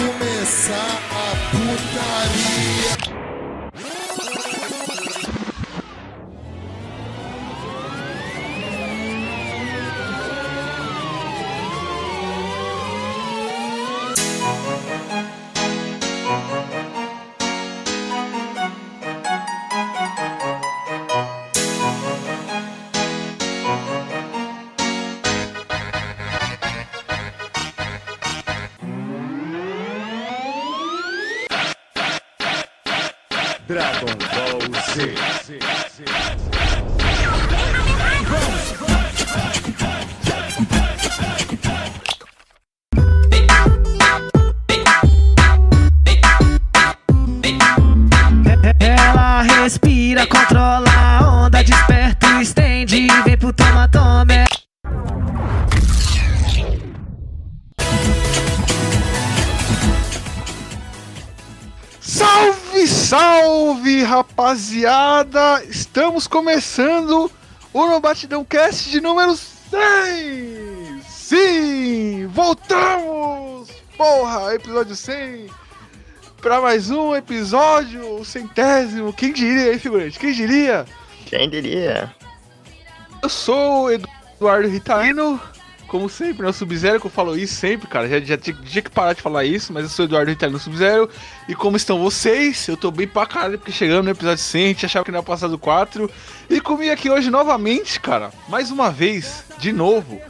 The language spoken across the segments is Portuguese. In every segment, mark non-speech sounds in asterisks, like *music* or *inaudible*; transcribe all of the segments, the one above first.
começar a putaria. Começando o No Batidão Cast de número 100! Sim! Voltamos! Porra, episódio 100! Pra mais um episódio, o centésimo. Quem diria aí, figurante? Quem diria? Quem diria? Eu sou o Eduardo Ritalino, como sempre, né? O Sub-Zero que eu falo isso sempre, cara. Já, já tinha, tinha que parar de falar isso, mas eu sou o Eduardo Ritalino Sub-Zero. E como estão vocês? Eu tô bem pra caralho, porque chegando no episódio 100, a gente achava que não ia passar do 4. E comigo aqui hoje novamente, cara. Mais uma vez, de novo.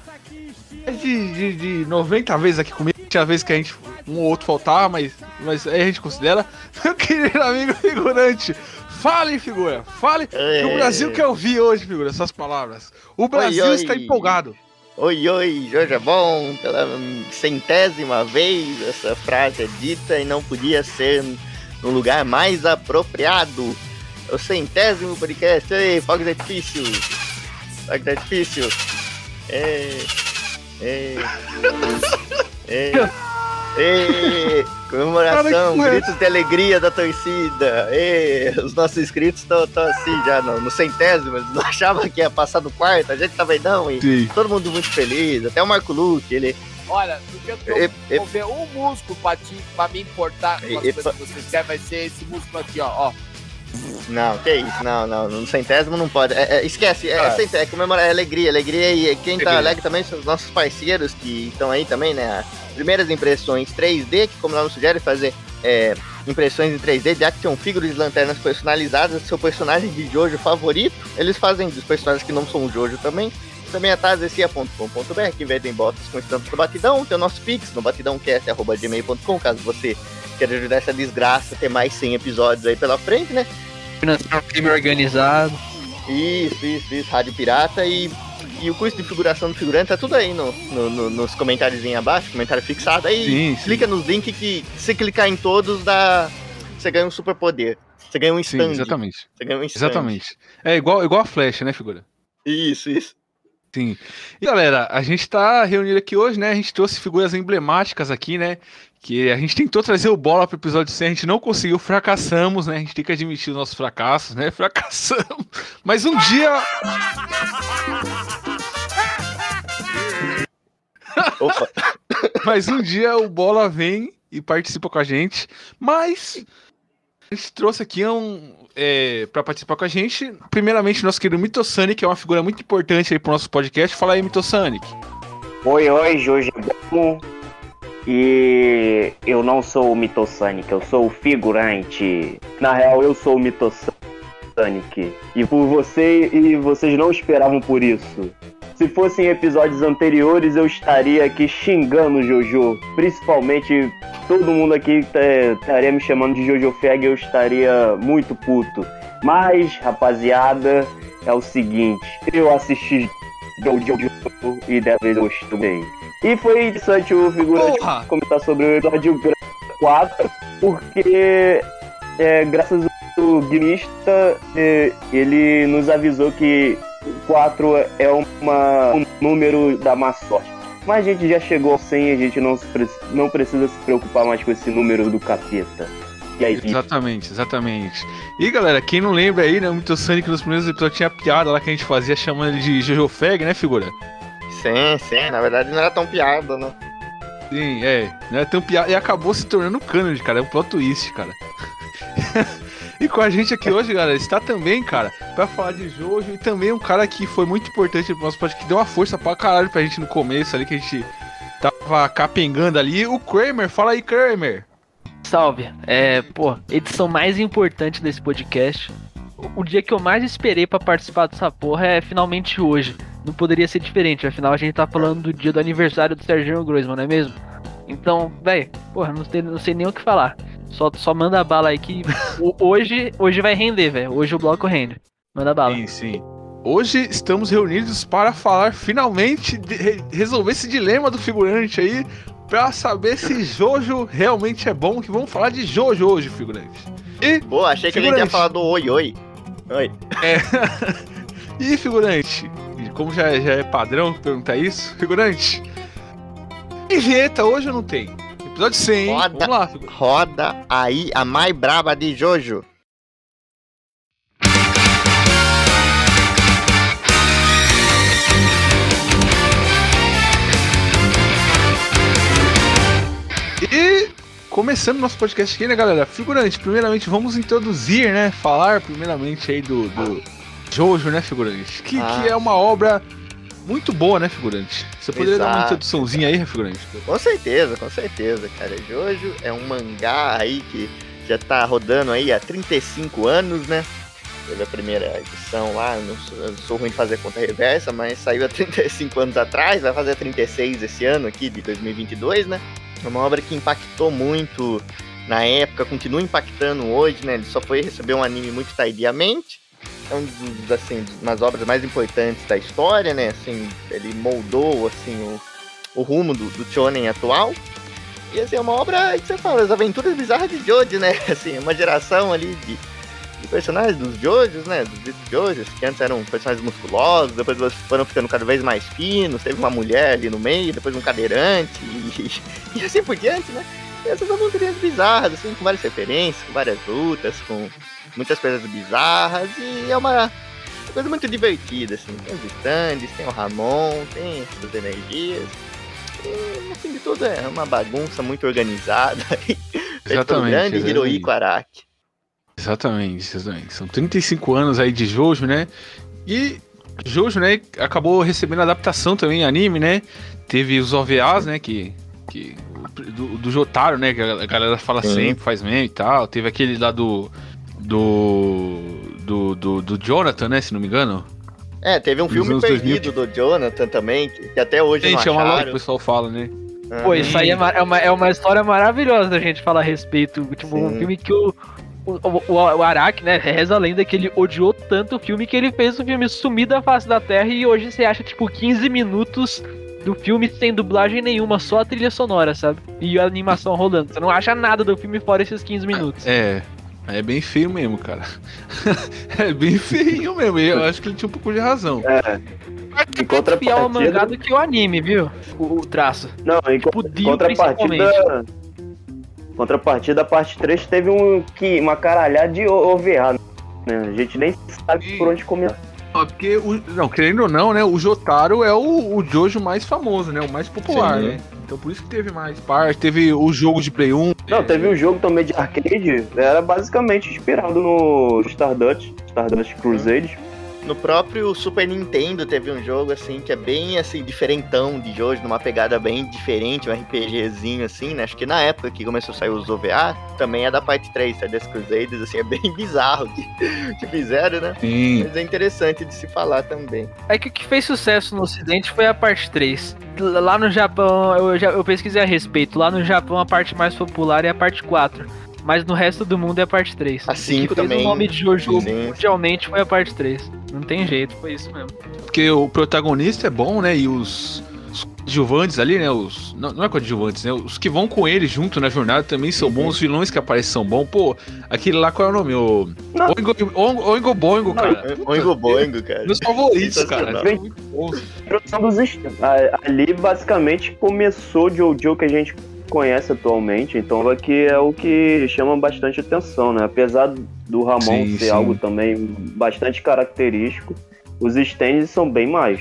É de, de, de 90 vezes aqui comigo. Tinha vezes que a gente, um ou outro faltava, mas, mas aí a gente considera. *laughs* Meu querido amigo figurante. Fale, figura. Fale. que O É. Brasil quer ouvir hoje, figura, essas palavras. O Brasil oi. está empolgado. Oi, oi, Jorge é bom, pela centésima vez essa frase é dita e não podia ser no lugar mais apropriado. O centésimo podcast, ei, fogos de artifício, fogos de artifício, é, é, é, é, comemoração, Cara, gritos de alegria da torcida, é, os nossos inscritos estão assim já no, no centésimo, eles não *laughs* achavam que ia passar do quarto, a gente tava aí não, e Sim. todo mundo muito feliz, até o Marco Luque, ele. Olha, que eu E- e- mover um músculo pra, ti, pra me importar com as E- coisas que vocês querem, vai ser esse músculo aqui, ó. ó. Não, que isso, não, não, no centésimo não pode. É, é, esquece, é, Ah. é, é comemorar, é alegria, alegria e quem tá alegre também são os nossos parceiros que estão aí também, né? Primeiras impressões 3D, que como o nome sugere, fazer é, impressões em 3D de action figures de lanternas personalizadas seu personagem de Jojo favorito. Eles fazem dos personagens que não são Jojo também. Também é tazecia.com.br, que vendem botas com estampas do Batidão. Tem o nosso Pix no batidãocast.gmail.com, caso você queira ajudar essa desgraça, ter mais 100 episódios aí pela frente, né? Financiar um crime organizado. Isso, isso, isso, Rádio Pirata e, e o curso de figuração do figurante tá tudo aí no, no- no- nos comentários abaixo, comentário fixado. Aí Sim, sim. clica nos links que se clicar em todos, dá, você ganha um superpoder. Você ganha um Sim, stand. exatamente. Você ganha um stand. Exatamente. É igual, igual a flecha, né, figura? Isso, isso. Sim. E galera, a gente tá reunido aqui hoje, né? A gente trouxe figuras emblemáticas aqui, né? Que a gente tentou trazer o bola pro episódio 100, a gente não conseguiu, fracassamos, né? A gente tem que admitir os nossos fracassos, né? *laughs* Fracassamos. Mas um dia. *laughs* Opa, *laughs* Mas um dia o Bola vem e participa com a gente. Mas a gente trouxe aqui um. É, para participar com a gente, primeiramente, nosso querido Mitosanic, que é uma figura muito importante aí pro nosso podcast. Fala aí, Mitosanic. Oi, oi, Jorge Bom. E eu não sou o Mitosanic, eu sou o figurante. Na real, eu sou o Mitosanic. E por você e vocês não esperavam por isso. Se fossem episódios anteriores, eu estaria aqui xingando o Jojo. Principalmente todo mundo aqui tá- estaria me chamando de Jojo Feg, eu estaria muito puto. Mas, rapaziada, é o seguinte, eu assisti Jojo e dessa vez eu estudei. E foi interessante o figurante Porra! comentar sobre o episódio 4, porque é, graças ao guionista é, ele nos avisou que 4 é uma, um número da má sorte. Mas a gente já chegou ao 100 e a gente não, pre- não precisa se preocupar mais com esse número do capeta. E aí, Exatamente, exatamente. E galera, quem não lembra aí, né? O Mitosanic nos primeiros episódios tinha a piada lá que a gente fazia chamando ele de Jojo Feg, né, figura? sim, sim, na verdade não era tão piada, né? Sim, é. Não é tão piada. E acabou se tornando canon, cara. É um plot twist, cara. *laughs* e com a gente aqui hoje, galera, está também, cara, pra falar de Jojo e também um cara que foi muito importante pro nosso podcast, que deu uma força pra caralho pra gente no começo ali, que a gente tava capengando ali. O Kramer, fala aí, Kramer. Salve. É, pô, edição mais importante desse podcast. O- dia que eu mais esperei pra participar dessa porra é finalmente hoje. Não poderia ser diferente, afinal a gente tá falando do dia do aniversário do Serginho Groisman, não é mesmo? Então, véi, porra, não sei, não sei nem o que falar. Só, só manda bala aí que hoje, hoje vai render, velho. Hoje o bloco rende. Manda bala. Sim, sim. Hoje estamos reunidos para falar finalmente, de, re- resolver esse dilema do figurante aí, pra saber se Jojo realmente é bom, que vamos falar de Jojo hoje, figurante. E, Pô, achei que a gente ia falar do oi, oi. Oi. *laughs* e figurante, como já, já é padrão perguntar isso, figurante, e vinheta hoje ou não tem? Episódio 100, hein? Roda. Vamos lá. Roda aí a mais braba de Jojo. E começando nosso podcast aqui, né, galera? Figurante, primeiramente vamos introduzir, né? Falar primeiramente aí do, do Jojo, né, figurante? Que, Ah. que é uma obra muito boa, né, figurante? Você poderia dar uma Exato. introduçãozinha aí, figurante? Com certeza, com certeza, cara. Jojo é um mangá aí que já tá rodando aí há 35 anos, né? Teve a primeira edição lá, não sou, eu sou ruim de fazer conta reversa, mas saiu há 35 anos atrás, vai fazer 36 esse ano aqui, de 2022, né? É uma obra que impactou muito na época, continua impactando hoje, né? Ele só foi receber um anime muito tardiamente. É um dos, assim, umas obras mais importantes da história, né? Assim, ele moldou, assim, o, o rumo do, do shonen atual. E assim, é uma obra que você fala, as aventuras bizarras de Jojo, né? *laughs* Assim, uma geração ali de, de personagens dos Jojos, né? Dos Jojos, que antes eram personagens musculosos, depois eles foram ficando cada vez mais finos, teve uma mulher ali no meio, depois um cadeirante, e, *laughs* e assim por diante, né? E essas aventurinhas bizarras, assim, com várias referências, com várias lutas, com muitas coisas bizarras, e é uma, coisa muito divertida, assim. Tem os stands, tem o Ramon, tem essas energias. E, no fim de tudo, é uma bagunça muito organizada. *laughs* Exatamente, grande exatamente. Hirohiko Araki. Exatamente, exatamente. São 35 anos aí de Jojo, né? E Jojo, né, acabou recebendo adaptação também em anime, né? Teve os OVAs, né, que... que do, do Jotaro, né, que a galera fala Sim. sempre, faz meme e tal. Teve aquele lá do... Do... Do, do, do Jonathan, né, se não me engano. É, teve um Nos filme anos 2000. perdido do Jonathan também, que, que até hoje Gente, é não uma louca que acharam. o pessoal fala, né? Pô, isso aí é, é uma, é uma história maravilhosa da gente falar a respeito. Tipo, um Sim. filme que o, o, o, o Araki, né, reza a lenda que ele odiou tanto o filme que ele fez o filme sumir da face da terra e hoje você acha, tipo, 15 minutos do filme sem dublagem nenhuma, só a trilha sonora, sabe? E a animação rolando. Você não acha nada do filme fora esses 15 minutos. É, é bem feio mesmo, cara. *laughs* é bem feio mesmo. e Eu *laughs* acho que ele tinha um pouco de razão. É. Em Fiel ao mangá contrapartida. do que o anime, viu? O, o traço. Não, em Tipo, contrapartida. Contrapartida, a parte 3 teve um, que, uma caralhada de O- OVA. Né? A gente nem sabe por onde começar. Ó, Porque, o, não, querendo ou não, né? O Jotaro é o, o Jojo mais famoso, né? O mais popular, Sim. né? Então por isso que teve mais parte. Teve o jogo de Play 1. Não, teve um jogo também de arcade, era basicamente inspirado no Stardust, Stardust Crusaders. No próprio Super Nintendo teve um jogo assim que é bem assim diferentão de Jojo, numa pegada bem diferente, um RPGzinho assim, né? Acho que na época que começou a sair os OVA, também é da parte 3, tá? Das Crusaders, assim, é bem *laughs* bizarro que, que fizeram, né? Sim. Mas é interessante de se falar também. É que o que fez sucesso no ocidente foi a parte 3. L- Lá no Japão, eu, já, eu pesquisei a respeito. Lá no Japão a parte mais popular é a parte 4. Mas no resto do mundo é a parte 3. A O que 5 fez também. O nome de Jojo Sim. mundialmente foi a parte 3. Não tem jeito, foi isso mesmo. Porque o protagonista é bom, né? E os, os coadjuvantes ali, né? Os, não, não é coadjuvantes, né? Os que vão com ele junto na jornada também são Uhum. bons. Os vilões que aparecem são bons. Pô, aquele lá, qual é o nome? O. Oingo, Oingo, Oingo Boingo, cara. Oingo Boingo, cara. Meus favoritos, cara. Dos est- a- Ali basicamente começou o Jojo que a gente conhece atualmente, então aqui é o que chama bastante atenção, né? Apesar do Ramon Sim, ser sim. algo também bastante característico, os stands são bem mais.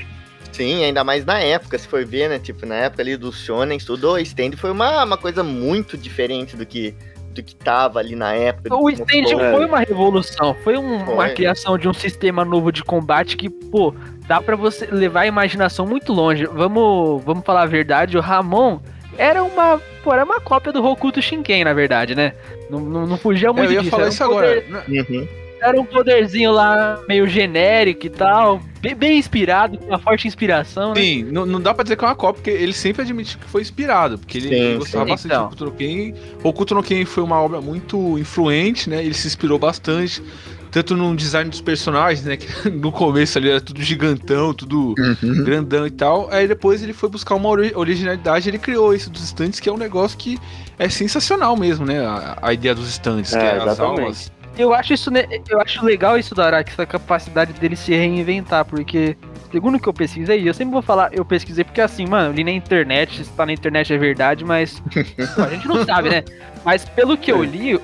Sim, ainda mais na época, se for ver, né? Tipo, na época ali dos shonen, tudo, o stand foi uma, uma coisa muito diferente do que, do que tava ali na época. do O stand ficou. É. foi uma revolução, foi um- uma Foi. criação de um sistema novo de combate que, pô, dá pra você levar a imaginação muito longe. Vamos, vamos falar a verdade, o Ramon era uma, pô, era uma cópia do Hokuto Shinken, na verdade, né? Não, não, não fugia muito eu ia disso. falar era um isso poder- agora. Uhum. Era um poderzinho lá meio genérico e tal, bem, bem inspirado, com uma forte inspiração, né? Sim, não, não dá pra dizer que é uma cópia, porque ele sempre admitiu que foi inspirado, porque ele, Sim, gostava sim. bastante Então. de Hokuto no Ken. Hokuto no Ken foi uma obra muito influente, né? Ele se inspirou bastante, tanto no design dos personagens, né? Que *laughs* no começo ali era tudo gigantão, tudo Uhum. grandão e tal. Aí depois ele foi buscar uma ori- originalidade, ele criou isso dos estantes, que é um negócio que é sensacional mesmo, né? A, a ideia dos estantes, É, que é as exatamente. aulas. Eu acho isso, ne- eu acho legal isso do Araki, essa capacidade dele se reinventar, porque segundo o que eu pesquisei, eu sempre vou falar, eu pesquisei porque assim, mano, eu li na internet, se tá na internet é verdade, mas *laughs* pô, a gente não sabe, né? Mas pelo que eu li, o-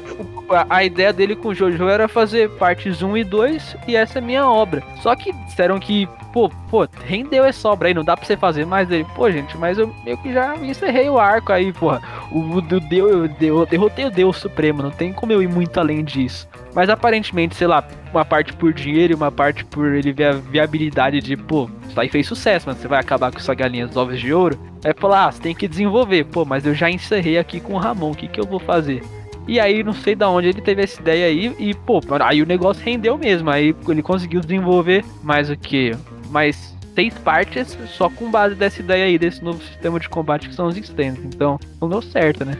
a, ideia dele com o Jojo era fazer partes 1 e 2 e essa é minha obra. Só que disseram que, pô, pô, rendeu essa obra aí, não dá pra você fazer mais dele. Pô, gente, mas eu meio que já encerrei o arco aí, porra. O, o, do Deus, eu, eu derrotei o Deus Supremo, não tem como eu ir muito além disso. Mas aparentemente, sei lá, uma parte por dinheiro e uma parte por ele ver a viabilidade de, pô, isso aí fez sucesso, mas você vai acabar com sua galinha dos ovos de ouro. Aí falar, ah, você tem que desenvolver. Pô, mas eu já encerrei aqui com o Ramon, o que, que eu vou fazer? E aí, não sei da onde ele teve essa ideia aí, e pô, aí o negócio rendeu mesmo. Aí ele conseguiu desenvolver mais o que? Mais seis partes só com base dessa ideia aí, desse novo sistema de combate que são os stands. Então, não deu certo, né?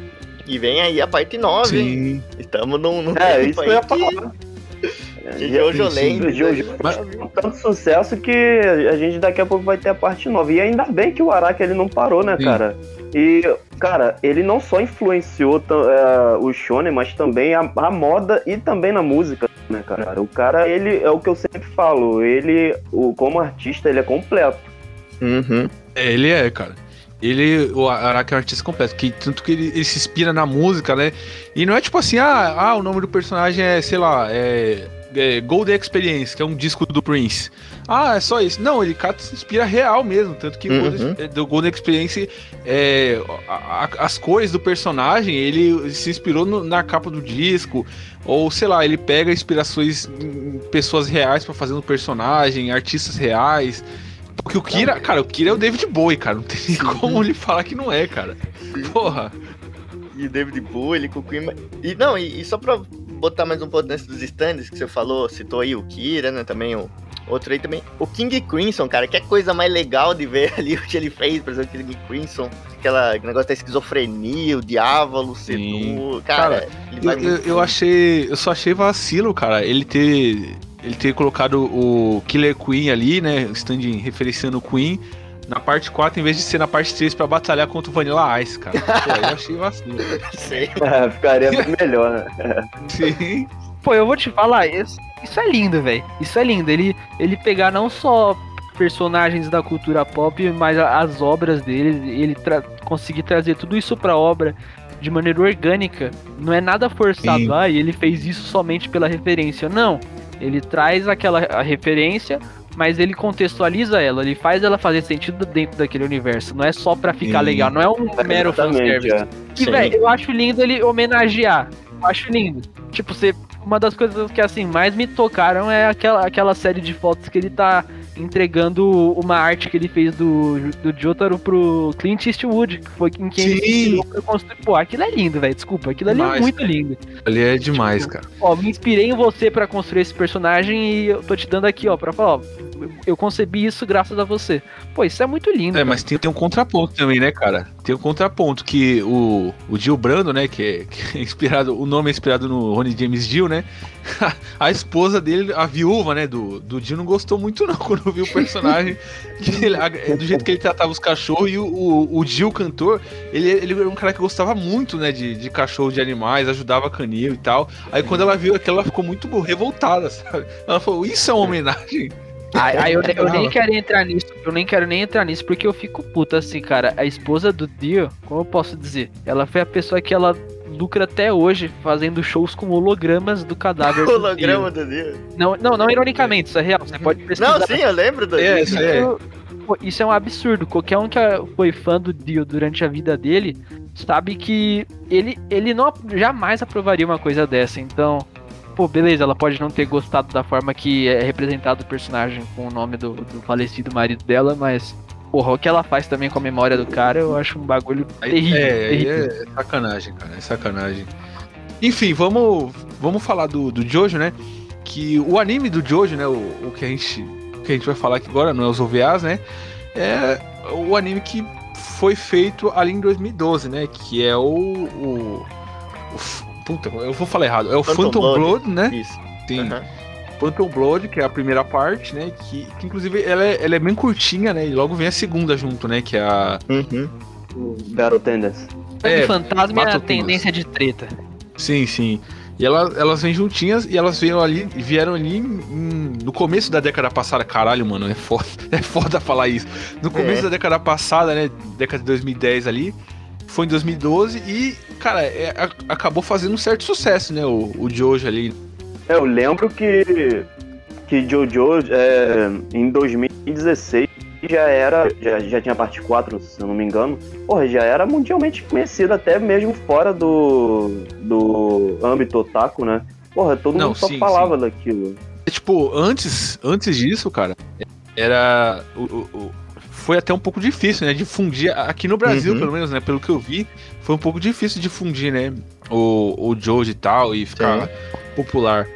E vem aí a parte 9, hein? Sim. Estamos num, num É, isso que eu ia falar. *laughs* que Jojo sim, lembra. Jojo Mas- com tanto sucesso que a gente daqui a pouco vai ter a parte nova. E ainda bem que o Araki ele não parou, né, Sim. cara? E, cara, ele não só influenciou é, o shonen, mas também a, a moda e também na música, né, cara? O cara, ele é o que eu sempre falo, ele, o, como artista, ele é completo. Uhum. É, ele é, cara. Ele, o Araki é um artista completo, que, tanto que ele, ele se inspira na música, né? E não é tipo assim, ah, ah o nome do personagem é, sei lá, é, é Golden Experience, que é um disco do Prince. Ah, é só isso. Não, ele cara, se inspira real mesmo, tanto que Uhum. Golden- do Golden Experience, é, a- a- as cores do personagem, ele se inspirou no- na capa do disco, ou sei lá, ele pega inspirações em pessoas reais pra fazer um personagem, artistas reais. Porque o Kira, cara, o Kira é o David Bowie, cara. Não tem nem como ele falar que não é, cara. Porra. E o David Bowie com o Queen. E não, e, e só pra botar mais um pouco dentro dos stands que você falou, citou aí o Kira, né? Também o outro aí também. O King Crimson, cara, que é coisa mais legal de ver *laughs* ali o que ele fez, por exemplo, o King Crimson, aquela aquele negócio da esquizofrenia, o diabo, Sim. sedu, cara, Cara, ele Eu, vai eu, eu achei. Eu só achei vacilo, cara, ele ter. Ele ter colocado o Killer Queen ali, né? O stand referenciando o Queen. Na parte 4, em vez de ser na parte 3 pra batalhar contra o Vanilla Ice, cara. Pô, eu achei vacilo. *laughs* Sei. É, *laughs* ficaria melhor, né? Sim. Pô, eu vou te falar, isso, isso é lindo, velho. Isso é lindo. Ele, ele pegar não só personagens da cultura pop, mas as obras dele, ele tra conseguir trazer tudo isso pra obra de maneira orgânica. Não é nada forçado. Sim. Ah, e ele fez isso somente pela referência. Não. Ele traz aquela referência, mas ele contextualiza ela, ele faz ela fazer sentido dentro daquele universo. Não é só pra ficar Sim. legal, não é um mero fanservice. é. E, velho, eu acho lindo ele homenagear. Eu acho lindo. Tipo, você, uma das coisas que, assim, mais me tocaram é aquela, aquela série de fotos que ele tá entregando uma arte que ele fez do, do Jotaro pro Clint Eastwood, que foi em quem ele Sim. pra construir. Pô, aquilo é lindo, velho, desculpa. Aquilo ali é muito lindo. Ali é demais, cara. Ó, me inspirei em você pra construir esse personagem e eu tô te dando aqui, ó, pra falar, ó, eu concebi isso graças a você. Pô, isso é muito lindo. É, cara. mas tem, tem um contraponto também, né, cara? Tem um contraponto que o, o Gil Brando, né, que é, que é inspirado, o nome é inspirado no Ronnie James Dio, né? *laughs* A esposa dele, a viúva, né, do, do Dio, não gostou muito não quando viu o personagem, *laughs* que ele- a- do jeito que ele tratava os cachorros, e o, o, o Gil, cantor, ele, ele era um cara que gostava muito, né, de, de cachorro, de animais, ajudava canil e tal. Aí quando ela viu aquilo, ela ficou muito revoltada, *laughs* sabe? Ela falou, isso é uma homenagem? Aí, aí eu, eu nem quero entrar nisso, eu nem quero nem entrar nisso, porque eu fico puta assim, cara. A esposa do Dio, como eu posso dizer? Ela foi a pessoa que ela lucra até hoje fazendo shows com hologramas do cadáver. *laughs* do Holograma do Dio. Não, não, não ironicamente, isso é real. Você pode pesquisar. Não, sim, eu lembro do É, Dio. isso é. Isso, isso é um absurdo. Qualquer um que foi fã do Dio durante a vida dele sabe que ele, ele não jamais aprovaria uma coisa dessa. Então, pô, beleza, ela pode não ter gostado da forma que é representado o personagem com o nome do, do falecido marido dela, mas porra, o que ela faz também com a memória do cara, eu acho um bagulho Aí- terrível. é, aí terrível. é sacanagem, cara. É sacanagem. Enfim, vamos, vamos falar do, do Jojo, né? Que o anime do Jojo, né? O, o que a gente o que a gente vai falar aqui agora, não é os OVAs, né? É o anime que foi feito ali em 2012, né? Que é o. o, o puta, eu vou falar errado. É o Phantom Phantom, Blood. Blood, né? Isso. Sim. Aham. Phantom Blood, que é a primeira parte, né? Que, que inclusive ela é, ela é bem curtinha, né? E logo vem a segunda junto, né? Que é a. Uhum. Battle Tenders. Sangue é, fantasma é a tendência de treta. Sim, sim. E ela, elas vêm juntinhas e elas vieram ali, vieram ali em- em- no começo da década passada. Caralho, mano, é foda, *laughs* é foda falar isso. No começo É. da década passada, né? Década de 2010 ali. Foi em 2012 e, cara, é, a- acabou fazendo um certo sucesso, né? O, o Jojo ali. É, eu lembro que, que Jojo é, em 2016 já era, já, já tinha parte 4, se eu não me engano. Porra, já era mundialmente conhecido, até mesmo fora do, do âmbito otaku, né? Porra, todo Não, mundo só sim, falava daquilo. É, Tipo, antes, antes disso, cara, era. o- o- foi até um pouco difícil, né? Difundir. Aqui no Brasil, Uhum. pelo menos, né? Pelo que eu vi, foi um pouco difícil difundir, né? O, o Jojo e tal, e ficar popular.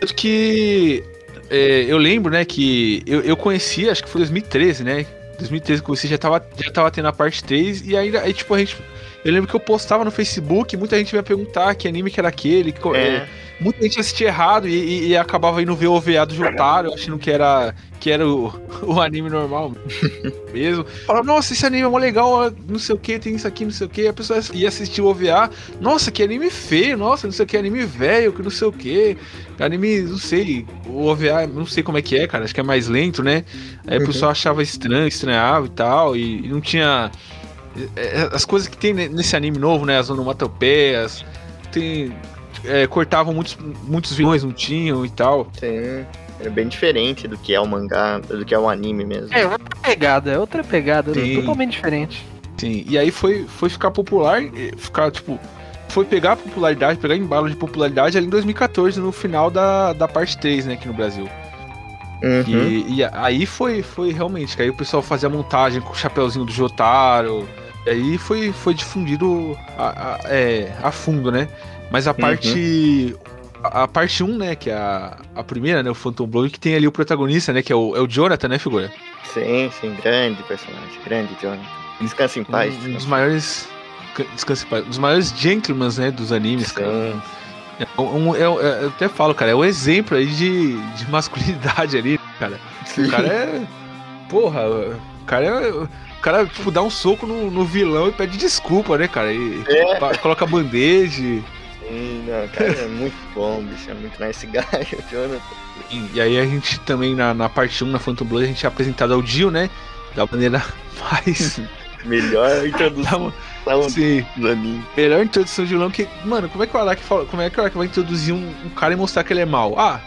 Tanto que. é, eu lembro, né, que eu, eu conheci, acho que foi 2013, né? 2013 que conheci, já tava, já tava tendo a parte 3, e aí, aí, tipo, a gente. Eu lembro que eu postava no Facebook, muita gente ia perguntar que anime que era aquele, que, É. muita gente assistia errado e, e- e acabava indo ver o OVA do Jotaro, achando que era, que era o, *laughs* o anime normal *laughs* mesmo. Falava, nossa, esse anime é mó legal, não sei o que, tem isso aqui, não sei o que. A pessoa ia assistir o OVA, nossa, que anime feio, nossa, não sei o que, anime velho, que não sei o que. Anime, não sei, o OVA, não sei como é que é, cara, acho que é mais lento, né? Aí o Uhum. pessoal achava estranho, estranhava e tal, e, e não tinha. é, é, As coisas que tem ne- nesse anime novo, né? As onomatopeias, tem. é, cortavam muitos, muitos vilões, não tinham e tal. Sim. É bem diferente do que é o mangá, do que é o anime mesmo. É outra pegada, é outra pegada, Sim. totalmente diferente. Sim, e aí foi, foi ficar popular, ficar, tipo, foi pegar popularidade, pegar embalo de popularidade ali em 2014, no final da, da parte 3, né, aqui no Brasil. Uhum. E, e aí foi, foi realmente, que aí o pessoal fazia a montagem com o chapeuzinho do Jotaro, e aí foi, foi difundido a, a- é, a fundo, né? Mas a parte. A, a parte 1, né, que é a, a primeira, né, o Phantom Blood, que tem ali o protagonista, né, que é o, é o Jonathan, né, figura? Sim, sim, grande personagem, grande Jonathan. Descansa em paz. um, um dos maiores. Descanse em paz, um dos maiores gentlemen, né, dos animes, cara. Sim. É um- é- é- eu até falo, cara, é um exemplo aí de, de masculinidade ali, cara. O cara é. Porra, o cara é. O cara, tipo, dá um soco no, no vilão e pede desculpa, né, cara? E É. coloca band-aid. Sim, não, cara, é muito bom, bicho, é muito nice guy, *laughs* o Jonathan. E, aí a gente também, na, na parte 1, na Phantom Blood, a gente é apresentado ao Dio, né? Da maneira *laughs* mais. *laughs* Melhor introdução Sim, do anime. melhor introdução de vilão que. Mano, como é que o Araki fala? Como é que o Araki vai introduzir um, um cara e mostrar que ele é mau? Ah,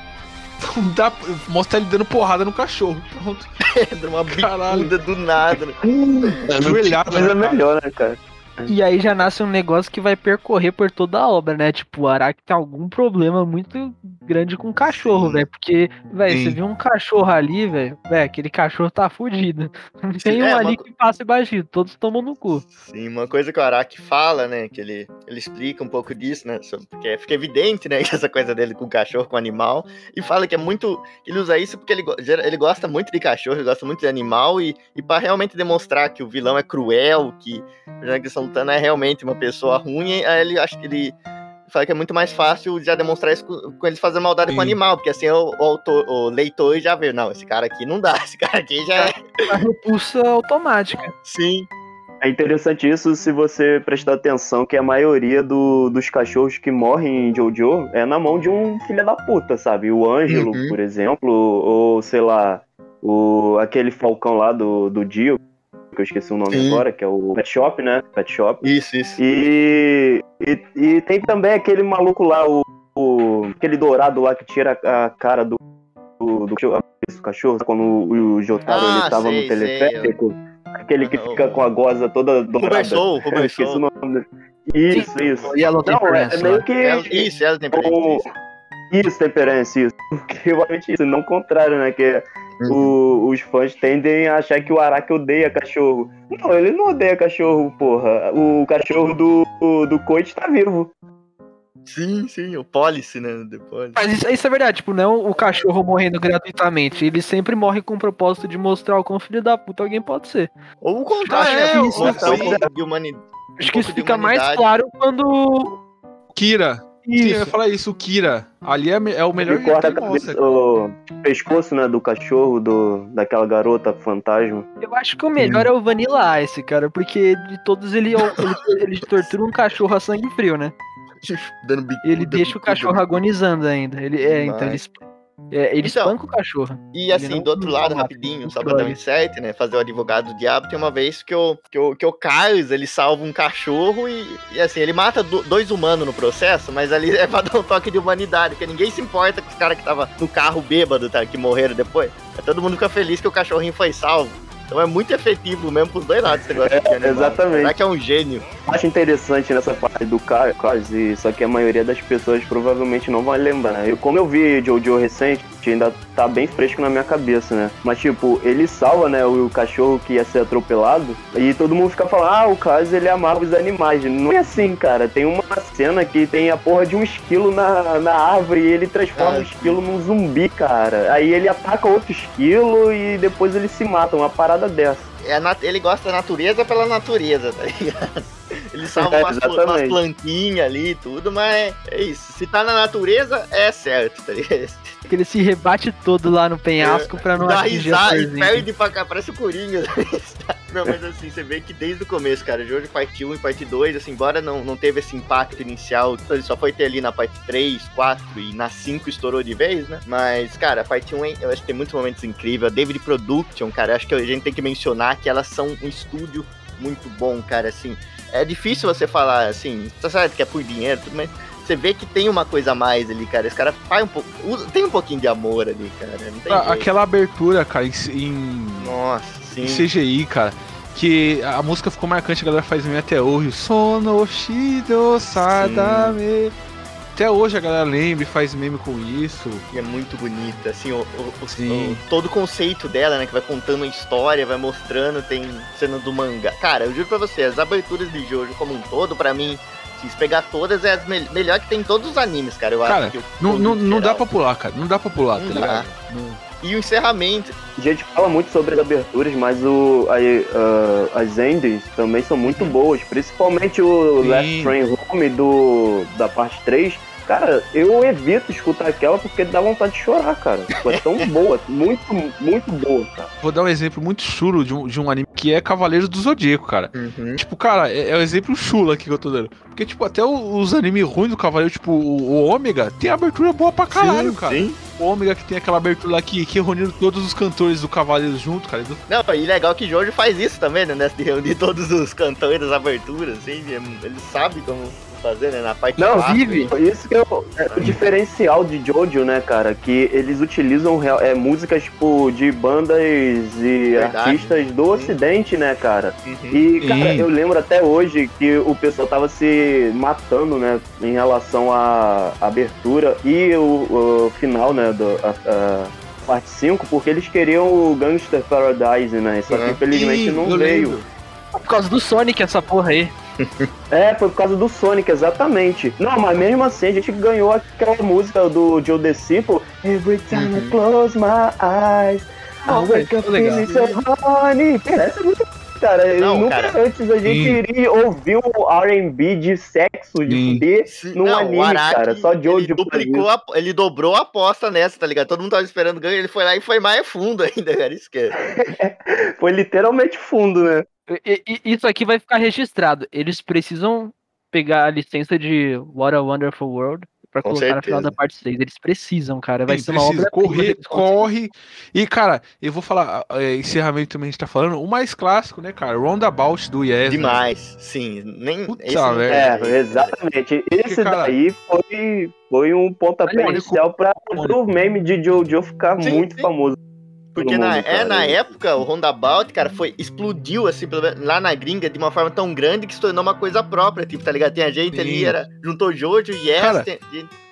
dar, mostrar ele dando porrada no cachorro. Pronto. Dá uma Caralho. bicuda do nada. né? Ajoelhado, Mas é né, melhor, né, cara? E aí já nasce um negócio que vai percorrer por toda a obra, né? Tipo, o Araki tem algum problema muito grande com o cachorro, velho. Porque, velho, você viu um cachorro ali, velho, velho, aquele cachorro tá fudido. Não tem um É, ali uma- que passa batido, todos tomam no cu. Sim, uma coisa que o Araki fala, né, que ele, ele explica um pouco disso, né, porque fica evidente, né, *laughs* essa coisa dele com o cachorro, com o animal, e fala que é muito, ele usa isso porque ele, ele gosta muito de cachorro, ele gosta muito de animal, e, e para realmente demonstrar que o vilão é cruel, que personagem que eles lutando é realmente uma pessoa ruim, aí ele acha que ele fala que é muito mais fácil já demonstrar isso com, com eles fazendo maldade com o Sim. animal, porque assim o, o autor, o leitor já vê, não, esse cara aqui não dá, *laughs* esse cara aqui já é... A repulsa automática. Sim, É interessante isso se você prestar atenção que a maioria do- dos cachorros que morrem em Jojo é na mão de um filho da puta, sabe? O Ângelo, Uhum. por exemplo, ou sei lá, o, aquele falcão lá do, do Dio, que eu esqueci o nome Sim. agora, que é o Pet Shop, né? Pet Shop. isso, isso. E, e, e tem também aquele maluco lá, o, o- aquele dourado lá que tira a cara do, do, do- o cachorro? Quando o, o Jotaro Ah, ele tava sei, no teleférico? Aquele que Aham, fica o- com a goza toda dobrada. Rubersou, *laughs* esqueci o Rubersou. nome dele. Isso, isso. O Yellow Não, é, é meio que. Ela- Isso, ela tem o- Isso, temperance, isso. Porque *laughs* realmente isso, não o contrário, né? Que o- os fãs tendem a achar que o Araki odeia cachorro. Não, ele não odeia cachorro, porra. O cachorro do, do Coit tá vivo. Sim, sim, o Policy, né? The Policy. Mas isso, isso é verdade, tipo, não o cachorro morrendo gratuitamente. Ele sempre morre com o propósito de mostrar o quão filho da puta alguém pode ser. Ou o contrário, né? é, ou-. Acho que isso fica mais claro quando. Kira. Sim, eu ia Isso. falar isso, o Kira. Ali é, é o melhor Ele corta a que mostra. cabeça, o pescoço, né, do cachorro, do, daquela garota fantasma. Eu acho que o melhor é o Vanilla Ice, cara, porque de todos ele, ele, ele tortura um cachorro a sangue frio, né? *laughs* Dando bicuda, Ele deixa o bicuda. cachorro agonizando ainda. Ele, é, então ele, é, ele Então, espanca o cachorro. E Ele assim, do outro lado, rapidinho, só pra dar um insight, né? Fazer o advogado do diabo, tem uma vez que o, que o, que o Carlos, ele salva um cachorro e, e assim, ele mata do- dois humanos no processo, mas ali é pra *laughs* dar um toque de humanidade, porque ninguém se importa com os caras que tava no carro bêbado, tá? Que morreram depois. Todo mundo fica feliz que o cachorrinho foi salvo. Então é muito efetivo mesmo pros dois lados esse negócio de animal. exatamente. Será que é um gênio? Acho interessante nessa parte do Car- Cars, só que a maioria das pessoas provavelmente não vai lembrar? Eu, como eu vi Jojo recente, ainda tá bem fresco na minha cabeça, né? Mas, tipo, ele salva, né, o cachorro que ia ser atropelado, e todo mundo fica falando, ah, o Cars, ele amava os animais. Não é assim, cara. Tem uma cena que tem a porra de um esquilo na, na árvore e ele transforma Ah, o esquilo num zumbi, cara. Aí ele ataca outro esquilo e depois ele se mata, uma parada dessa. É ele gosta da natureza pela natureza, tá ligado? *laughs* Ele salva É, umas, umas plantinhas ali e tudo, mas é isso. Se tá na natureza, é certo, tá ligado? *laughs* Que ele se rebate todo lá no penhasco pra não Dá atingir risada e perde pra cá, parece o Coringa. *laughs* Não, mas assim, você vê que desde o começo, cara, Jojo parte 1 e parte 2, assim, embora não, não teve esse impacto inicial, ele só foi ter ali na parte 3, 4 e na 5 estourou de vez, né? Mas, cara, a parte 1 eu acho que tem muitos momentos incríveis. A David Production, cara, acho que a gente tem que mencionar que elas são um estúdio muito bom, cara, assim. É difícil você falar, assim, tá certo que é por dinheiro, tudo, mas você vê que tem uma coisa a mais ali, cara. Esse cara faz um pouco. Tem um pouquinho de amor ali, cara. Ah. Aquela abertura, cara, em- Nossa, sim. CGI, cara. Que a música ficou marcante, a galera faz meme até hoje. Sono Shido Sadame. Até hoje a galera lembra e faz meme com isso. E é muito bonita, assim, o, o- o- Sim. todo o conceito dela, né, que vai contando a história, vai mostrando, tem cena do mangá. Cara, eu juro pra você, as aberturas de Jojo como um todo, pra mim, se pegar todas, é as mel- melhor que tem em todos os animes, cara, eu Cara, acho. que o- Não, não, não dá pra pular, cara. Não dá pra pular, Não tá ligado? Não- E o encerramento, A gente fala muito sobre as aberturas, mas o, ah, as endings também são muito boas, principalmente o Sim. Last Train Home do, da parte 3. Cara, eu evito escutar aquela porque dá vontade de chorar, cara. Tipo, É tão *laughs* boa, muito, muito boa, cara. Vou dar um exemplo muito chulo de um, de um anime que é Cavaleiros do Zodíaco, cara. Tipo, cara, é, é o exemplo chulo aqui que eu tô dando. Porque, tipo, até os animes ruins do Cavaleiro, tipo, o, o Ômega, tem abertura boa pra caralho, Sim, cara. sim. O Ômega que tem aquela abertura lá que, que reuniram todos os cantores do Cavaleiros junto, cara. Do- Não, e legal que Jojo faz isso também, né? De reunir todos os cantores das aberturas, assim, ele sabe como fazer, né? Na parte Não, vive. Isso que é o, é o diferencial de Jojo, né, cara? Que eles utilizam real- é, músicas, tipo, de bandas e Verdade. artistas do ocidente, né, cara? Uhum. E, cara, Sim. eu lembro até hoje que o pessoal tava se matando, né, em relação à abertura e o, o final, né, do, a, a parte 5, porque eles queriam o Gangster Paradise, né? Só que Uhum. infelizmente Sim, não veio. lembro. Por causa do Sonic, essa porra aí. *laughs* É, foi por causa do Sonic, exatamente. Não, mas mesmo assim a gente ganhou aquela música do Joe Disciple. Every time I close my eyes, I wake up feeling so horny. Cara, essa é muito cara. Não, nunca cara. antes a gente Sim. iria ouvir um R&B de sexo, de Sim. fuder, num não, anime, Araki, cara. Só Jojo ele faz duplicou, a, ele dobrou a aposta nessa, tá ligado? Todo mundo tava esperando ganho, ele foi lá e foi mais fundo *laughs* ainda, cara. Isso que é. Foi literalmente fundo, né? E- e- Isso aqui vai ficar registrado. Eles precisam pegar a licença de What a Wonderful World pra Com colocar no final certeza. da parte 6. Eles precisam, cara. Vai Sim, ser uma precisa obra correr, corre. E, cara, eu vou falar, é, encerramento também a gente tá falando, o mais clássico, né, cara? Roundabout do Yes. né? Demais, sim. Nem. Puta esse tem É, exatamente. Esse cara- daí foi, foi um pontapé inicial pra o meme de Jojo ficar Sim, muito sim. famoso. Porque na, mundo, é, na época, o Roundabout, cara, foi, explodiu, assim, lá na gringa, de uma forma tão grande que se tornou uma coisa própria, tipo, tá ligado? Tem a gente Sim. ali, era, juntou Jojo e Yes, Cara. tem-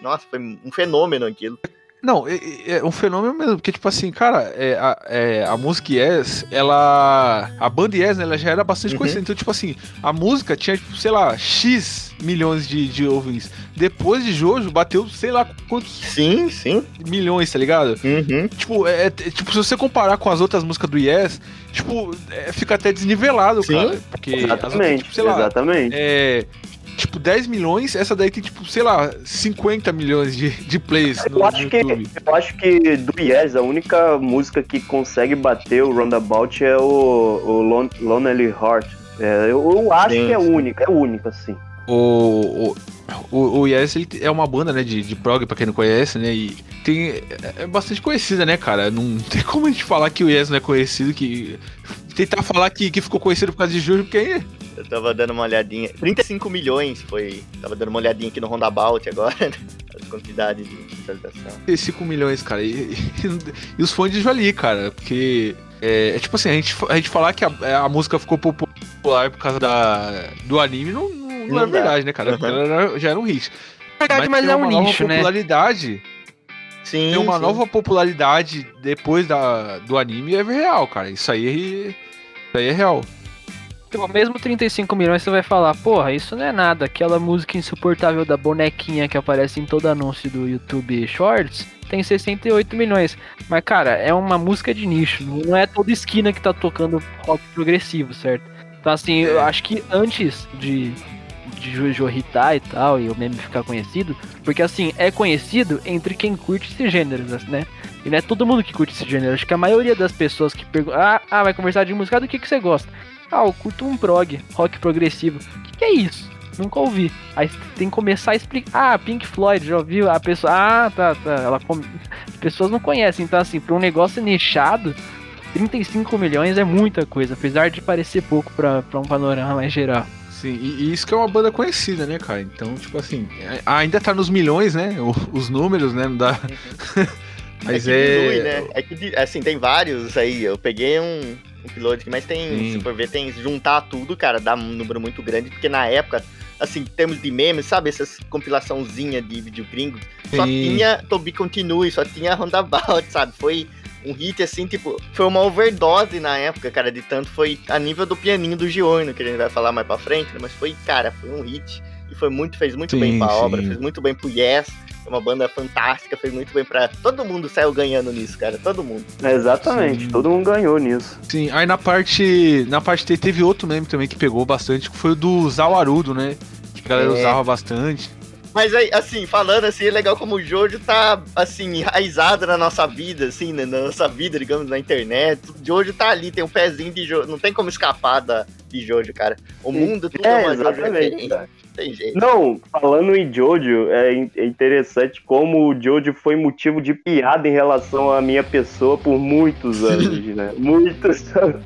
nossa, foi um fenômeno aquilo. Não, é, é- um fenômeno mesmo, porque, tipo assim, cara, é, a, é, a música Yes, ela. A banda Yes, né, ela já era bastante Uhum. conhecida. Então, tipo assim, a música tinha, tipo, sei lá, X milhões de, de ouvintes. Depois de Jojo, bateu, sei lá, quantos Sim, sim. milhões, tá ligado? Uhum. Tipo, é, é- tipo, se você comparar com as outras músicas do Yes, tipo, é, fica até desnivelado, Sim. cara. Porque as outras, Exatamente, tipo, sei lá, exatamente. é. Tipo, 10 milhões, essa daí tem, tipo, sei lá, 50 milhões de, de plays no, Eu acho, no que, YouTube. eu acho que do Yes, a única música que consegue bater o Roundabout é o, o Lon- Lonely Heart. É, eu, eu acho Sim, que é sim. única, é única, assim. O, o, o, Yes ele é uma banda, né, de, de prog, pra quem não conhece, né, e tem, é- é bastante conhecida, né, cara, não *laughs* tem como a gente falar que o Yes não é conhecido, que tentar falar que, que ficou conhecido por causa de Jojo, porque Eu tava dando uma olhadinha. 35 milhões foi. Tava dando uma olhadinha aqui no Roundabout agora, *laughs* né? As quantidades de visualização. tem 5 milhões, cara, e, e- e os fãs de Jolie, cara, porque é, é tipo assim, a gente, a gente falar que a, a música ficou popular por causa da, do anime não, não, não Não é dá. verdade, né, cara, Uhum. era- já era um hit. Verdade, mas, tem é uma um nova nicho, né? popularidade Sim. tem uma sim. nova popularidade depois da, do anime é real, cara. Isso aí, isso aí é real. Tipo, mesmo 35 milhões você vai falar, porra, isso não é nada. Aquela música insuportável da bonequinha que aparece em todo anúncio do YouTube Shorts tem 68 milhões. Mas, cara, é uma música de nicho. Não é toda esquina que tá tocando rock progressivo, certo? Então, assim, eu acho que antes de, de Jojo hitar e tal, e o meme ficar conhecido, porque, assim, é conhecido entre quem curte esse gênero, né? E não é todo mundo que curte esse gênero. Acho que a maioria das pessoas que perguntam, ah, ah, vai conversar de música, do que, que você gosta? Ah, eu curto um prog, rock progressivo. O que, que é isso? Nunca ouvi. Aí tem que começar a explicar. Ah, Pink Floyd, já ouviu? A pessoa. Ah, tá, tá. Ela come... As pessoas não conhecem. Então, assim, pra um negócio nichado, 35 milhões é muita coisa. Apesar de parecer pouco pra, pra um panorama mais geral. Sim, e, e isso que é uma banda conhecida, né, cara? Então, tipo assim, é- ainda tá nos milhões, né? o- os números, né? Não dá. *laughs* Mas que é. diminui, né? É que, assim, tem vários aí. Eu peguei um, um piloto aqui, mas tem, Sim. se for ver, tem juntar tudo, cara, dá um número muito grande, porque na época, assim, em termos de memes, sabe, essas compilaçãozinha de vídeo gringo, só tinha Tobi Continue, só tinha Roundabout, sabe? Foi um hit, assim, tipo, foi uma overdose na época, cara, de tanto foi a nível do pianinho do Giorno, que a gente vai falar mais pra frente, né? Mas foi, cara, foi um hit. E foi muito, fez muito Sim, bem pra sim. obra, fez muito bem pro Yes. É uma banda fantástica, fez muito bem pra. Todo mundo saiu ganhando nisso, cara. Todo mundo. Exatamente, Sim. todo mundo ganhou nisso. Sim, aí na parte. Na parte T teve outro meme também que pegou bastante, que foi o do Zawarudo, né? Que a galera É. usava bastante. Mas aí, assim, falando assim, é legal como o Jojo tá, assim, enraizado na nossa vida, assim, né, na nossa vida, digamos, na internet. O Jojo tá ali, tem um pezinho de Jojo. Não tem como escapar da, de Jojo, cara. O mundo tudo é, É, uma Jojo referência. Tem jeito. Não, falando em Jojo, é é interessante como o Jojo foi motivo de piada em relação à minha pessoa por muitos *laughs* anos, né? Muitos anos.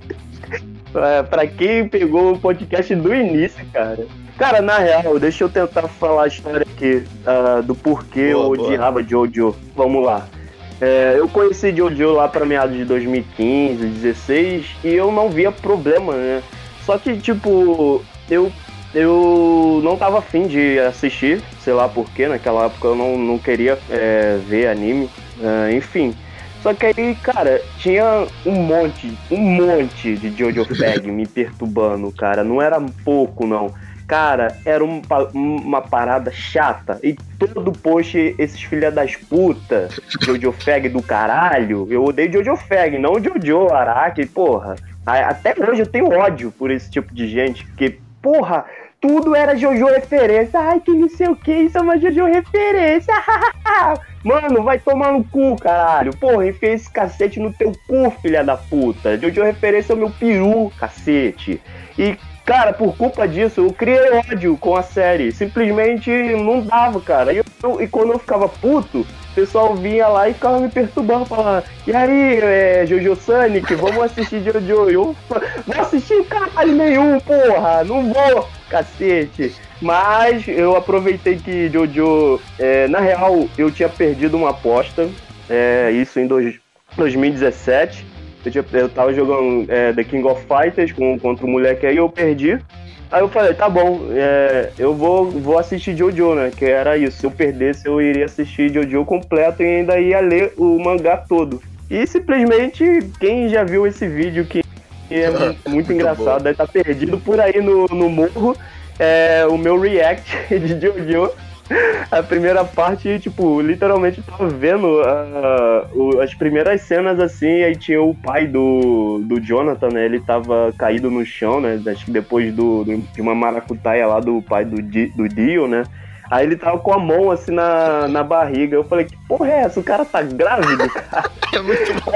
É, pra quem pegou o podcast do início, cara. Cara, na real, deixa eu tentar falar a história aqui ah, do porquê Boa, eu boa. odiava Jojo. Vamos lá. É, eu conheci Jojo lá pra meados de 2015, 2016 e eu não via problema, né? Só que, tipo, eu eu não tava afim de assistir, sei lá porquê, naquela época eu não, não queria é, ver anime, é, enfim. Só que aí, cara, tinha um monte, um monte de Jojo *laughs* Fag me perturbando, cara. Não era pouco, não. Cara, era um uma parada chata. E todo post, esses filha das puta, Jojo Fag do caralho. Eu odeio Jojo Fag, não Jojo Araki, porra. Até hoje eu tenho ódio por esse tipo de gente, porque, porra, tudo era Jojo referência. Ai, que não sei o que, isso é uma Jojo referência. *laughs* Mano, vai tomar no cu, caralho. Porra, enfia esse cacete no teu cu, filha da puta. Jojo referência é o meu peru, cacete. E, cara, por culpa disso, eu criei ódio com a série. Simplesmente não dava, cara. E, eu- e quando eu ficava puto, o pessoal vinha lá e ficava me perturbando, falando: E aí, é, Jojo Sonic, vamos assistir Jojo? Eu não assisti caralho nenhum, porra, não vou, cacete. Mas eu aproveitei que Jojo, é, na real, eu tinha perdido uma aposta, é, isso em dois, 2017. Eu, tinha, eu tava jogando é, The King of Fighters com, contra um moleque aí, eu perdi. Aí eu falei, tá bom, é, eu vou, vou assistir Jojo, né? Que era isso. Se eu perdesse, eu iria assistir Jojo completo e ainda ia ler o mangá todo. E simplesmente, quem já viu esse vídeo que é mu- muito, engraçado, deve estar perdido por aí no, no morro, é o meu react *laughs* de Jojo. *laughs* A primeira parte, tipo, literalmente tava vendo ah, o- as primeiras cenas assim, aí tinha o pai do, do Jonathan, né? Ele tava caído no chão, né? Acho que depois do, do- de uma maracutaia lá do pai do, Di- do Dio, né? Aí ele tava com a mão assim na, na barriga. Eu falei, que porra é essa? O cara tá grávido, cara. *laughs* É muito bom.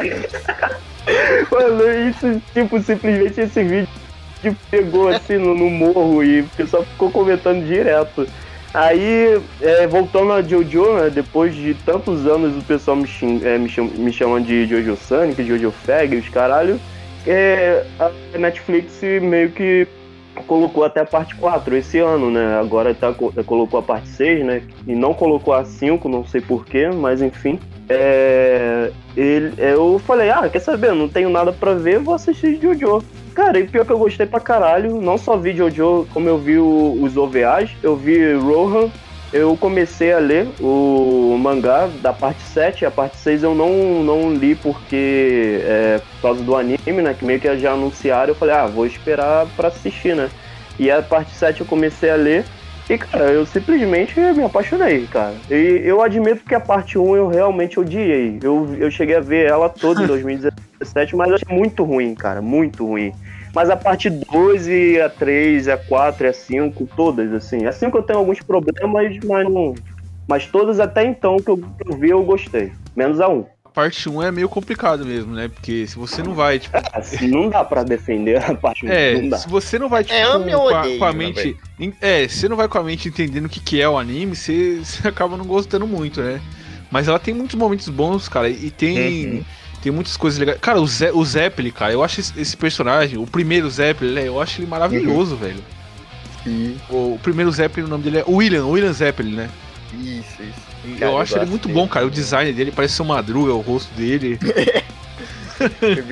Mano, isso, tipo, simplesmente esse vídeo que pegou assim no, no morro e o pessoal ficou comentando direto. Aí, é, voltando a Jojo, né, depois de tantos anos o pessoal me, xing, é, me, cham, me chamando de Jojo Sonic, Jojo Fag, os caralho, é, a Netflix meio que colocou até a parte 4 esse ano, né? Agora tá, co- colocou a parte 6, né? E não colocou a 5, não sei porquê, mas enfim. É, ele, eu falei, ah, quer saber? Não tenho nada pra ver, vou assistir Jojo. Cara, e pior que eu gostei pra caralho. Não só vi Jojo, como eu vi o- os OVAs, eu vi Rohan. Eu comecei a ler o mangá da parte 7, a parte 6 eu não, não li porque é, por causa do anime, né? Que meio que já anunciaram, eu falei, ah, vou esperar pra assistir, né? E a parte 7 eu comecei a ler. E, cara, eu simplesmente me apaixonei, cara. E eu admito que a parte 1 eu realmente odiei. Eu, eu cheguei a ver ela toda em *laughs* 2017, mas eu achei muito ruim, cara. Muito ruim. Mas a parte 2 e a 3, a 4 e a 5, todas, assim. A 5 eu tenho alguns problemas, mas não. Mas todas até então que eu, que eu vi eu gostei. Menos a 1. Parte 1 é meio complicado mesmo, né? Porque se você não vai, tipo. Assim, não dá pra defender a parte 1. É, não dá. se você não vai, tipo, É, ame ou com, a, odeie, com a mente. É, se você não vai com a mente entendendo o que, que é o anime, você, *laughs* você acaba não gostando muito, né? Mas ela tem muitos momentos bons, cara, e tem. Uhum. Tem muitas coisas legais. Cara, o, Ze, o Zeppelin, cara, eu acho esse, personagem, o primeiro Zeppelin, né, eu acho ele maravilhoso, velho. O, o primeiro Zeppelin, o nome dele é William, William Zeppelin, né? Isso, isso. Eu acho ele muito bom, cara. O design dele parece ser madruga, o rosto dele. *laughs*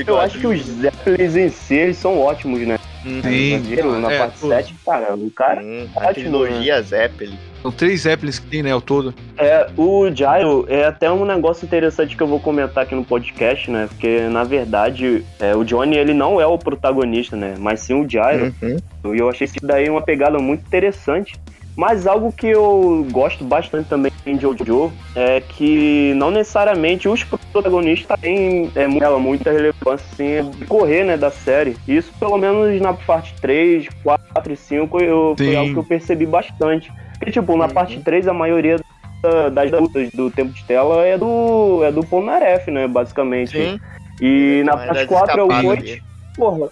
Eu acho que os Zeppelins em si eles são ótimos, né? Sim. Na É, parte pô. 7, cara, o cara. Hum, a ótimo, trilogia Zeppelin. São três Zeppelins que tem, né, ao todo. É, o Gyro é até um negócio interessante que eu vou comentar aqui no podcast, né? Porque, na verdade, é, o Johnny, ele não é o protagonista, né? Mas sim o Gyro. Uhum. E eu achei isso daí uma pegada muito interessante. Mas algo que eu gosto bastante também em Jojo é que não necessariamente os protagonistas têm é, ela, muita relevância assim, de correr né, da série. Isso pelo menos na parte 3, 4 e 5 eu, foi algo que eu percebi bastante. Porque, tipo, na parte 3 a maioria da- das lutas do tempo de tela é do, é do Polnareff, né, basicamente. Sim. E na Mas parte das 4 é o Coit. Porra,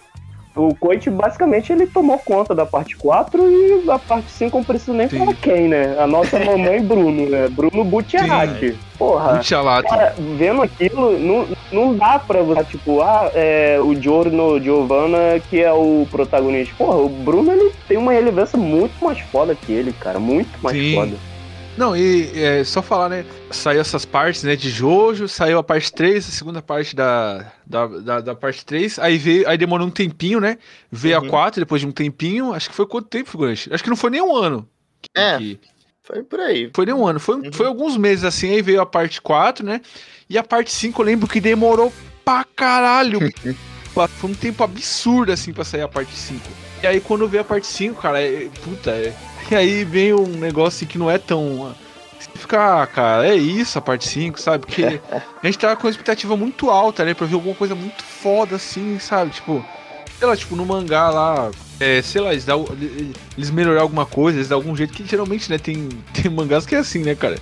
o Coit basicamente ele tomou conta da parte 4 e a parte 5 eu não preciso nem Sim. falar quem, né? A nossa *laughs* mamãe Bruno, né? Bruno Butcherati. Porra. Muito chalato. Cara, vendo aquilo, não, não dá pra você, tipo, ah, é, o Giorno Giovanna que é o protagonista. Porra, o Bruno, ele tem uma relevância muito mais foda que ele, cara. Muito mais Sim. foda. Não, e é, só falar, né? Saiu essas partes, né? De Jojo, saiu a parte 3, a segunda parte da, da, da, da parte 3. Aí veio, aí demorou um tempinho, né? Veio Uhum. a 4 depois de um tempinho. Acho que foi quanto tempo, figurante? Acho que não foi nem um ano. que- É. que- Foi por aí. foi nem um ano. Foi, Uhum. foi alguns meses assim. Aí veio a parte 4, né? E a parte 5 eu lembro que demorou pra caralho. *laughs* foi um tempo absurdo assim pra sair a parte 5. E aí quando veio a parte 5, cara, é, puta, é, e aí vem um negócio que não é tão. Você fica, ah, cara, é isso a parte 5, sabe? Porque *laughs* a gente tava com uma expectativa muito alta, né? Pra ver alguma coisa muito foda assim, sabe? Tipo, sei lá, tipo, no mangá lá, é, sei lá, eles, dá, eles melhorar alguma coisa, eles dão algum jeito que geralmente, né, tem, *laughs* tem mangás que é assim, né, cara?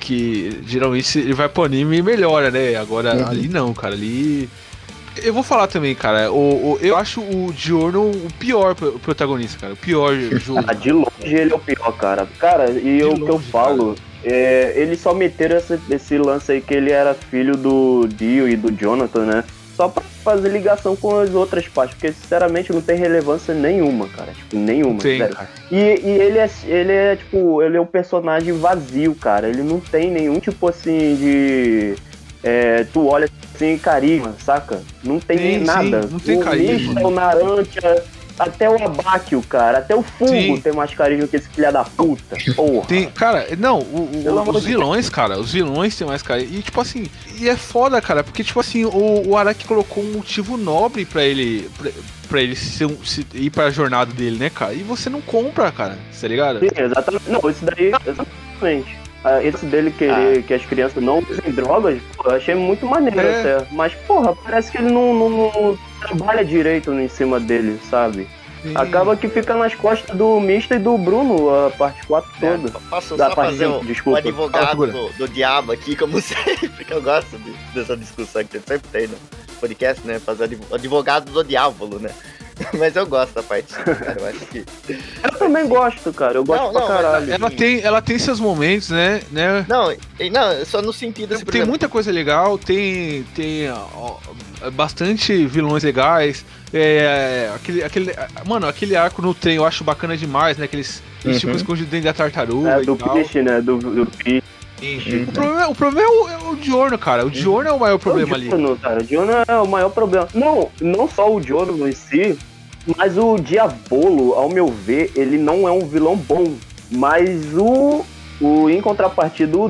Que geralmente ele vai pro anime e melhora, né? Agora Uhum. ali não, cara, ali. Eu vou falar também, cara. O, o- eu acho o Diorno o pior pro- protagonista, cara. O pior jogo. Ah, de longe ele é o pior, cara. Cara, e eu- o que eu falo, é, eles só meteram esse, esse lance aí que ele era filho do Dio e do Jonathan, né? Só pra fazer ligação com as outras partes, porque sinceramente não tem relevância nenhuma, cara. Tipo, nenhuma. Tem. E, e ele, é, ele é, tipo, ele é um personagem vazio, cara. Ele não tem nenhum tipo assim de. É, tu olha sem carisma, saca? Não tem Sim, nada. sim, não tem o carisma. Mista, o até o Abakio, cara, até o Fungo Sim. tem mais carisma que esse filha da puta. Porra. Tem, cara, não, o- o- os vilões, cara, os vilões têm mais cara. E tipo assim, e é foda, cara, porque tipo assim, o, o Araki colocou um motivo nobre pra ele pra, pra ele um- se- ir pra jornada dele, né, cara? E você não compra, cara, tá ligado? Sim, exatamente. Não, isso daí, exatamente. Ah, Esse dele querer que as crianças não usem drogas, pô, eu achei muito maneiro É. até. Mas, porra, parece que ele não, não- não trabalha direito em cima dele, sabe? Sim. Acaba que fica nas costas do Mista e do Bruno a parte 4 toda. Posso Da só parte fazer o, o desculpa. advogado Fala, do, do diabo aqui, como *laughs* sempre, que eu gosto de- dessa discussão que sempre tem no podcast, né? Fazer adv- advogado do diabo, né? *laughs* Mas eu gosto da parte 5, cara. Eu acho que. Eu também gosto, cara. Eu gosto Não, pra não, caralho. Ela tem, ela tem seus momentos, né, né? Não, e- não, só no sentido assim, Tem exemplo, muita coisa legal, tem, tem ó, bastante vilões legais. É, aquele, aquele, mano, aquele arco no trem eu acho bacana demais, né? Aqueles eles Uhum. escondidos dentro da tartaruga É, e do tal. Piche, né? Do, do. O problema, o problema é, o, é o Diorno, cara. O Diorno é o maior problema o ali. Diono, cara. O Diono é o maior problema. Não, não só o Diono em si, mas o Diabolo, ao meu ver, ele não é um vilão bom. Mas o, o em contrapartida, o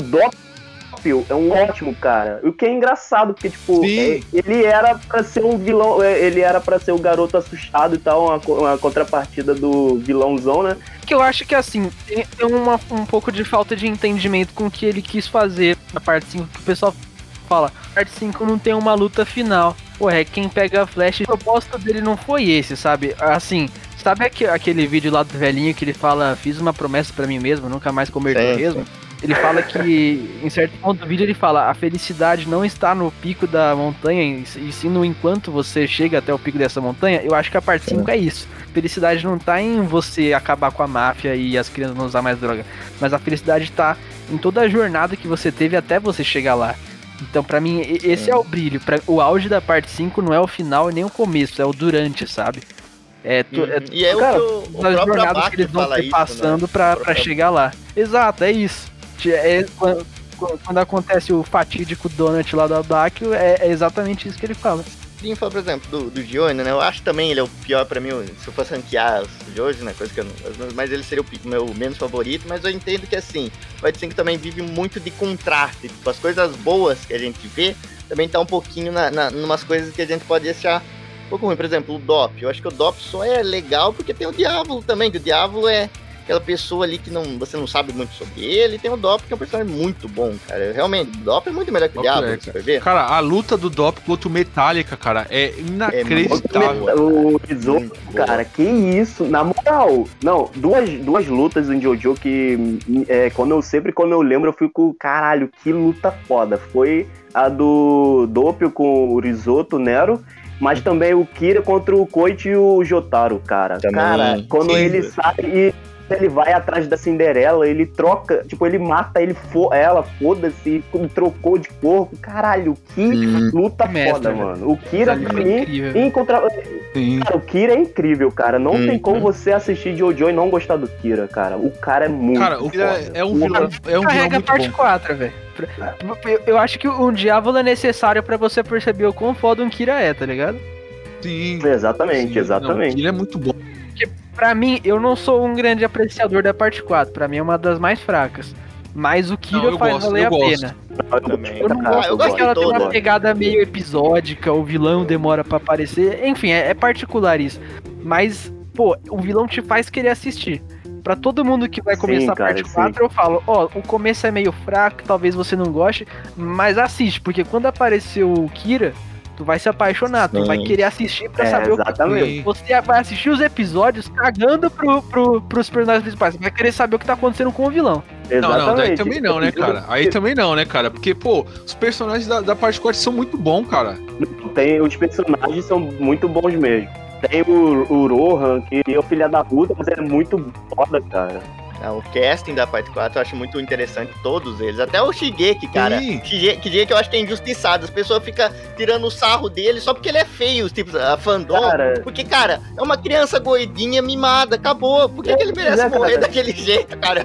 É um ótimo cara. O que é engraçado, porque, tipo, Sim. é- ele era pra ser um vilão, é, ele era pra ser o garoto assustado e tal, uma, uma contrapartida do vilãozão, né? Que eu acho que assim, tem uma, um pouco de falta de entendimento com o que ele quis fazer na parte 5, que o pessoal fala, parte 5 não tem uma luta final. Pô, é quem pega a flecha, o propósito dele não foi esse, sabe? Assim, sabe aque- aquele vídeo lá do velhinho que ele fala, fiz uma promessa pra mim mesmo, nunca mais comer Sim, mesmo? Ele fala que, em certo ponto do vídeo, ele fala: a felicidade não está no pico da montanha, e sim no enquanto você chega até o pico dessa montanha. Eu acho que a parte 5 é isso. Felicidade não tá em você acabar com a máfia e as crianças não usar mais droga, mas a felicidade tá em toda a jornada que você teve até você chegar lá. Então, pra mim, esse é o brilho. Pra, o auge da parte 5 não é o final e nem o começo, é o durante, sabe? É, tu, é E é Cara, o que o, o jornadas que eles vão ter isso, passando né? pra, O pra próprio- chegar lá. Exato, é isso. É, quando, quando acontece o fatídico donut lá do Abakio, é, é exatamente isso que ele fala. Sim, fala, por exemplo, do, do Gione, né? Eu acho também ele é o pior pra mim, se eu fosse ranquear os de hoje, né? Coisa que eu não. Mas ele seria o meu menos favorito, mas eu entendo que assim, o White 5 também vive muito de contraste. Tipo, as coisas boas que a gente vê também tá um pouquinho na, na, numas coisas que a gente pode achar um pouco ruim. Por exemplo, o Dop. Eu acho que o Dop só é legal porque tem o Diabo também, que o Diabo é aquela pessoa ali que não, você não sabe muito sobre ele. E tem o Dop, que é um personagem muito bom, cara. Realmente, o Dop é muito melhor que o Dop Diabo, é, se for ver. Cara, a luta do Dop contra o Metallica, cara, é inacreditável. O Risoto, Muito boa. cara, que isso, na moral. Não, duas, duas lutas em Jojo que é, quando eu sempre quando eu lembro eu fico, caralho, que luta foda. Foi a do Doppio com o Risoto Nero, mas também o Kira contra o Koichi e o Jotaro, cara. Também, Cara, quando sim. ele sai e ele vai atrás da Cinderela, ele troca, tipo, ele mata ele fo ela, foda-se, e trocou de corpo. Caralho, que Hum. luta Mestre, foda, né? mano. O Kira, pra mim. Sim. Cara, o Kira é incrível, cara. Não tem como você assistir Jojo e não gostar do Kira, cara. O cara é muito Cara, o Kira foda. é um vilão, é um vilão Carrega a muito parte bom. 4, velho. Eu, eu acho que um diabo é necessário pra você perceber o quão foda um Kira é, tá ligado? Sim. Exatamente, Sim, exatamente. Não, ele é muito bom. Pra mim, eu não sou um grande apreciador da parte 4. Pra mim é uma das mais fracas. Mas o Kira Não, eu faz gosto, valer eu a gosto. pena. Também. Eu não Cara, gosto eu porque gosto ela de tem uma pegada meio episódica, o vilão demora pra aparecer. Enfim, é, é particular isso. Mas, pô, o vilão te faz querer assistir. Pra todo mundo que vai Sim, começar a cara, parte sim. 4, eu falo, ó, o começo é meio fraco, talvez você não goste, mas assiste, porque quando apareceu o Kira, tu vai se apaixonar, tu Sim. vai querer assistir pra É, saber o que exatamente. Você vai assistir os episódios cagando pro, pro, pros personagens principais. Você vai querer saber o que tá acontecendo com o vilão. Não, não, daí Exatamente. também não, né, cara? Aí também não, né, cara? Porque, pô, os personagens da, da parte 4 são muito bons, cara. Tem, os personagens são muito bons mesmo. Tem o, o Rohan, que é o filho da puta, mas é muito foda, cara. Ah, O casting da parte 4 eu acho muito interessante, todos eles. Até o Shigeki, cara. Sim. Shige- Shigeki eu acho que é injustiçado. As pessoas ficam tirando o sarro dele só porque ele é feio, tipo, a fandom. Cara. Porque, cara, é uma criança gordinha, mimada, acabou. Por que, que ele merece é, morrer cara. daquele jeito, cara?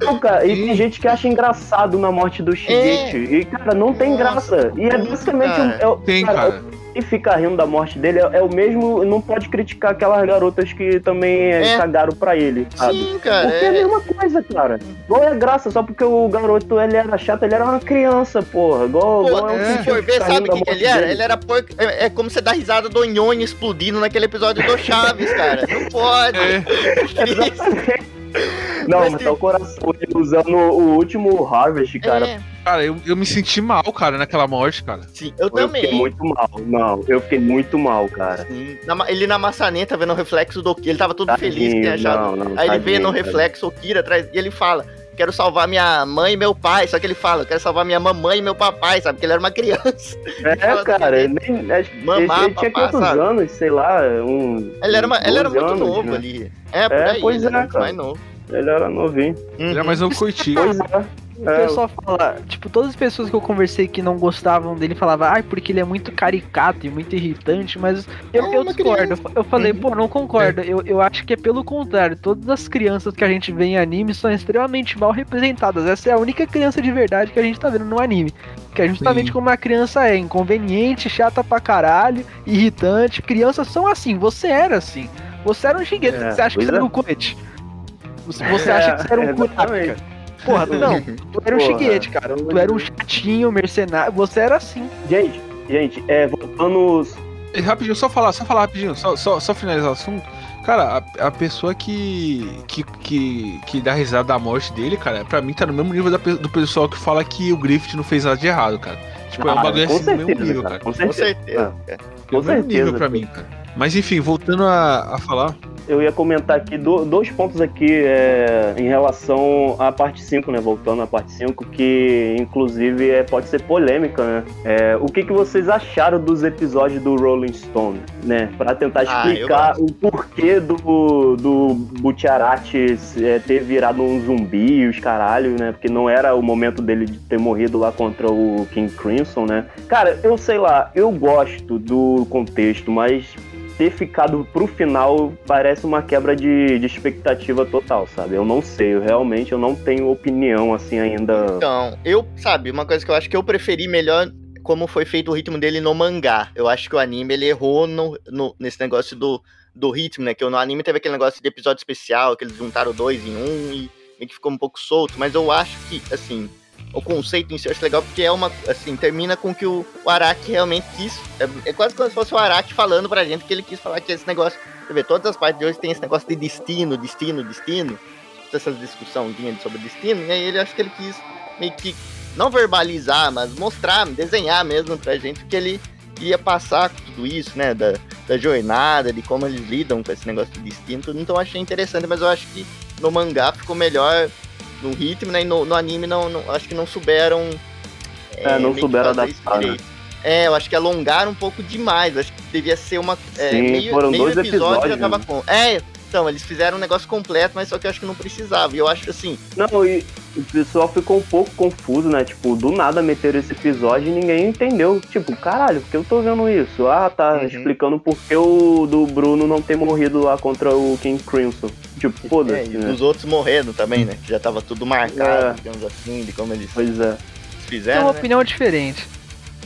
Não, cara, e tem gente que acha engraçado na morte do Shigeki. E, cara, não tem Nossa, graça. E é basicamente. cara. é o- Tem, cara, cara. E ficar rindo da morte dele é, é o mesmo. Não pode criticar aquelas garotas que também é, É. cagaram pra ele, sabe? Sim, cara. Porque é a é- mesma coisa, cara. Igual é graça, só porque o garoto ele era chato, ele era uma criança, porra. Igual, Pô, igual é um se que for ver, fica sabe o que, que ele era? dele. Ele era porco. É, é como você dá risada do Nhonho explodindo naquele episódio do *laughs* Chaves, cara. Não pode. É. Não, Mas mas tá o coração ele usando o último Harvest, cara. É, Cara, eu, eu me senti mal, cara, naquela morte, cara. sim, eu Eu também. fiquei muito mal. Não, eu fiquei muito mal, cara. Sim. Na ele na maçaneta vendo o reflexo do Kira, ele tava todo Tadinho, feliz que tinha achado. não, não, Aí ele vê no tadinho, cara. reflexo o Kira atrás e ele fala: Quero salvar minha mãe e meu pai. Só que ele fala: Quero salvar minha mamãe e meu papai, sabe? Porque ele era uma criança. *laughs* É, fala cara, daquele ele, nem, acho- ele, mamar, ele tinha papá, quantos sabe? anos, sei lá, um. Ele era, uma- ele era 12 muito anos, novo né? ali. É, por É, aí. pois ele era é, mais novo. Ele era novinho. Uhum. Ele é mais novo que o Iti. Pois é. O É, pessoal fala, tipo, todas as pessoas que eu conversei que não gostavam dele falavam, ai, porque ele é muito caricato e muito irritante, mas eu, É eu discordo. criança. Eu falei, pô, não concordo. Eu, eu acho que é pelo contrário. Todas as crianças que a gente vê em anime são extremamente mal representadas. Essa é a única criança de verdade que a gente tá vendo no anime. Que é justamente Sim. como a criança é, inconveniente, chata pra caralho, irritante. Crianças são assim, você era assim. Você era um Shigeki, É, você acha que você era é. um. Você, você acha que você era um *laughs* É, Porra, *laughs* não. Tu era um. Shigeki, cara. Tu era um chatinho, mercenário. Você era assim. Gente, gente, é, voltando. E Rapidinho, só falar, só falar rapidinho, só, só, só finalizar o assunto. Cara, a, a pessoa que, que, que, que dá risada da morte dele, cara, pra mim tá no mesmo nível da do pessoal que fala que o Griffith não fez nada de errado, cara. Tipo, é um Ah, bagulho com assim no mesmo certeza, nível, cara. cara. Com Com certeza. certeza. cara. Com É o mesmo nível certeza. pra mim, cara. Mas enfim, voltando a, a falar. Eu ia comentar aqui do- dois pontos aqui é, em relação à parte 5, né? Voltando à parte 5, que inclusive é, pode ser polêmica, né? É, o que, que vocês acharam dos episódios do Rolling Stone, né? Pra tentar Ah, explicar o porquê do, do Butcherati é, ter virado um zumbi e os caralhos, né? Porque não era o momento dele de ter morrido lá contra o King Crimson, né? Cara, eu sei lá, eu gosto do contexto, mas ter ficado pro final parece uma quebra de, de expectativa total, sabe? Eu não sei, eu realmente eu não tenho opinião assim ainda. Então, eu, sabe, uma coisa que eu acho que eu preferi melhor como foi feito o ritmo dele no mangá. Eu acho que o anime ele errou no, no- nesse negócio do, do ritmo, né? Que no anime teve aquele negócio de episódio especial, que eles juntaram dois em um e meio que ficou um pouco solto. Mas eu acho que, assim, o conceito em si eu acho legal porque é uma, assim, termina com que o, o Araki realmente quis. É, é quase como se fosse o Araki falando pra gente que ele quis falar que esse negócio. Você vê, todas as partes de hoje tem esse negócio de destino, destino, destino. Essas discussãozinhas sobre destino. E aí ele acho que ele quis meio que não verbalizar, mas mostrar, desenhar mesmo pra gente que ele ia passar com tudo isso, né? Da, da jornada, de como eles lidam com esse negócio de destino. tudo. Então eu achei interessante, mas eu acho que no mangá ficou melhor no ritmo, né? E no, no anime não, não- acho que não souberam. É, não meio que souberam adaptar, né? É, eu acho que alongaram um pouco demais. Acho que devia ser uma. É, Sim, meio, foram meio dois episódio já episódios, tava né? com. É, então, eles fizeram um negócio completo, mas só que eu acho que não precisava. E eu acho assim, Não, e o pessoal ficou um pouco confuso, né? Tipo, do nada meteram esse episódio e ninguém entendeu. Tipo, caralho, por que eu tô vendo isso? Ah, tá Uhum. explicando por que o do Bruno não ter morrido lá contra o King Crimson. Tipo, é, foda-se, e né? os outros morrendo também, né? Que já tava tudo marcado, É. digamos assim, de como eles Pois é. Tem fizeram. uma né? opinião diferente.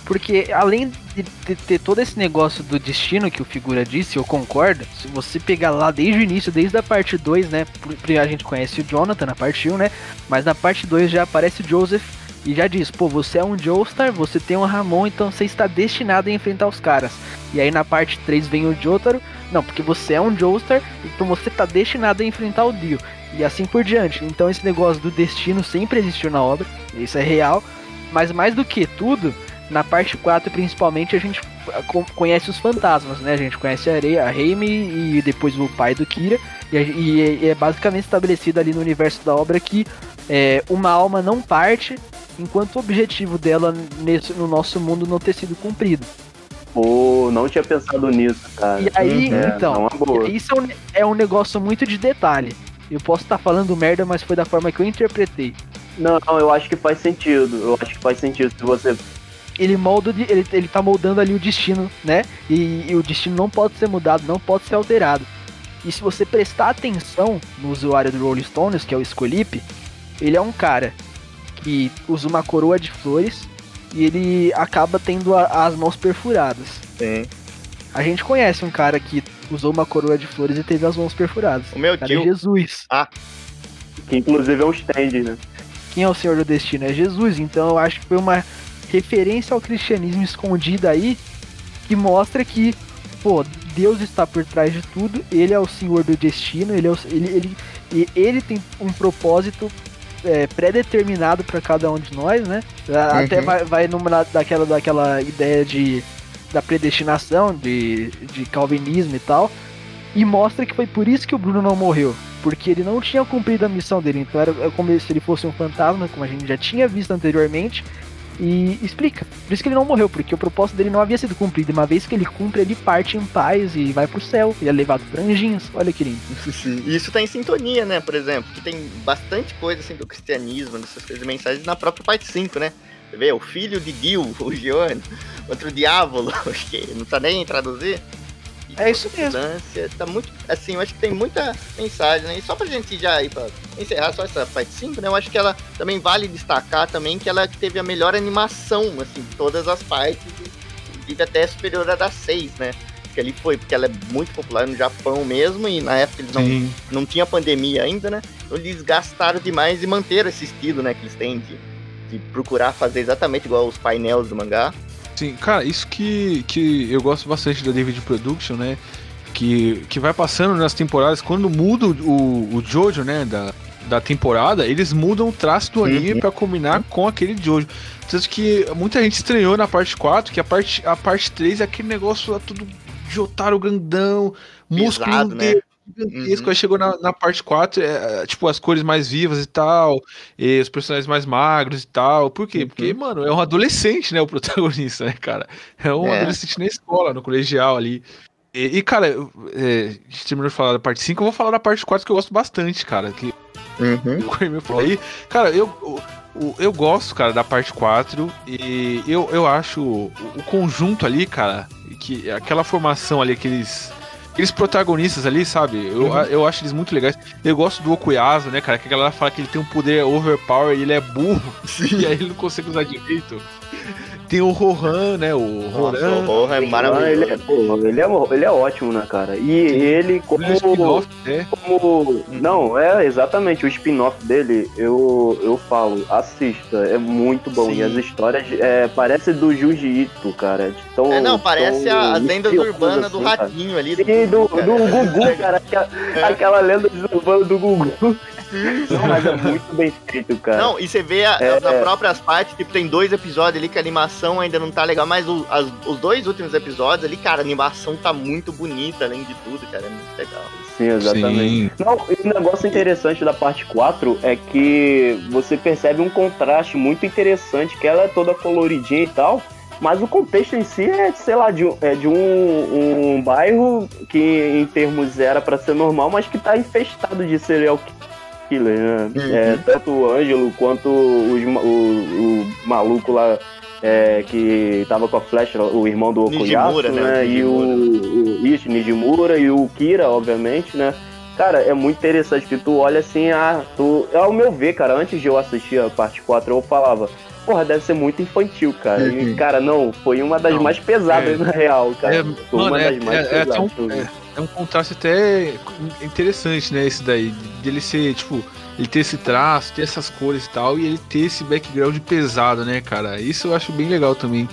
Porque além de, ter todo esse negócio do destino que o figura disse, eu concordo. Se você pegar lá desde o início, desde a parte 2, né? Porque a gente conhece o Jonathan na parte 1, né? Mas na parte 2 já aparece o Joseph e já diz, pô, você é um Joestar, você tem um Ramon, então você está destinado a enfrentar os caras. E aí na parte 3 vem o Jotaro, não, porque você é um Joestar, então você está destinado a enfrentar o Dio. E assim por diante. Então esse negócio do destino sempre existiu na obra, isso é real. Mas mais do que tudo, na parte 4 principalmente a gente co- conhece os fantasmas, né? A gente conhece a Areia, a Reime e depois o pai do Kira. E, a- e é- e é basicamente estabelecido ali no universo da obra que é, uma alma não parte enquanto o objetivo dela nesse, no nosso mundo não ter sido cumprido. Pô, não tinha pensado nisso, cara. E aí, É, então, é boa. isso é um, é um negócio muito de detalhe. Eu posso estar falando merda, mas foi da forma que eu interpretei. Não, não, eu acho que faz sentido. Eu acho que faz sentido se você. Ele molda, de- ele, ele tá moldando ali o destino, né? E, e o destino não pode ser mudado, não pode ser alterado. E se você prestar atenção no usuário do Rolling Stones, que é o Scolip, ele é um cara que usa uma coroa de flores e ele acaba tendo a- as mãos perfuradas. Sim. A gente conhece um cara que usou uma coroa de flores e teve as mãos perfuradas. O meu cara é tio. Jesus. Que inclusive é um stand, né? Quem é o Senhor do Destino? É Jesus. Então eu acho que foi uma referência ao cristianismo escondida aí que mostra que, pô, Deus está por trás de tudo, ele é o Senhor do destino, ele, é o- ele, ele, ele tem um propósito é, pré-determinado para cada um de nós, né? A- Até Uhum. vai, vai numa daquela, daquela ideia de da predestinação, de, de calvinismo e tal, e mostra que foi por isso que o Bruno não morreu, porque ele não tinha cumprido a missão dele, então era é como se ele fosse um fantasma, como a gente já tinha visto anteriormente, e explica. Por isso que ele não morreu, porque o propósito dele não havia sido cumprido. Uma vez que ele cumpre, ele parte em paz e vai pro céu. Ele é levado por anjinhos. Olha que lindo. E isso tá em sintonia, né? Por exemplo, que tem bastante coisa assim do cristianismo, dessas coisas mensagens na própria parte 5, né? Você vê, o filho de Gil, *laughs* o Gione, outro diabo, *laughs* que não tá nem em traduzir. É isso mesmo. Tá muito, assim, eu acho que tem muita mensagem, né? E só pra gente já ir pra encerrar só essa parte 5, né? Eu acho que ela também vale destacar também que ela teve a melhor animação, assim, de todas as partes, inclusive até superior à da 6, né? Que ali foi, porque ela é muito popular no Japão mesmo, e na época eles não Sim. não tinha pandemia ainda, né? Então eles gastaram demais e manteram esse estilo, né? Que eles têm de, de procurar fazer exatamente igual os painéis do mangá. Sim, cara, isso que, que eu gosto bastante da David Production, né? Que, que vai passando nas temporadas, quando muda o, o Jojo, né, da, da temporada, eles mudam o traço do anime pra combinar com aquele Jojo. Tanto que muita gente estranhou na parte 4, que a parte, a parte 3 é aquele negócio lá tudo de otário grandão, músculo Pesado, né? Gigantesco. Uhum. Aí chegou na, na parte 4, é, tipo, as cores mais vivas e tal, e os personagens mais magros e tal. Por quê? Uhum. Porque, mano, é um adolescente, né, o protagonista, né, cara? É um É. adolescente na escola, no colegial ali. E, e, cara, é, a gente terminou de falar da parte 5, eu vou falar da parte 4 que eu gosto bastante, cara. Que Uhum. falou aí. Cara, eu, eu, eu- gosto, cara, da parte 4 e eu, eu acho o, o conjunto ali, cara, que aquela formação ali, aqueles. Aqueles protagonistas ali, sabe? Eu, eu acho eles muito legais. Eu gosto do Okuyasu, né, cara? Que a galera fala que ele tem um poder overpower e ele é burro. *laughs* E aí ele não consegue usar direito. Tem o Rohan, né? O Roran. o Rohan é Ah, ele, maravilhoso. é, pô, ele, é, ele é ótimo, né, cara? E ele, como. Né? como. Não, é exatamente o spin-off dele, eu, eu falo, assista, é muito bom. Sim. E as histórias é, parece do Ito, cara. de Tão, É, não, parece tão a, as lendas misteriosas urbanas do assim, cara. ratinho ali. Sim, do, cara. do Gugu, cara. Aquela, *laughs* É. aquela lenda urbana do Gugu. Não, mas é muito bem feito, cara. Não, e você vê a, É, as é. próprias partes, tipo, tem dois episódios ali que a animação ainda não tá legal, mas o- as- os dois últimos episódios ali, cara, a animação tá muito bonita, além de tudo, cara, é muito legal. Sim, exatamente. Sim. Não, e um negócio interessante da parte 4 é que você percebe um contraste muito interessante, que ela é toda coloridinha e tal, mas o contexto em si é, sei lá, de, um- é de um, um bairro que em termos era pra ser normal, mas que tá infestado de serial killer, né? Uhum. É, tanto o Ângelo quanto os o, o maluco lá é, que tava com a flecha, o irmão do Okuyasu, né? né? E o, o isso, Nijimura e o Kira, obviamente, né? Cara, é muito interessante que tu olha assim, ah, tu. Ao meu ver, cara, antes de eu assistir a parte 4, eu falava, porra, deve ser muito infantil, cara. E, Uhum. cara, não, foi uma das Não, mais pesadas é. na real, cara. É, foi mano, uma é- das mais é- é pesadas. É um contraste até interessante, né? Esse daí. Dele ser, tipo, ele ter esse traço, ter essas cores e tal, e ele ter esse background pesado, né, cara? Isso eu acho bem legal também.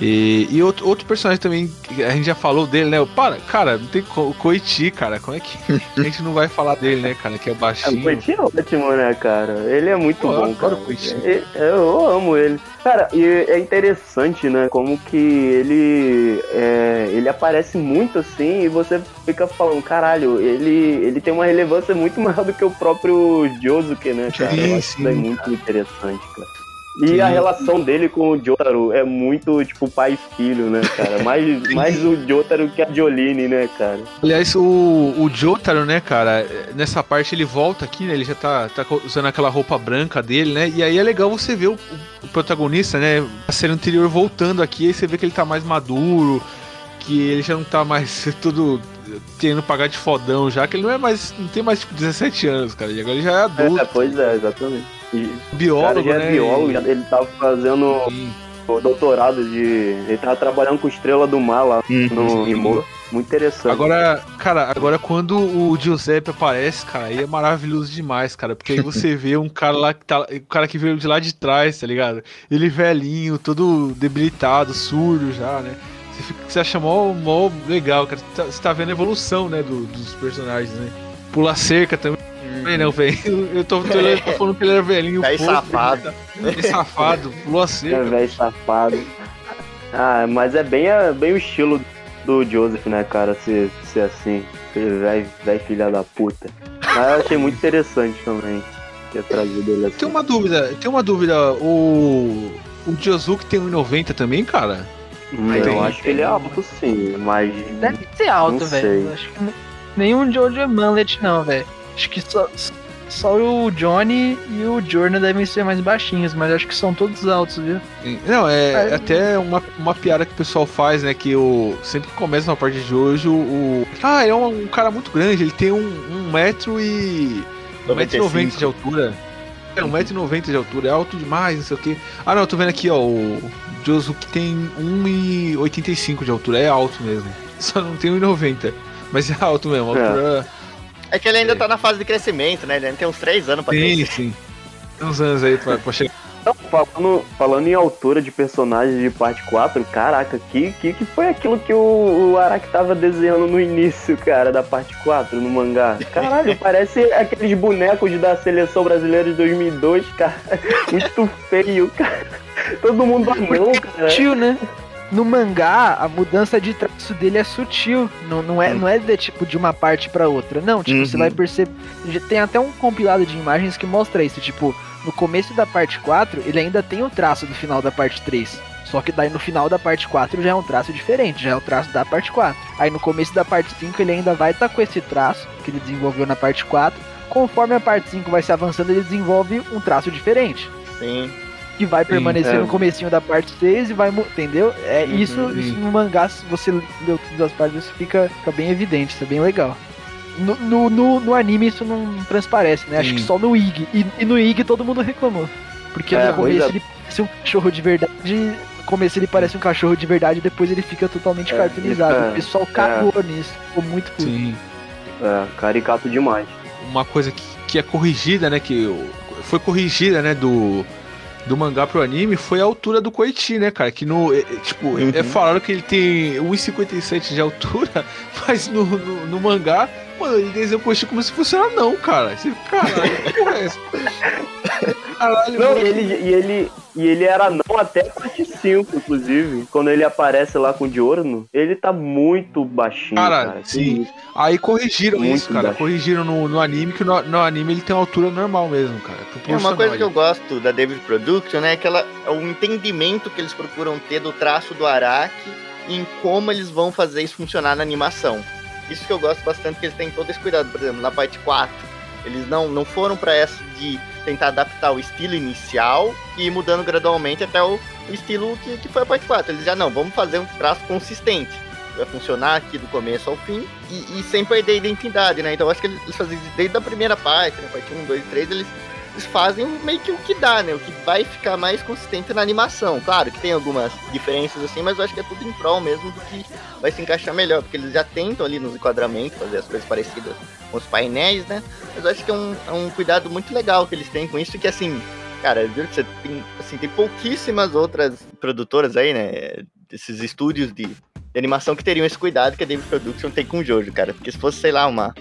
E, e outro, outro personagem também, a gente já falou dele, né? Para, cara, não tem co- o Koichi, cara. Como é que a gente não vai falar dele, né, cara? Que é É, o baixinho. Koichi é ótimo, né, cara? Ele é muito eu bom, cara. É- é, Eu amo ele. Cara, e é interessante, né, como que ele é, ele aparece muito assim e você fica falando, caralho, ele, ele tem uma relevância muito *laughs* maior do que o próprio Josuke, né, cara? Sim, Eu acho isso sim, muito interessante, cara. E a relação dele com o Jotaro é muito, tipo, pai filho, né, cara? Mais, *laughs* mais o Jotaro que a Jolene, né, cara? Aliás, o, o Jotaro, né, cara, nessa parte ele volta aqui, né? Ele já tá, tá usando aquela roupa branca dele, né? E aí é legal você ver o, o protagonista, né? A série anterior voltando aqui, aí você vê que ele tá mais maduro, que ele já não tá mais *laughs* todo querendo pagar de fodão já, que ele não é mais. não tem mais tipo 17 anos, cara. E agora ele já é adulto, É, pois é, exatamente. E o cara biólogo, já né? é biólogo, já- ele tava fazendo Sim. o doutorado de. Ele tava trabalhando com Estrela do Mar lá no Sim. Imo. Muito interessante. Agora, cara, agora quando o Giuseppe aparece, cara, aí é maravilhoso demais, cara. Porque aí você vê um cara lá que tá. O cara que veio de lá de trás, tá ligado? Ele velhinho, todo debilitado, surdo já, né? Você, fica, você acha mó, mó legal, cara. Você tá, você tá vendo a evolução, né, do- dos personagens, né? Pula cerca também. Não, velho. *laughs* Eu tô, tô, tô falando que ele era velhinho. Fofo, safado. Velho safado. Pulou a É cerca. velho safado. Ah, mas é bem, é bem o estilo do Joseph, né, cara? Ser, ser assim. Aquele velho velho filha da puta. Mas eu achei muito interessante também ter trazido ele assim. Tem uma dúvida, tem uma dúvida. O. O Josuke tem 1,90 também, cara? Hum, Tem- eu acho que ele é alto sim, mas. Deve ser alto, Não velho. sei. Acho que n- nenhum Jojo é Manlet, não, velho. Acho que só, só o Johnny e o Jordan devem ser mais baixinhos, mas acho que são todos altos, viu? Não, é É. até uma, uma piada que o pessoal faz, né? Que o, sempre que começa uma parte de hoje, o. Ah, é um, um cara muito grande, ele tem um, um metro e. um metro e 95. noventa de altura. É, um metro e noventa de altura, é alto demais, não sei o quê. Ah, não, eu tô vendo aqui, ó, o Josuke tem 1,85 de altura, é alto mesmo. *laughs* Só não tem 1,90. Mas é alto mesmo, É. altura. É que ele ainda tá na fase de crescimento, né? Ele ainda tem uns 3 anos pra Sim, crescer. sim. Tem uns anos aí pra, pra chegar. Não, falando, falando em altura de personagens de parte 4, caraca, que, que, que foi aquilo que o, o Araki tava desenhando no início, cara, da parte 4 no mangá? Caralho, *laughs* parece aqueles bonecos da seleção brasileira de 2002, cara. *laughs* Muito feio, cara. Todo mundo amou, cara. Sutil, né? No mangá, a mudança de traço dele é sutil. Não, não, é, não é de tipo de uma parte pra outra. Não, tipo, você Uhum. vai perceber. Tem até um compilado de imagens que mostra isso. Tipo, no começo da parte 4, ele ainda tem o traço do final da parte 3. Só que daí no final da parte 4 já é um traço diferente, já é o traço da parte 4. Aí no começo da parte 5 ele ainda vai estar com esse traço que ele desenvolveu na parte 4. Conforme a parte 5 vai se avançando, ele desenvolve um traço diferente Sim. Que vai Sim, permanecer é. no comecinho da parte 6 e vai, entendeu? É Uhum, isso, sim. isso no mangá, se você leu todas as partes, isso fica, fica bem evidente, isso é bem legal. No, no, no, no anime isso não transparece, né? Acho Sim. que só no IG. E, e no IG todo mundo reclamou. Porque É, no pois começo é. ele parece um cachorro de verdade. No começo ele parece um cachorro de verdade, depois ele fica totalmente É, cartoonizado. fica- o pessoal cagou nisso, ficou muito puto. Sim. É, caricato demais. uma coisa que, que é corrigida, né? Que foi corrigida, né? Do, do mangá pro anime foi a altura do Koichi, né, cara? Que no. é- é, tipo, é Uhum. falaram que ele tem 1,57 de altura, *laughs* mas no, no, no mangá, mano, ele desenhou o Koichi como se fosse um anão, cara. Você, caralho, que porra é essa? Caralho, Não, mano. e ele, e ele, e ele era não até a parte 5, inclusive. Quando ele aparece lá com o Diorno, ele tá muito baixinho, Cara, cara. Sim. isso. Aí corrigiram Muito isso, cara. baixo. Corrigiram no, no anime, que no, no anime ele tem uma altura normal mesmo, cara. É uma coisa que eu gosto da David Production, né? É que ela, é o entendimento que eles procuram ter do traço do Araki e em como eles vão fazer isso funcionar na animação. Isso que eu gosto bastante, que eles têm todo esse cuidado. Por exemplo, na parte 4, eles não, não foram para essa de tentar adaptar o estilo inicial e ir mudando gradualmente até o, o estilo que, que foi a parte 4. Eles já não, vamos fazer um traço consistente. Vai funcionar aqui do começo ao fim e, e sem perder a identidade, né? Então acho que eles isso desde a primeira parte, né? Parte 1, 2, 3, eles eles fazem meio que o que dá, né? O que vai ficar mais consistente na animação. Claro que tem algumas diferenças assim, mas eu acho que é tudo em prol mesmo do que vai se encaixar melhor, porque eles já tentam ali nos enquadramentos fazer as coisas parecidas com os painéis, né? Mas eu acho que é um, é um cuidado muito legal que eles têm com isso, que assim, cara, juro que você tem, assim, tem pouquíssimas outras produtoras aí, né? Desses estúdios de, de animação que teriam esse cuidado que a David Production tem com o Jojo, cara. Porque se fosse, sei lá, uma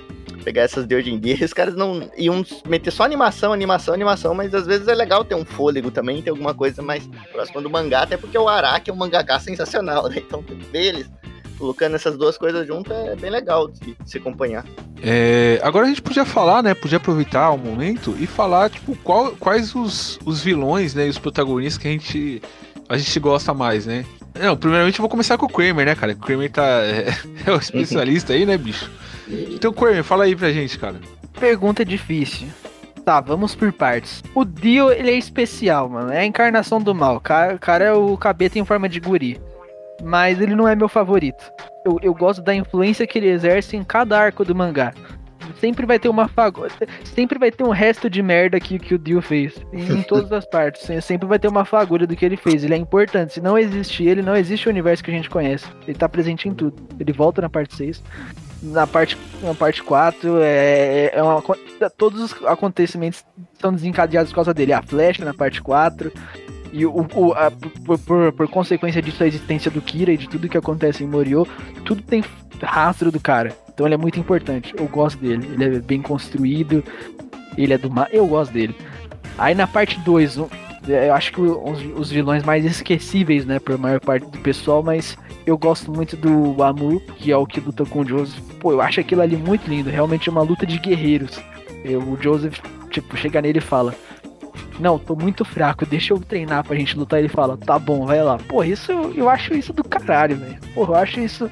pegar essas de hoje em dia, *laughs* os caras não iam meter só animação, animação, animação, mas às vezes é legal ter um fôlego também, ter alguma coisa mais próxima do mangá, até porque o Araki é um mangaka sensacional, né? Então ver eles colocando essas duas coisas juntas é bem legal de se acompanhar. É, agora a gente podia falar, né? Podia aproveitar o momento e falar, tipo, qual- quais os, os vilões, né? E os protagonistas que a gente, a gente gosta mais, né? Não, primeiramente eu vou começar com o Kramer, né, cara? O Kramer tá, é, *laughs* é o especialista aí, né, bicho? Então, Kramer, fala aí pra gente, cara. Pergunta difícil. Tá, vamos por partes. O Dio, ele é especial, mano. É a encarnação do mal. O cara, o cara é o cabeta em forma de guri. Mas ele não é meu favorito. Eu, eu gosto da influência que ele exerce em cada arco do mangá. Sempre vai ter uma fago... Sempre vai ter um resto de merda que, que o Dio fez. Em *laughs* todas as partes. Se- Sempre vai ter uma fagulha do que ele fez. Ele é importante. Se não existe ele, não existe o universo que a gente conhece. Ele tá presente em tudo. Ele volta na parte 6 na parte, na parte 4, é, é uma, todos os acontecimentos são desencadeados por causa dele. A flecha na parte 4, e o, o- a- por, por- por consequência disso, a existência do Kira e de tudo que acontece em Morio, tudo tem rastro do cara. Então ele é muito importante. Eu gosto dele. Ele é bem construído. Ele é do mal. Eu gosto dele. Aí na parte 2, eu acho que os, vilões mais esquecíveis, né, por maior parte do pessoal, mas eu gosto muito do Amu, que é o que luta com o Joseph. Pô, eu acho aquilo ali muito lindo. Realmente é uma luta de guerreiros. Eu- o Joseph, tipo, chega nele e fala: Não, tô muito fraco, deixa eu treinar pra gente lutar. Ele fala: Tá bom, vai lá. Pô, isso eu acho isso do caralho, velho. Pô, eu acho isso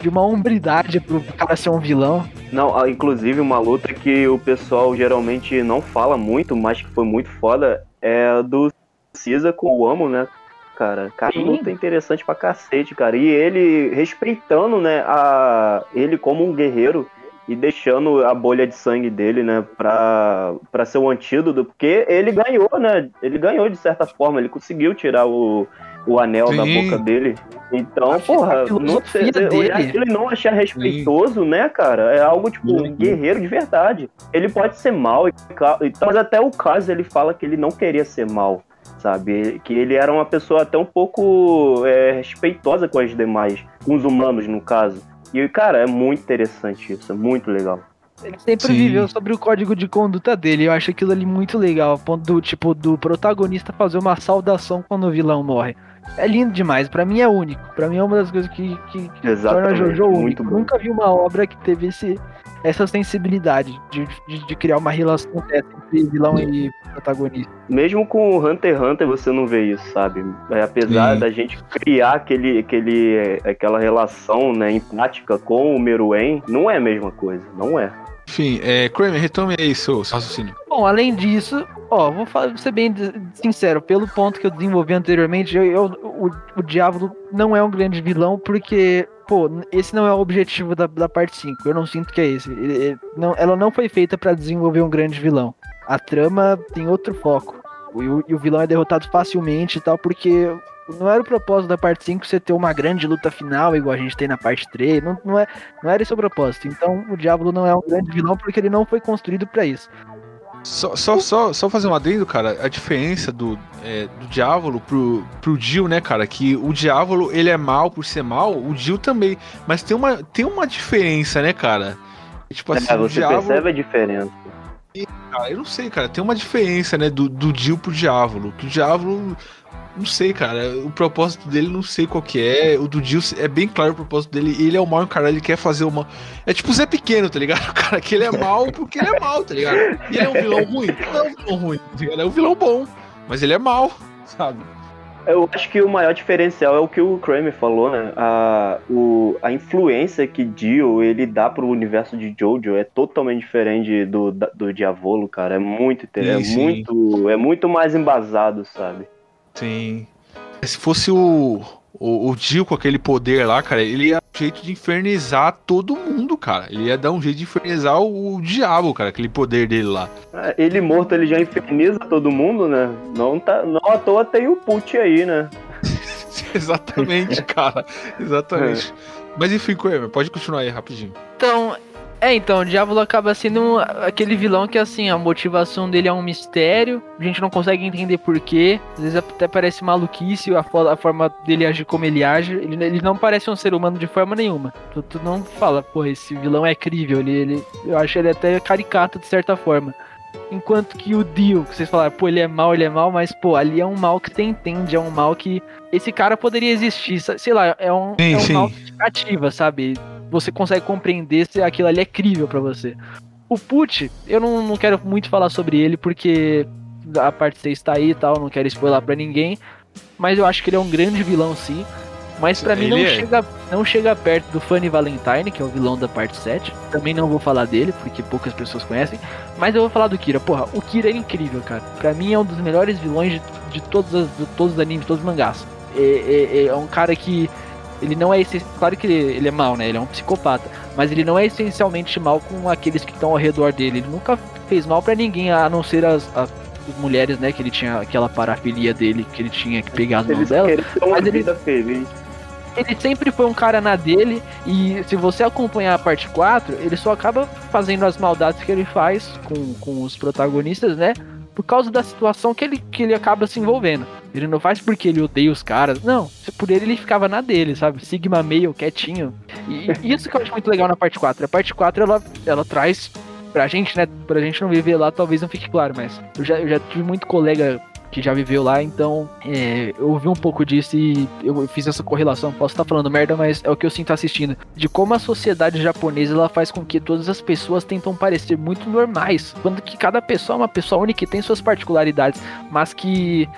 de uma hombridade pro cara ser um vilão. Não, ah, inclusive uma luta que o pessoal geralmente não fala muito, mas que foi muito foda, é a do Cisa com o Amo, né? Cara, cara, Sim. luta interessante pra cacete, cara. E ele respeitando, né, a ele como um guerreiro e deixando a bolha de sangue dele, né, pra, pra ser o antídoto, porque ele ganhou, né? Ele ganhou de certa forma, ele conseguiu tirar o, o anel da Sim. boca dele. Então, A porra, não sei, dele. aquilo e não achar respeitoso, né, cara? É algo tipo um guerreiro de verdade. Ele pode ser mal, e e- mas até o caso ele fala que ele não queria ser mal, sabe? Que ele era uma pessoa até um pouco é, respeitosa com as demais, com os humanos, no caso. E, cara, é muito interessante isso, é muito legal. Ele sempre Sim. viveu sobre o código de conduta dele. Eu acho aquilo ali muito legal. A ponto do tipo do protagonista fazer uma saudação quando o vilão morre. É lindo demais. Pra mim é único. Pra mim é uma das coisas que, que, que torna Jojo único. bom. Nunca vi uma obra que teve esse, essa sensibilidade de, de, de criar uma relação dessa entre vilão e protagonista. Mesmo com o Hunter x Hunter você não vê isso, sabe? É, apesar Sim. da gente criar aquele, aquele, aquela relação né, empática com o Meruem, não é a mesma coisa, não é. Enfim, é, Kramer, retome aí seu, seu raciocínio. Bom, além disso, ó, vou, falar, vou ser bem sincero, pelo ponto que eu desenvolvi anteriormente, eu, eu- o, o Diablo não é um grande vilão, porque, pô, esse não é o objetivo da, da parte 5. Eu não sinto que é esse. Ele- ele- não, ela não foi feita pra desenvolver um grande vilão. A trama tem outro foco. E o, e o vilão é derrotado facilmente e tal, porque não era o propósito da parte 5 você ter uma grande luta final, igual a gente tem na parte 3. Não, não, é, não era esse o propósito. Então o Diablo não é um grande vilão porque ele não foi construído pra isso. Só, só, só, só fazer um adendo, cara, a diferença do, é, do Diávolo pro, pro Dio, né, cara, que o Diávolo, ele é mal por ser mal, o Dio também, mas tem uma, tem uma diferença, né, cara? Tipo assim, É, o você Diávolo, percebe a diferença. cara, eu não sei, cara, tem uma diferença, né, do, do Dio pro Diávolo, que o Diávolo, não sei, cara, o propósito dele não sei qual que é, o do Dio é bem claro o propósito dele, ele é o mal encarado, ele quer fazer uma... É tipo o Zé Pequeno, tá ligado? O *laughs* cara que ele é mal porque ele é mal, tá ligado? E ele é um vilão ruim? Não é um vilão ruim, tá ligado? É um vilão bom, mas ele é mal, sabe? Eu acho que o maior diferencial é o que o Kramer falou, né? A, o, a influência que Dio ele dá pro universo de Jojo é totalmente diferente do, do Diavolo, cara. É muito, é muito, é muito mais embasado, sabe? Sim. Se fosse o, o, o Dio com aquele poder lá, cara, ele ia dar um jeito de infernizar todo mundo, cara. Ele ia dar um jeito de infernizar o, o diabo, cara, aquele poder dele lá. É, Ele morto, ele já inferniza todo mundo, né? Não, tá, não à toa tem o Put aí, né? *laughs* Exatamente, cara. Exatamente. *laughs* Mas enfim, Kramer, pode continuar aí rapidinho. Então, é, então, o Diablo acaba sendo um- aquele vilão que, assim, a motivação dele é um mistério, a gente não consegue entender porquê, às vezes até parece maluquice a, a forma dele agir como ele age, ele, ele não parece um ser humano de forma nenhuma. Tu, tu não fala, pô, esse vilão é crível, ele, ele, eu acho ele até caricato de certa forma. Enquanto que o Dio, que vocês falaram, pô, ele é mal, ele é mal, mas, pô, ali é um mal que você entende, é um mal que. Esse cara poderia existir, sei lá, é um, Sim, é um sim. mal que te cativa, sabe? Você consegue compreender se aquilo ali é crível pra você. O Put, eu não, não quero muito falar sobre ele, porque a parte 6 tá aí e tal, não quero spoiler pra ninguém. Mas eu acho que ele é um grande vilão, sim. Mas pra mim não é. chega, não chega perto do Funny Valentine, que é o vilão da parte 7. Também não vou falar dele, porque poucas pessoas conhecem. Mas eu vou falar do Kira. Porra, o Kira é incrível, cara. Pra mim é um dos melhores vilões de, de todos, as- de todos os animes, todos os mangás. É, é- é um cara que. Ele não é esse. Claro que ele, ele é mal, né? Ele é um psicopata. Mas ele não é essencialmente mal com aqueles que estão ao redor dele. Ele nunca fez mal pra ninguém, a não ser as, as mulheres, né? Que ele tinha aquela parafilia dele, que ele tinha que pegar as mãos Eles dela. mas ele- feliz. Ele sempre foi um cara na dele, e se você acompanhar a parte 4, ele só acaba fazendo as maldades que ele faz com, com os protagonistas, né? Por causa da situação que ele, que ele acaba se envolvendo. Ele não faz porque ele odeia os caras, não. Por ele, ele ficava na dele, sabe? Sigma meio, quietinho. E, e isso que eu acho muito legal na parte 4. A parte 4, ela, ela traz pra gente, né? Pra gente não viver lá, talvez não fique claro, mas eu já, eu já tive muito colega que já viveu lá, então é, eu ouvi um pouco disso e eu fiz essa correlação. Posso estar falando merda, mas é o que eu sinto assistindo. De como a sociedade japonesa ela faz com que todas as pessoas tentam parecer muito normais, quando que cada pessoa é uma pessoa única e tem suas particularidades, mas que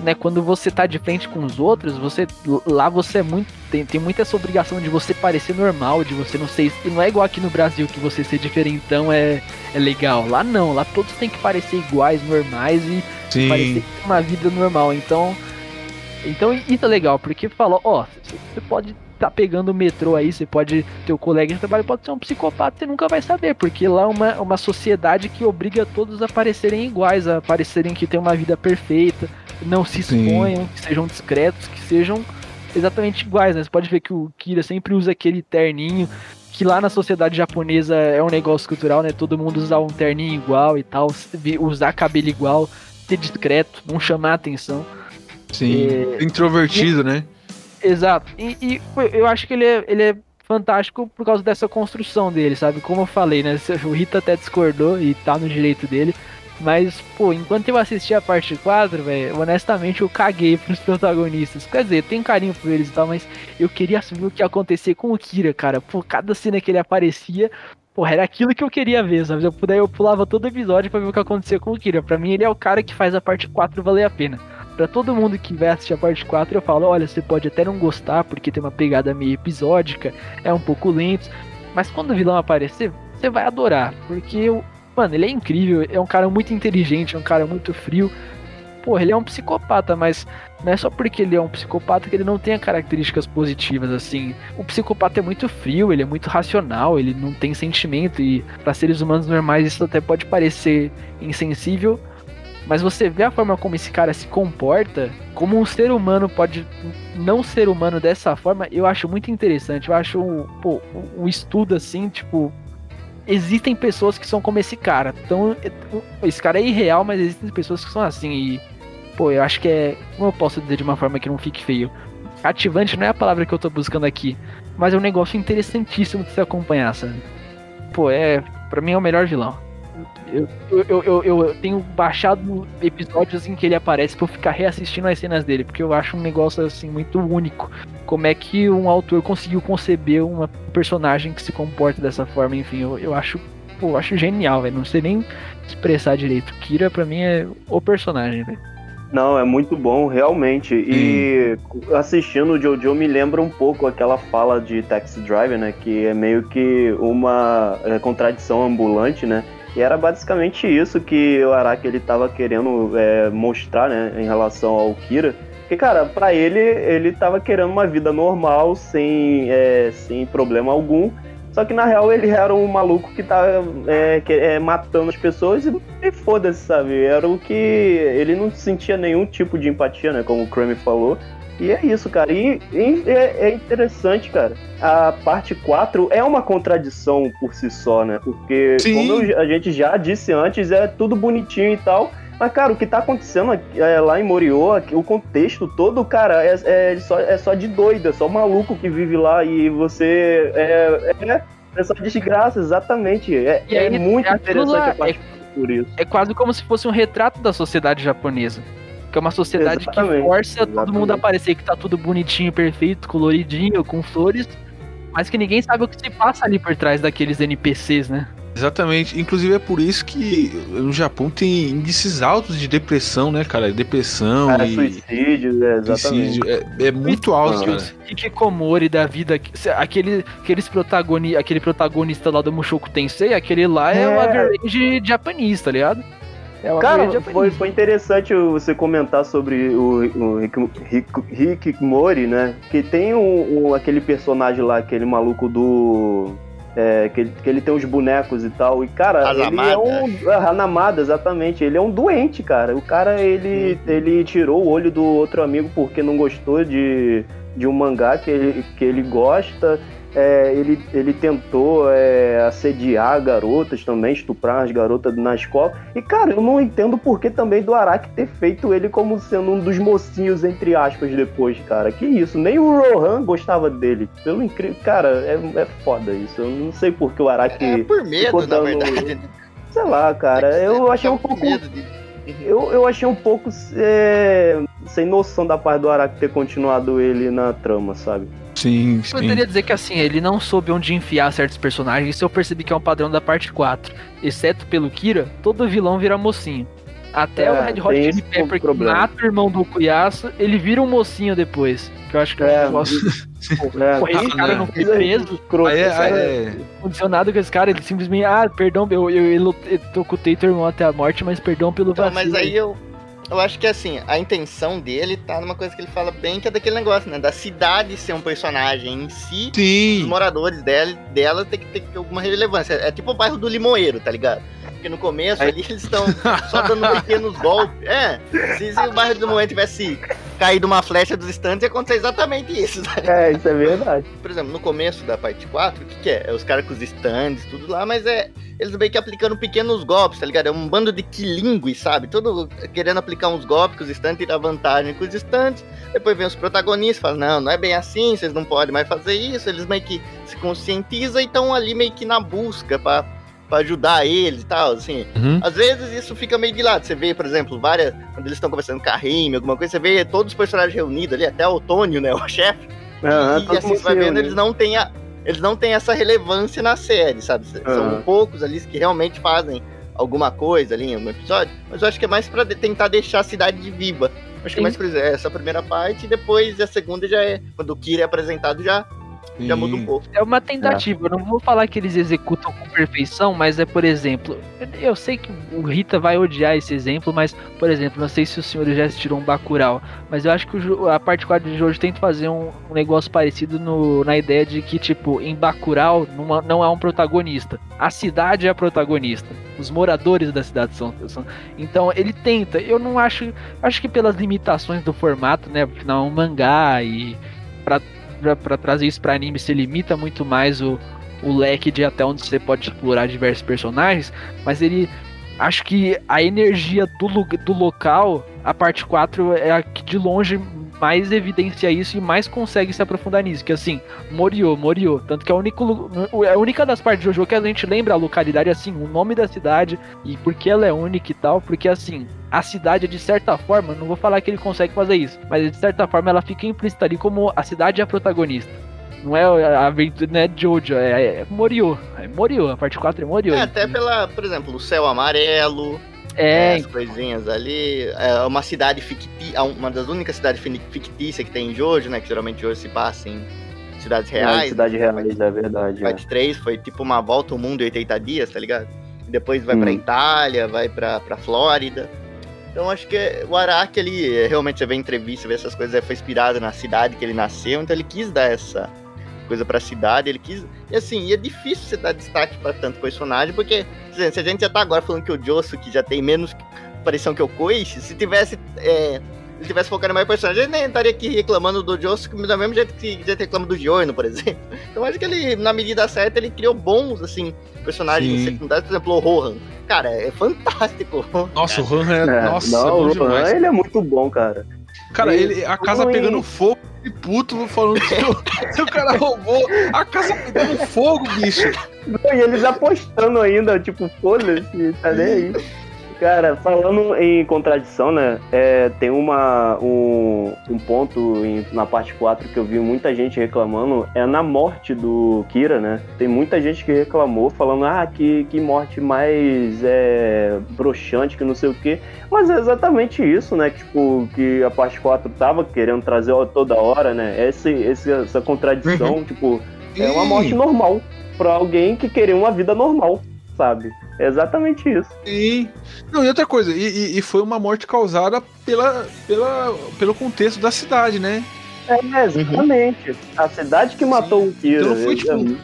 né, quando você tá de frente com os outros, você lá você é muito tem, tem muita essa obrigação de você parecer normal, de você não ser, não é igual aqui no Brasil que você ser diferentão é é legal. Lá não, lá todos têm que parecer iguais, normais e parecer Sim. ter uma vida normal. Então, então isso é legal, porque falou, ó, você você pode tá pegando o metrô aí, você pode, teu colega de trabalho pode ser um psicopata, você nunca vai saber, porque lá é uma, uma sociedade que obriga todos a parecerem iguais, a parecerem que tem uma vida perfeita, não se Sim. exponham, que sejam discretos, que sejam exatamente iguais, né? Você pode ver que o Kira sempre usa aquele terninho, que lá na sociedade japonesa é um negócio cultural, né? Todo mundo usar um terninho igual e tal, se- usar cabelo igual, ser discreto, não chamar atenção. Sim. É, Introvertido, né? Exato. E, e eu acho que ele é, ele é fantástico por causa dessa construção dele, sabe? Como eu falei, né? *laughs* O Rita até discordou e tá no direito dele. Mas, pô, enquanto eu assisti a parte 4, velho, honestamente eu caguei pros protagonistas. Quer dizer, eu tenho carinho por eles e tal, mas eu queria saber o que ia acontecer com o Kira, cara. Pô, cada cena que ele aparecia, porra, era aquilo que eu queria ver, sabe? Eu puder, eu pulava todo episódio pra ver o que acontecia com o Kira. Pra mim, ele é o cara que faz a parte 4 valer a pena. Pra todo mundo que vai assistir a parte 4, eu falo: olha, você pode até não gostar porque tem uma pegada meio episódica, é um pouco lento, mas quando o vilão aparecer, você vai adorar, porque, mano, ele é incrível, é um cara muito inteligente, é um cara muito frio. Porra, ele é um psicopata, mas não é só porque ele é um psicopata que ele não tem características positivas, assim. O psicopata é muito frio, ele é muito racional, ele não tem sentimento, e para seres humanos normais isso até pode parecer insensível, mas você vê a forma como esse cara se comporta, como um ser humano pode não ser humano dessa forma, eu acho muito interessante. Eu acho pô, um estudo assim, tipo. Existem pessoas que são como esse cara. Então, esse cara é irreal, mas existem pessoas que são assim. E, pô, eu acho que é. Como eu posso dizer de uma forma que não fique feio? Cativante não é a palavra que eu tô buscando aqui, mas é um negócio interessantíssimo de se acompanhar, sabe? Pô, é. Pra mim é o melhor vilão. Eu, eu, eu, eu, tenho baixado episódios em que ele aparece pra eu ficar reassistindo as cenas dele, porque eu acho um negócio assim muito único. Como é que um autor conseguiu conceber uma personagem que se comporta dessa forma, enfim, eu, eu acho, pô, eu acho genial, velho. Não sei nem expressar direito. Kira pra mim é o personagem, velho. Não, é muito bom, realmente. E assistindo o Jojo me lembra um pouco aquela fala de Taxi Driver, né? Que é meio que uma é, contradição ambulante, né? E era basicamente isso que o Araki ele tava querendo é, mostrar, né? Em relação ao Kira. Porque, cara, pra ele, ele tava querendo uma vida normal, sem, é, sem problema algum. Só que na real ele era um maluco que tá é, que- é, matando as pessoas e, foda-se, sabe? Era o que. Ele não sentia nenhum tipo de empatia, né? Como o Crummy falou. E é isso, cara. E, e é, é interessante, cara. A parte 4 é uma contradição por si só, né? Porque, Sim. como eu- a gente já disse antes, é tudo bonitinho e tal. Mas, cara, o que tá acontecendo aqui, é, lá em Moriô, o contexto todo, cara, é, é só, é só de doido, é só maluco que vive lá e você. É, é, é só desgraça, exatamente. É, E é aí, muito é interessante lá, a parte. por isso. é quase como se fosse um retrato da sociedade japonesa. Que é uma sociedade Exatamente, que força todo exatamente. mundo a parecer que tá tudo bonitinho, perfeito, coloridinho, com flores, mas que ninguém sabe o que se passa ali por trás daqueles NPCs, né? Exatamente. Inclusive é por isso que no Japão tem índices altos de depressão, né, cara? Depressão Cara, e suicídio, é, exatamente. suicídio. É, é muito alto, cara. Hikikomori da vida, aquele, aqueles protagoni, aquele protagonista lá do Mushoku Tensei, aquele lá é, É. o average japonês, tá ligado? É Cara, foi, foi interessante você comentar sobre o, o Rick, Rick, Hikikomori, né? Que tem um, um- aquele personagem lá, aquele maluco do. é, que, ele, que ele tem os bonecos e tal. E, cara, Hanamada. ele é um. Hanamada, exatamente. Ele é um doente, cara. O cara, ele, ele tirou o olho do outro amigo porque não gostou de, de um mangá que ele, que ele gosta. É, ele, ele tentou é, assediar garotas também, estuprar as garotas na escola. E, cara, eu não entendo por que também do Araki ter feito ele como sendo um dos mocinhos, entre aspas, depois, cara. Que isso, nem o Rohan gostava dele. Pelo incrível. Cara, é, é foda isso. Eu não sei por que o Araki. É por medo, ficou na dando- verdade. *laughs* Sei lá, cara. Eu achei um pouco. medo de- Eu, eu achei um pouco é, sem noção da parte do Araki ter continuado ele na trama, sabe? Sim, Eu sim. poderia dizer que assim, ele não soube onde enfiar certos personagens, isso eu percebi que é um padrão da parte 4. Exceto pelo Kira, todo vilão vira mocinho. Até É, o Red Hot tem Chili Pepper que mata o irmão do Cuiaço, ele vira um mocinho depois. Que eu acho que É, nossa, *laughs* É, porra, esse cara não foi preso, Aí é, é- não aconteceu nada com esse cara, ele simplesmente, ah, perdão, eu, eu, eu, eu tocutei teu irmão até a morte, mas perdão pelo Então, vacilo. mas aí eu, eu acho que assim, a intenção dele tá numa coisa que ele fala bem, que é daquele negócio, né? Da cidade ser um personagem em si, os Sim. moradores dela, dela tem que ter alguma relevância. É tipo o bairro do Limoeiro, tá ligado? Porque no começo ali eles estão só dando pequenos golpes. É, se, se o bairro do Limoeiro tivesse caído uma flecha dos estantes, ia acontecer exatamente isso. Tá? É, isso é verdade. Por exemplo, no começo da parte 4, o que, que é? É os caras com os stands, tudo lá, mas é. Eles meio que aplicando pequenos golpes, tá ligado? É um bando de quilingues, sabe? Todo querendo aplicar uns golpes com os stands, tirar vantagem com os stands. Depois vem os protagonistas, falam, não, não é bem assim, vocês não podem mais fazer isso. Eles meio que se conscientizam e estão ali meio que na busca pra, pra ajudar eles e tal, assim. Uhum. Às vezes isso fica meio de lado. Você vê, por exemplo, várias. Quando eles estão conversando com a Rime, alguma coisa, você vê todos os personagens reunidos ali, até o Otônio, né? *laughs* O chefe. Aham, e assim, você vai vendo, eles não têm a, eles não têm essa relevância na série, sabe? São Aham. poucos ali que realmente fazem alguma coisa ali em algum episódio, mas eu acho que é mais pra de- tentar deixar a cidade viva. Acho que é mais por exemplo, essa primeira parte e depois a segunda já é quando o Kira é apresentado já já muda um Sim. pouco. É uma tentativa, eu não vou falar que eles executam com perfeição, mas é, por exemplo, eu- sei que o Rita vai odiar esse exemplo, mas, por exemplo, não sei se os senhores já assistiram um Bacurau, mas eu acho que o a parte 4 de hoje tenta fazer um, um negócio parecido no- na ideia de que, tipo, em Bacurau não, há- não há um protagonista. A cidade é a protagonista. Os moradores da cidade são, são- Então, ele tenta. Eu não acho... Acho que pelas limitações do formato, né, afinal é um mangá e... Pra, pra trazer isso pra anime, se limita muito mais o, o leque de até onde você pode explorar diversos personagens, mas ele. Acho que a energia do, do local, a parte 4 é a que de longe mais evidencia isso e mais consegue se aprofundar nisso. Que assim, Morio, Morio. Tanto que é a, único, lu- é a única das partes do jogo que a gente lembra a localidade, assim, o nome da cidade e por que ela é única e tal. Porque assim, a cidade, de certa forma, não vou falar que ele consegue fazer isso, mas de certa forma ela fica implícita ali como a cidade é a protagonista. Não é a aventura, não é Jojo, é, é Morio. É Morio, a parte 4 é Morio. É, até pela, por exemplo, o céu amarelo, É, as coisinhas ali, é uma cidade fictícia, uma das únicas cidades fi- fictícias que tem em Jojo, né, que geralmente Jojo se passa em cidades É, reais. cidade real, é verdade. é. Parte 3 foi tipo uma volta ao mundo em 80 dias, tá ligado? E depois vai Hum. pra Itália, vai pra, pra Flórida. Então acho que é- o Araki, ele é, realmente você vê entrevista, vê essas coisas, é, foi inspirado na cidade que ele nasceu, então ele quis dar essa coisa pra cidade, ele quis. E assim, e é difícil você dar destaque pra tanto personagem, porque se se a gente já tá agora falando que o Josso, que já tem menos aparição que o Koichi, se tivesse. É, ele tivesse focado em mais personagens, ele nem estaria aqui reclamando do Josso do mesmo jeito que a gente reclama do Giorno, por exemplo. *laughs* Então acho que ele, na medida certa, ele criou bons, assim, personagens Sim. secundários, por exemplo, o Rohan. Cara, é fantástico. Nossa, o Han é. É, Nossa, não, é bom o Rohan, demais. ele é muito bom, cara. Cara, ele- ele, a casa Ruim. pegando fogo e puto falando que o, *laughs* cara roubou a casa pegando fogo, bicho. E eles apostando ainda, tipo, foda-se, tá nem aí. Cara, falando em contradição, né? é, tem uma, um, um ponto em- na parte 4 que eu vi muita gente reclamando, é na morte do Kira, né? Tem muita gente que reclamou, falando, ah, que, que morte mais é, broxante, que não sei o quê. Mas é exatamente isso, né? Tipo, que a parte 4 tava querendo trazer toda hora, né? Esse, esse, essa contradição, tipo, é uma morte normal pra alguém que queria uma vida normal, sabe? É exatamente isso. Sim. Não, e outra coisa, e, e- e foi uma morte causada pela, pela, pelo contexto da cidade, né? É, exatamente. A cidade que matou o Kira. Então não foi, é- tipo,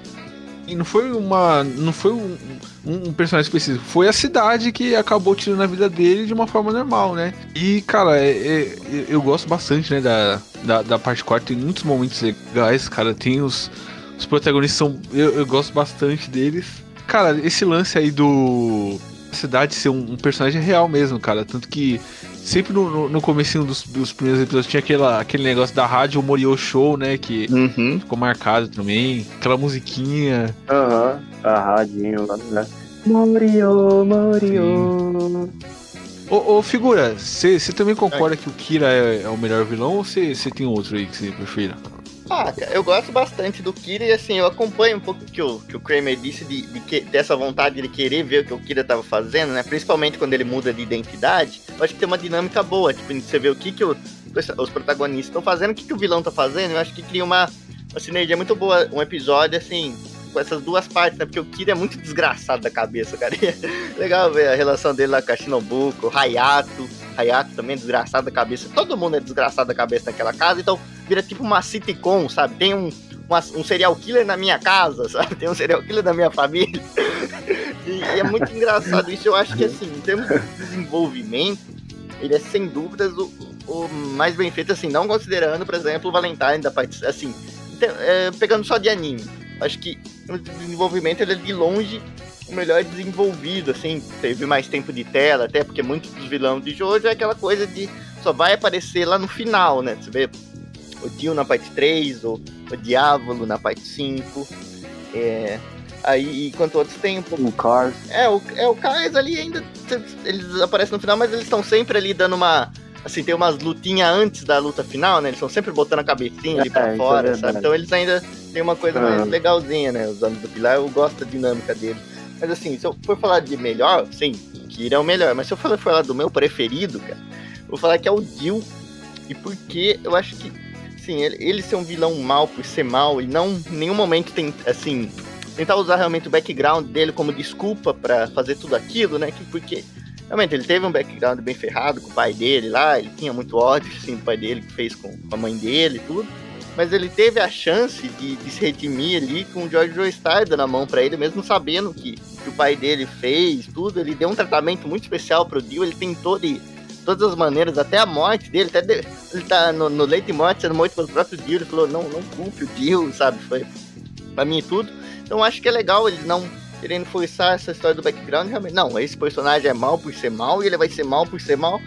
E não foi uma. Não foi um, um- um personagem específico. Foi a cidade que acabou tirando a vida dele de uma forma normal, né? E, cara, é- é- eu gosto bastante, né, da, da, da parte 4. Tem muitos momentos legais, cara. Tem os. Os protagonistas são. Eu, eu gosto bastante deles. Cara, esse lance aí do. a cidade ser um, um personagem real mesmo, cara. Tanto que sempre no, no, no comecinho dos, dos primeiros episódios tinha aquela, aquele negócio da rádio Morio Show, né? Que Uhum. ficou marcado também. Aquela musiquinha. Aham, a radinho lá, né? Morio, Morio. Ô, ô, figura, você também concorda que o Kira é, é o melhor vilão ou você tem outro aí que você prefira? Ah, eu gosto bastante do Kira e assim, eu acompanho um pouco o que o, que o Kramer disse de, de que, dessa vontade de querer ver o que o Kira tava fazendo, né? Principalmente quando ele muda de identidade. Eu acho que tem uma dinâmica boa, tipo, você vê o que, que o- os protagonistas estão fazendo, o que, que o vilão tá fazendo. Eu acho que cria uma, uma sinergia muito boa, um episódio assim. Essas duas partes, né? Porque o Kira é muito desgraçado da cabeça, cara. *laughs* Legal ver a relação dele lá com a Shinobuko, Hayato. Hayato também é desgraçado da cabeça. Todo mundo é desgraçado da cabeça naquela casa, então vira tipo uma sitcom, sabe? Tem um, uma- um serial killer na minha casa, *laughs* sabe? Tem um serial killer na minha família. *laughs* e, e é muito engraçado isso. Eu acho que, assim, em termos de desenvolvimento, ele é sem dúvidas o, o mais bem feito, assim, não considerando, por exemplo, o Valentine da parte. Assim, então, é, pegando só de anime. Acho que no desenvolvimento ele é de longe o melhor desenvolvido, assim, teve mais tempo de tela, até porque muitos dos vilões de Jojo é aquela coisa de só vai aparecer lá no final, né? Você vê o Dio na parte 3, o, o Diávolo na parte 5. É, aí, enquanto outros tem um pouco. O Cars. É, o, é, o Kais ali ainda. Eles aparecem no final, mas eles estão sempre ali dando uma. Assim, tem umas lutinhas antes da luta final, né? Eles estão sempre botando a cabecinha ali É, pra isso é fora, verdade. sabe? Então eles ainda têm uma coisa mais Ah. legalzinha, né? Os Homens do Pilar, eu gosto da dinâmica deles. Mas assim, se eu for falar de melhor, sim, Kira é o melhor. Mas se eu for falar do meu preferido, cara, vou falar que é o Dio. E porque eu acho que, sim, ele, ele ser um vilão mal por ser mal e não em nenhum momento tem, assim, tentar usar realmente o background dele como desculpa pra fazer tudo aquilo, né? Que, porque realmente ele teve um background bem ferrado com o pai dele lá, ele tinha muito ódio, assim, do pai dele que fez com a mãe dele e tudo. Mas ele teve a chance de, de se redimir ali com o George Joestar dando a mão pra ele, mesmo sabendo que, que o pai dele fez tudo. Ele deu um tratamento muito especial pro Dio, ele tentou de todas as maneiras, até a morte dele, até de- ele tá no, no leito de morte sendo morto pelo próprio Dio, ele falou, não, não culpe o Dio, sabe? Foi pra mim tudo. Então acho que é legal eles não querendo forçar essa história do background, realmente. Não, esse personagem é mal por ser mal e ele vai ser mal por ser mal.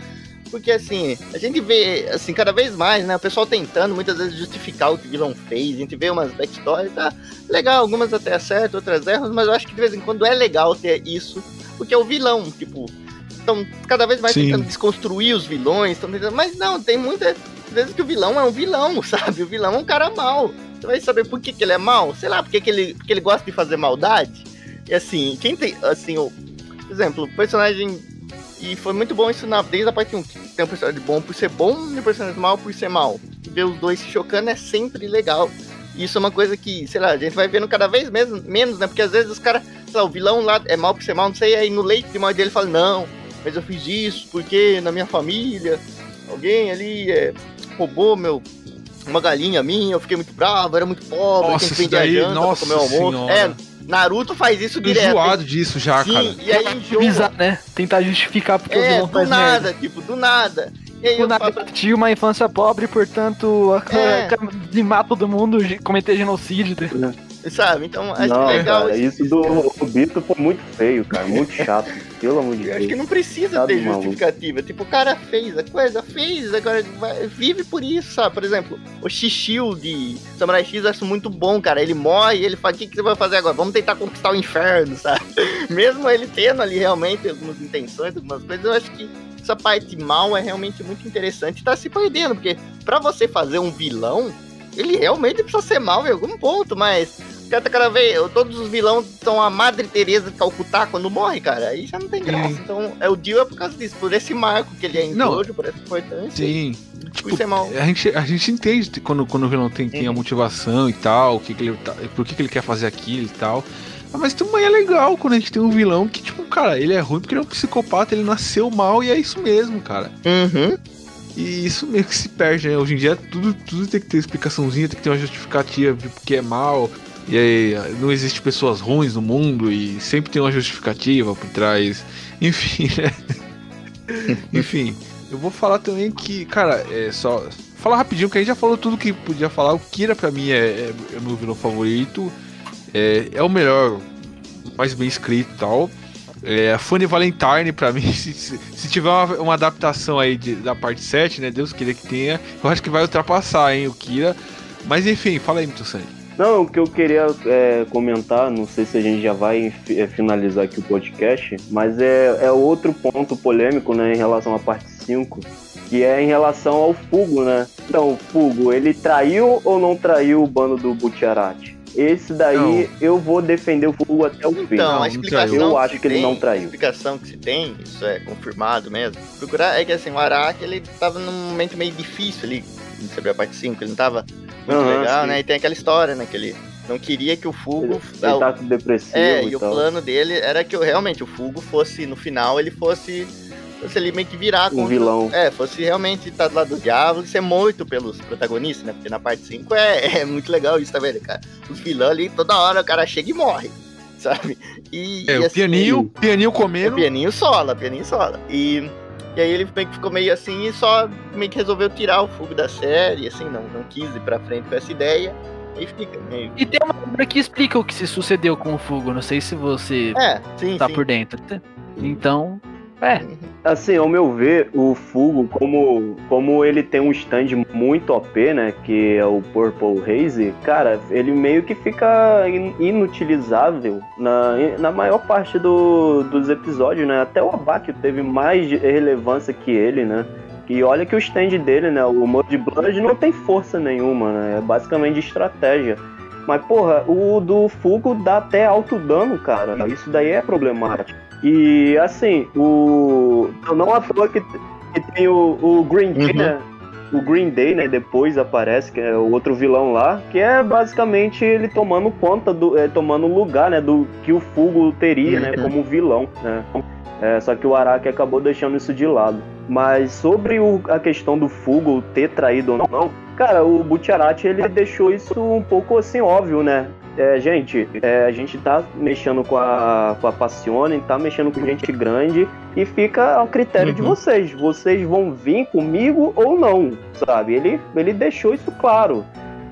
Porque assim, a gente vê, assim, cada vez mais, né? O pessoal tentando muitas vezes justificar o que o vilão fez. A gente vê umas backstories, tá legal, algumas até acertam, outras erram, mas eu acho que de vez em quando é legal ter isso, porque é o vilão, tipo. Estão cada vez mais Sim. tentando desconstruir os vilões, tentando. Mas não, tem muitas vezes que o vilão é um vilão, *laughs* sabe? O vilão é um cara mau. Você vai saber por que, que ele é mau? Sei lá, porque que ele, porque ele gosta de fazer maldade. E assim, quem tem. Assim, o. Por exemplo, personagem. E foi muito bom isso na, desde a parte 1. que Tem um personagem bom por ser bom e um personagem mal por ser mal. Ver os dois se chocando é sempre legal. E isso é uma coisa que, sei lá, a gente vai vendo cada vez mesmo, menos, né? Porque às vezes os caras, sei lá, o vilão lá é mal por ser mal, não sei, aí no leito de morte dele fala, não, mas eu fiz isso porque na minha família alguém ali é, roubou meu uma galinha minha, eu fiquei muito bravo, era muito pobre, Nossa, tinha que isso vender a janta nossa pra comer o almoço. senhora. É, Naruto faz isso direto. enjoado disso já, Sim, cara. e aí enjoa. Avisar, né? Tentar justificar porque o É, vilão do faz nada, merda. tipo, do nada. E aí Do eu nada, falo, tinha uma infância pobre, portanto, É. de matar todo mundo, cometer genocídio. Sabe? Então acho não, legal cara, esse- isso do Obito foi muito feio, cara. Muito chato. *laughs* Pelo amor de Eu acho que Deus. não precisa ter maluco. justificativa. Tipo, o cara fez a coisa, fez, agora vai- vive por isso, sabe? Por exemplo, o Shishio de Samurai X eu acho muito bom, cara. Ele morre e ele fala: o que, que você vai fazer agora? Vamos tentar conquistar o inferno, *laughs* sabe? Mesmo ele tendo ali realmente algumas intenções, algumas coisas, eu acho que essa parte mal é realmente muito interessante tá se perdendo, porque pra você fazer um vilão, ele realmente precisa ser mal em algum ponto, mas cada, cada vez, todos os vilões são a Madre Teresa de Calcutá quando morre, cara. Aí já não tem graça. Sim. Então, é o Dio é por causa disso, por esse marco que ele é em Não. Jojo, por essa importância. Sim. Por Tipo, isso é mal. a gente, a gente entende quando, quando o vilão tem, tem a motivação e tal, que, que ele tá, por que, que ele quer fazer aquilo e tal. Mas também é legal quando a gente tem um vilão que, tipo, cara, ele é ruim porque ele é um psicopata, ele nasceu mal e é isso mesmo, cara. Uhum. E isso meio que se perde, né? Hoje em dia tudo, tudo tem que ter explicaçãozinha, tem que ter uma justificativa de porque é mal. E aí não existe pessoas ruins no mundo e sempre tem uma justificativa por trás. *laughs* Enfim, né? *laughs* Enfim, eu vou falar também que, cara, é só. Falar rapidinho, que a gente já falou tudo que podia falar. O Kira pra mim é, é, é meu vilão favorito. É, é o melhor, mais bem escrito e tal. É, a Funny Valentine, pra mim, *laughs* se, se, se tiver uma, uma adaptação aí de- da parte 7, né? Deus queria que tenha, eu acho que vai ultrapassar, hein, o Kira. Mas enfim, fala aí, Mito Sandy. Não, o que eu queria é, comentar, não sei se a gente já vai é, finalizar aqui o podcast, mas é, é outro ponto polêmico, né, em relação à parte 5, que é em relação ao Fugo, né? Então, o Fugo, ele traiu ou não traiu o bando do Butiarati? Esse daí eu vou defender o Fugo até o fim. Então, não a explicação Eu que acho se que ele tem- não traiu. A explicação que se tem, isso é confirmado mesmo. Procurar é que assim, o Araki ele tava num momento meio difícil ali, sobre a parte 5, ele não tava muito Aham, legal, sim. né? E tem aquela história, né? Que ele não queria que o Fugo. Ele, ele tá depressivo é, e, e o plano dele era que realmente o Fugo fosse, no final, ele fosse. Fosse ele meio que virar Um contra- vilão. É, fosse realmente estar do lado do diabo e ser morto pelos protagonistas, né? Porque na parte 5 é, *laughs* é muito legal isso, tá vendo, cara? Os vilões ali, toda hora o cara chega e morre, *laughs* sabe? E, É, e o assim, pianinho, pianinho o comendo. pianinho sola, o pianinho sola. E, e aí ele meio que ficou meio assim e só meio que resolveu tirar o fogo da série, assim, não, não quis ir pra frente com essa ideia. E fica meio. E tem uma obra que explica o que se sucedeu com o Fugo. Não sei se você É, sim, tá sim. por dentro. Então, é. Assim, ao meu ver, o Fugo, como, como ele tem um stand muito OP, né? Que é o Purple Haze, cara, ele meio que fica in- inutilizável na, na maior parte do- dos episódios, né? Até o Abaki teve mais relevância que ele, né? E olha que o stand dele, né? O Mud Blood não tem força nenhuma, né? É basicamente estratégia. Mas, porra, o do Fugo dá até alto dano, cara. Isso daí é problemático. E assim, o. Não à toa que, que tem o, o Green Day, Uhum. né? O Green Day, né? Depois aparece, que é o outro vilão lá, que é basicamente ele tomando conta do. É, tomando lugar, né? Do que o Fugo teria, né? Uhum. Como vilão, né? É, só que o Araki acabou deixando isso de lado. Mas sobre o- a questão do Fugo ter traído ou não, cara, o Butcherati ele deixou isso um pouco assim óbvio, né? É, gente, é, a gente tá mexendo com a, com a Passione, tá mexendo com gente grande e fica ao critério de Uhum. vocês. Vocês vão vir comigo ou não, sabe? Ele, ele deixou isso claro.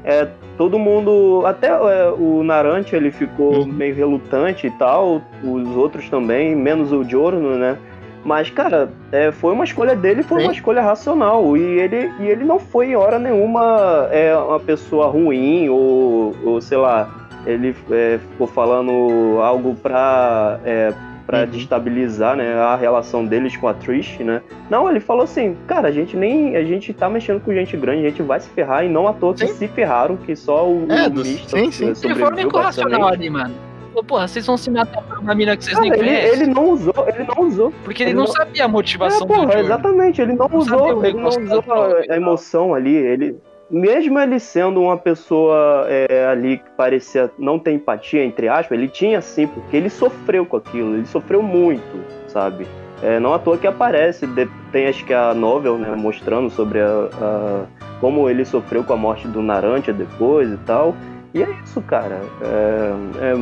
É, todo mundo, até é, o Narante, ele ficou Uhum. meio relutante e tal, os outros também, menos o Giorno, né? Mas, cara, é, foi uma escolha dele, foi uma Sim. escolha racional. E ele, e ele não foi em hora nenhuma é, uma pessoa ruim ou, ou sei lá, ele é, ficou falando algo pra, é, pra Uhum. destabilizar né, a relação deles com a Trish, né? Não, ele falou assim, cara, a gente nem. A gente tá mexendo com gente grande, a gente vai se ferrar, e não à toa que se ferraram, que só o, É, o dos- misto sim, sim. sobreviveu racional ali, mano. Pô, Porra, vocês vão se matar por uma mina que vocês Cara, nem ele, conhecem. ele não usou, ele não usou. Porque ele ele não, não- sabia a motivação É, do porra, exatamente, ele não, Não usou, ele não usou a, a emoção ali, ele mesmo ele sendo uma pessoa é, ali que parecia não ter empatia, entre aspas, ele tinha sim, porque ele sofreu com aquilo, ele sofreu muito, sabe? É, não à toa que aparece, de- tem acho que a novel, né, mostrando sobre a, a- como ele sofreu com a morte do Narantia depois e tal. E é isso, cara. É, é,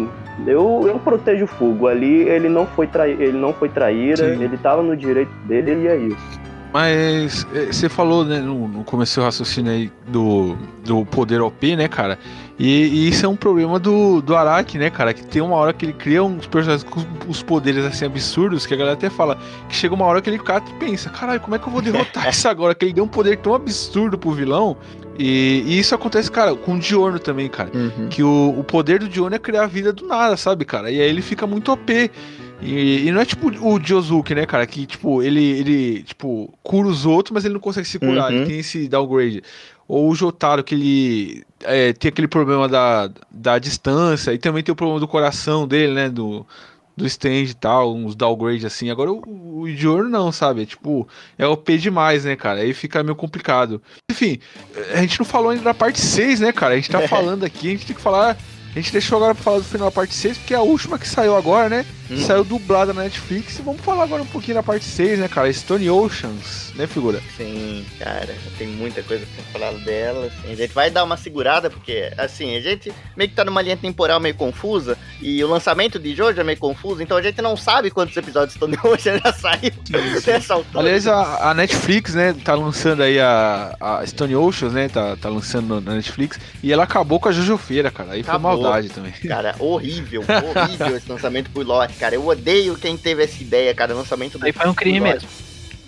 eu, eu protejo o Fugo. Ali ele não foi, trai, ele não foi traíra, Sim. ele tava no direito dele e é isso. Mas é, você falou, né, no, no começo do raciocínio aí do, do poder OP, né, cara? E, e isso é um problema do, do Araki, né, cara? Que tem uma hora que ele cria uns personagens com os poderes assim absurdos que a galera até fala que chega uma hora que ele cara pensa, caralho, como é que eu vou derrotar *laughs* isso agora? Que ele deu um poder tão absurdo pro vilão. E, e isso acontece, cara, com o Diorno também, cara. Uhum. Que o, o poder do Diorno é criar a vida do nada, sabe, cara? E aí ele fica muito OP. E, e não é tipo o Josuke, né, cara? Que, tipo, ele, ele, tipo, cura os outros, mas ele não consegue se curar. Uhum. Ele tem esse downgrade. Ou o Jotaro, que ele é, tem aquele problema da, da distância. E também tem o problema do coração dele, né? Do, do stand e tal, uns downgrade assim. Agora o, o não, sabe? É tipo, é OP demais, né, cara? Aí fica meio complicado. Enfim, a gente não falou ainda da parte 6, né, cara? A gente tá *laughs* falando aqui, a gente tem que falar. A gente deixou agora pra falar do final da parte 6, porque é a última que saiu agora, né? Hum. Saiu dublada na Netflix. E vamos falar agora um pouquinho da parte 6, né, cara? Stone Oceans, né, figura? Sim, cara, tem muita coisa pra falado dela. assim. A gente vai dar uma segurada, porque, assim, a gente meio que tá numa linha temporal meio confusa, e o lançamento de Jojo é meio confuso, então a gente não sabe quantos episódios de hoje já saiu nessa *laughs* altura. Aliás, a, a Netflix, né, tá lançando aí a, a Stone Oceans, né? Tá, tá lançando na Netflix. E ela acabou com a Jojo Feira, cara. Aí Acabou. foi maldade também. Cara, horrível, horrível *laughs* esse lançamento por lote, cara. Eu odeio quem teve essa ideia, cara. O lançamento do Aí foi um crime mesmo.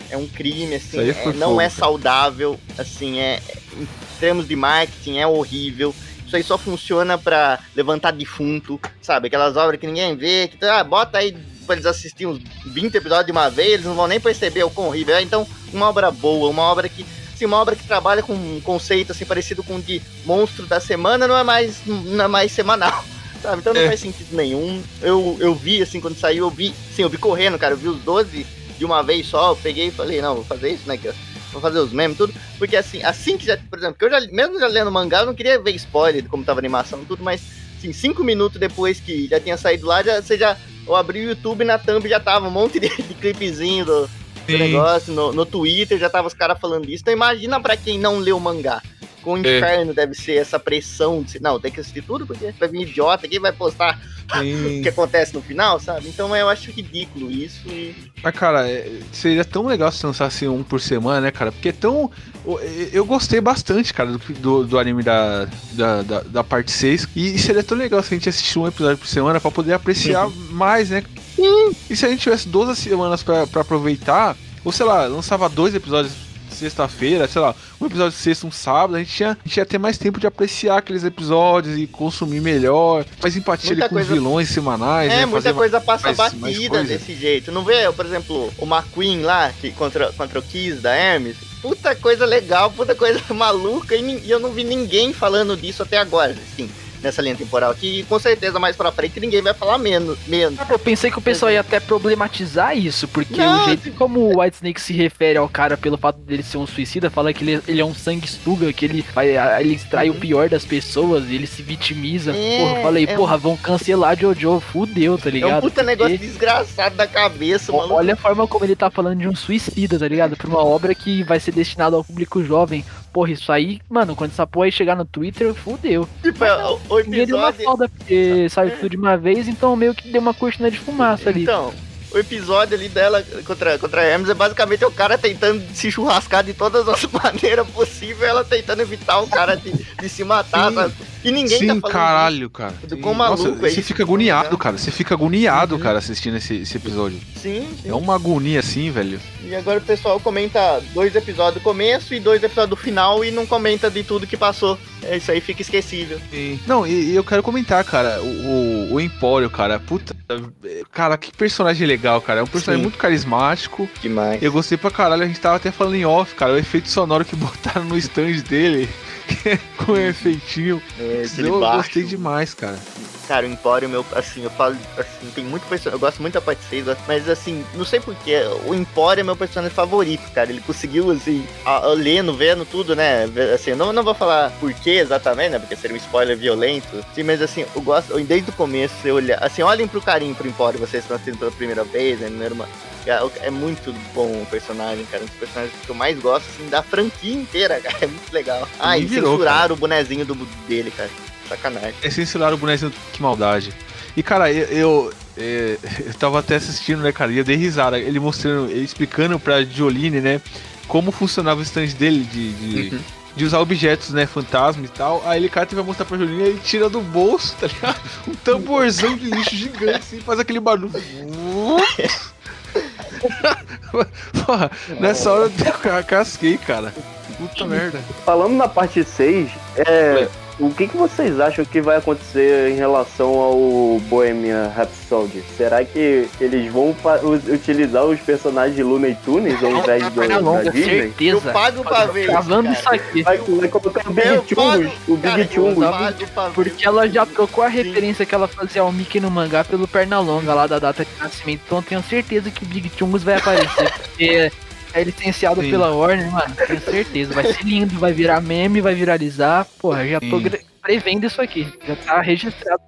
É um crime, assim, é- não fogo, é saudável, assim, é em termos de marketing é horrível. Isso aí só funciona pra levantar defunto, sabe? Aquelas obras que ninguém vê, que ah, bota aí pra eles assistirem uns 20 episódios de uma vez, eles não vão nem perceber o quão horrível é. Então, uma obra boa, uma obra que assim, uma obra que trabalha com um conceito assim parecido com o de monstro da semana, não é mais não é mais semanal. Sabe? Então não É. faz sentido nenhum. Eu, eu vi, assim, quando saiu, eu vi. Sim, eu vi correndo, cara. Eu vi os 12 de uma vez só. Eu peguei e falei, não, vou fazer isso, né? Que vou fazer os memes, tudo. Porque assim, assim que já, por exemplo, que eu já, mesmo já lendo mangá, eu não queria ver spoiler de como tava a animação e tudo, mas assim, cinco minutos depois que já tinha saído lá, já, você já. Eu abri o YouTube na thumb já tava um monte de, *laughs* de clipezinho do, do negócio. No, no Twitter já tava os caras falando isso. Então imagina pra quem não leu o mangá. Com o É. inferno deve ser essa pressão de. Não, tem que assistir tudo, porque vai vir idiota, quem vai postar *laughs* o Sim. que acontece no final, sabe? Então eu acho ridículo isso e. Mas, cara, é- seria tão legal se lançasse um por semana, né, cara? Porque é tão. o- Eu gostei bastante, cara, do, do, do anime da, da, da, da parte 6. E seria tão legal se a gente assistir um episódio por semana pra poder apreciar mais, né? E se a gente tivesse 12 semanas pra, pra aproveitar, ou sei lá, lançava dois episódios sexta-feira, sei lá, um episódio sexta, um sábado, a gente, tinha, a gente ia ter mais tempo de apreciar aqueles episódios e consumir melhor, mais empatia Muita ali com os coisa- vilões semanais, É, né? muita coisa passa mais- mais batida coisa. desse jeito. Não vê, por exemplo, o McQueen lá, que contra, contra o Kiss da Hermes? Puta coisa legal, puta coisa *laughs* maluca, e, e eu não vi ninguém falando disso até agora, assim, nessa linha temporal aqui. E com certeza mais pra frente ninguém vai falar menos. menos. Eu pensei que o pessoal ia até problematizar isso, porque Não, o jeito como o White Snake se refere ao cara pelo fato dele ser um suicida, fala que ele, ele é um sanguessuga, que ele, vai, ele extrai o pior das pessoas, ele se vitimiza. Uhum. É, porra, falei, é porra, vão cancelar Jojo, fudeu, tá É ligado? um puta Porque negócio desgraçado da cabeça, maluco. Olha a forma como ele tá falando de um suicida, tá ligado? Pra uma obra que vai ser destinada ao público jovem. Porra, isso aí, mano, quando essa porra aí chegar no Twitter, fudeu. Tipo, é, o, o Ninguém deu uma episódio. foda porque saiu tudo de uma vez, então meio que deu uma cortina de fumaça ali. Então, o episódio ali dela contra, contra a Hermes é basicamente o cara tentando se churrascar de todas as *laughs* maneiras possíveis, ela tentando evitar o cara de, de se matar, Sim. sabe? E ninguém Sim, tá falando caralho, cara. Do Sim. quão maluco Nossa, é Você isso, fica quão agoniado, cara. Você fica agoniado, Uhum. cara, assistindo esse, esse episódio. Sim, sim. É uma agonia assim, velho. E agora o pessoal comenta dois episódios do começo e dois episódios do final e não comenta de tudo que passou. É isso aí, fica esquecível. Não, e, e eu quero comentar, cara, o, o, o Empório, cara, puta. Cara, que personagem legal, cara. É um personagem Sim. muito carismático. Demais. Eu gostei pra caralho, a gente tava até falando em off, cara. O efeito sonoro que *laughs* botaram no stand dele. *laughs* com o efeitinho. É, Eu baixo. gostei demais, cara. Cara, o Empório, meu, assim, eu falo, assim, tem muito personagem, eu gosto muito da parte 6, mas assim, não sei porquê, o Empório é meu personagem favorito, cara, ele conseguiu, assim, a, a- lendo, vendo tudo, né, assim, eu não, não vou falar porquê exatamente, né, porque seria um spoiler violento, sim, mas assim, eu gosto, eu- desde o começo, eu olhar, assim, olhem pro carinho pro Empório, vocês estão assistindo pela primeira vez, né, irmã, é, é muito bom o personagem, cara, um dos personagens que eu mais gosto, assim, da franquia inteira, *laughs* cara, é muito legal. Ah, Me e virou, censuraram o bonezinho do, dele, cara, sacanagem. É censurar o bonezinho, que maldade. E, cara, eu, eu, *laughs* é, eu tava até assistindo, né, cara, e eu dei risada. Ele mostrando, ele explicando pra Jolene, né, como funcionava o stand dele de, de, Uhum. de usar objetos, né, fantasma e tal. Aí ele, cara, teve que mostrar pra Jolene, ele tira do bolso, tá ligado? Um tamborzão de lixo gigante, assim, faz aquele barulho. *laughs* Porra, nessa hora eu ca- *laughs* casquei, cara. Puta merda. Falando na parte 6, é, o que, que vocês acham que vai acontecer em relação ao Bohemian Rhapsody? Será que eles vão utilizar os personagens de Looney Tunes ao invés do, da longa, Disney? Eu certeza. pago pra ver isso, Cravando isso aqui. Vai, vai colocar o Big Eu Chungus, pago- o Big eu Chungus. Porque ela já trocou a referência que ela fazia ao Mickey no mangá pelo Pernalonga lá da data de nascimento. Então eu tenho certeza que o Big Chungus vai aparecer. Porque é licenciado Sim. pela Warner, mano. Tenho certeza. Vai ser lindo, vai virar meme, vai viralizar. Porra, já tô Sim. gre- prevendo isso aqui. Já tá registrado.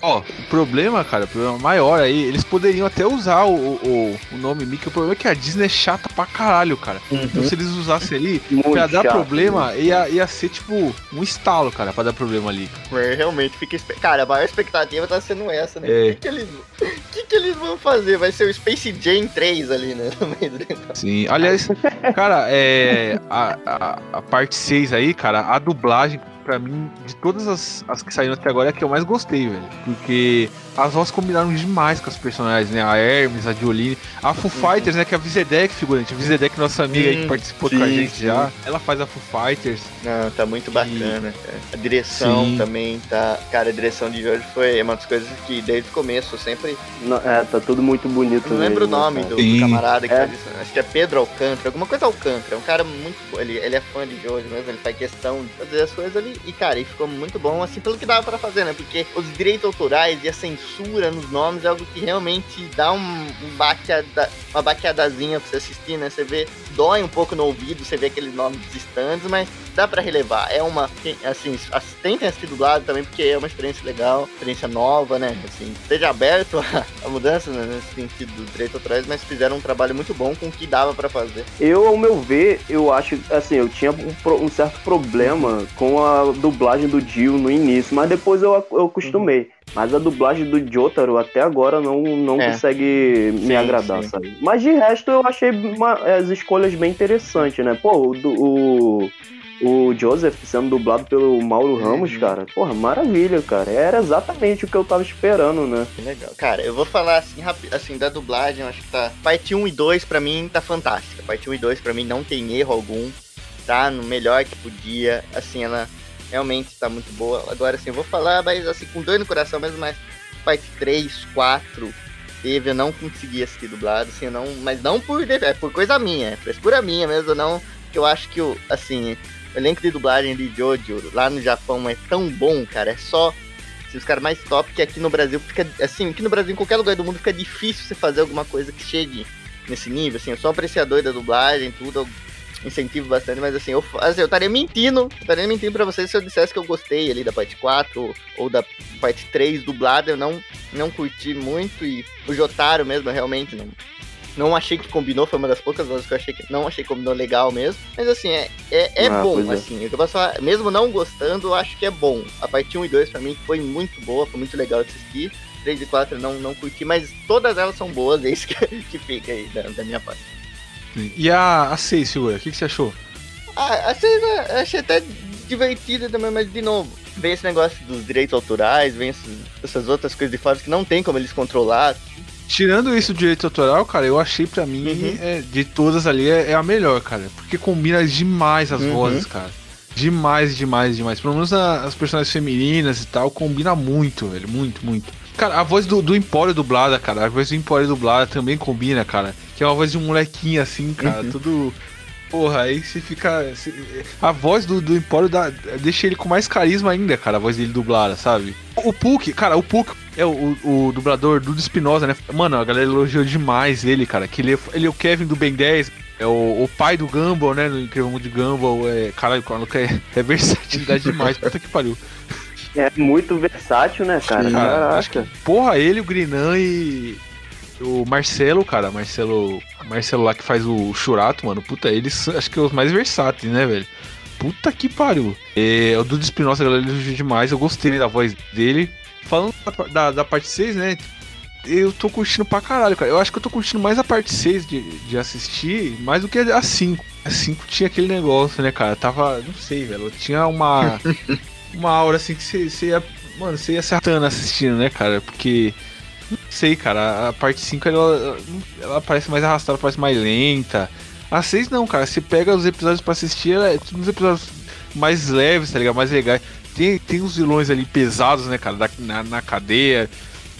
Ó, o problema, cara, o problema maior aí, eles poderiam até usar o, o, o nome Mickey, o problema é que a Disney é chata pra caralho, cara. Então se eles usassem ali, *laughs* Muito pra dar chato, problema, ia, ia ser tipo um estalo, cara, pra dar problema ali. Mas realmente fica. Cara, a maior expectativa tá sendo essa, né? É. O que, que eles, o que, que eles vão fazer? Vai ser o Space Jam 3 ali, né? *laughs* Sim, aliás, *laughs* cara, é. A, a, a parte 6 aí, cara, a dublagem, pra mim, de todas as, as que saíram até agora, é a que eu mais gostei, velho. Porque as vozes combinaram demais com as personagens, né? A Hermes, a Jolene, a Foo Fighters, né? Que é a Vizedec, figurante. A Vizedec, nossa amiga aí que Sim, participou com a sim, gente sim. já. Ela faz a Foo Fighters. Não, tá muito bacana, cara. A direção Sim. também tá. Cara, a direção de Jorge foi uma das coisas que desde o começo sempre. Não, é, tá tudo muito bonito. Eu não lembro o mesmo, nome cara. do, do Sim. camarada que É. faz isso. Acho que é Pedro Alcântara, alguma coisa Alcântara. É um cara muito. bom. Ele, ele é fã de Jorge mesmo, ele faz questão de fazer as coisas ali. E, cara, e ficou muito bom, assim, pelo que dava pra fazer, né? Porque os direitos autorais e a censura nos nomes é algo que realmente dá um, um baqueada, uma baqueadazinha pra você assistir, né? Você vê, dói um pouco no ouvido, você vê aqueles nomes distantes, mas dá pra relevar. É uma, assim, ass- tentem assistir dublado também, porque é uma experiência legal, experiência nova, né? Assim, esteja aberto *laughs* a, a mudança né, nesse sentido dos direitos autorais, mas fizeram um trabalho muito bom com o que dava pra fazer. Eu, ao meu ver, eu acho, assim, eu tinha um, um certo problema com a dublagem do Dio no início, mas depois eu, eu acostumei. Mas a dublagem do Jotaro até agora não, não É. consegue Sim, me agradar, sim. sabe? Mas de resto eu achei uma- as escolhas bem interessantes, né? Pô, o, do- o, o Joseph sendo dublado pelo Mauro Ramos, Uhum. cara, porra, maravilha, cara. Era exatamente o que eu tava esperando, né? Que legal. Cara, eu vou falar assim, assim, da dublagem, eu acho que tá. Parte 1 e 2 pra mim tá fantástica. Parte 1 e 2 pra mim não tem erro algum. Tá no melhor que podia. Assim, ela realmente tá muito boa. Agora, assim, eu vou falar, mas assim, com dor no coração mesmo, mas parte 3, 4 teve, eu não consegui assistir dublado, assim, não. Mas não por. É por coisa minha, é frescura minha mesmo, não. Que eu acho que o. Assim, o elenco de dublagem de Jojo lá no Japão é tão bom, cara. É só se os caras mais top que aqui no Brasil fica assim, aqui no Brasil em qualquer lugar do mundo fica difícil você fazer alguma coisa que chegue nesse nível, assim, eu sou apreciador da dublagem, tudo, incentivo bastante, mas assim, eu, assim, eu estaria mentindo, estaria mentindo pra vocês se eu dissesse que eu gostei ali da parte 4 ou, ou da parte 3 dublada, eu não não curti muito e o Jotaro mesmo, eu realmente não não achei que combinou, foi uma das poucas vozes que eu achei que não achei que combinou legal mesmo. Mas assim, é, é, é Ah, bom, é. assim. Que eu posso falar, mesmo não gostando, eu acho que é bom. A parte 1 e 2 pra mim foi muito boa, foi muito legal assistir. 3 e 4 eu não, não curti, mas todas elas são boas, *laughs* é isso que, que fica aí da, da minha parte. E a, a 6, figura, o que, que você achou? Ah, achei, né, achei até divertida também, mas de novo, vem esse negócio dos direitos autorais, vem essas outras coisas de fora que não tem como eles controlar. Tirando isso do direito autoral, cara, eu achei pra mim, Uhum. é, de todas ali, é, é a melhor, cara. Porque combina demais as Uhum. vozes, cara. Demais, demais, demais. Pelo menos a- as personagens femininas e tal, combina muito, velho. Muito, muito. Cara, a voz do, do Empório dublada, cara. A voz do Empório dublada também combina, cara. Que é uma voz de um molequinho assim, cara. Uhum. Tudo. Porra, aí você fica. você- A voz do, do Empório dá, deixa ele com mais carisma ainda, cara. A voz dele dublada, sabe? O Puck, cara, o Puck é o, o, o dublador Dudu Espinosa, né? Mano, a galera elogiou demais ele, cara. Que ele, é- ele é o Kevin do Ben 10. É o, o pai do Gumball, né? No Incrível Mundo de Gumball. É, caralho, o maluco é, é versatilidade demais. Puta que pariu. É muito versátil, né, cara? Cara, Caraca. acho que- Porra, ele, o Grinan e o Marcelo, cara. Marcelo. Marcelo lá que faz o Churato, mano. Puta, eles acho que é os mais versáteis, né, velho? Puta que pariu. É, o Dudu Espinosa, a galera elogiou demais. Eu gostei da voz dele. Falando da, da, da parte 6, né? eu tô curtindo pra caralho, cara. Eu acho que eu tô curtindo mais a parte 6 de, de assistir, mais do que a 5. A 5 tinha aquele negócio, né, cara? Tava. Não sei, velho. Tinha uma. *laughs* uma aura assim que você, ia. Mano, você ia assistindo, né, cara? Porque. Não sei, cara. A parte 5 ela, ela parece mais arrastada, parece mais lenta. A 6 não, cara. Você pega os episódios pra assistir, ela é tudo uns episódios mais leves, tá ligado? Mais legais. Tem, tem uns vilões ali pesados, né, cara? Da- na, na cadeia.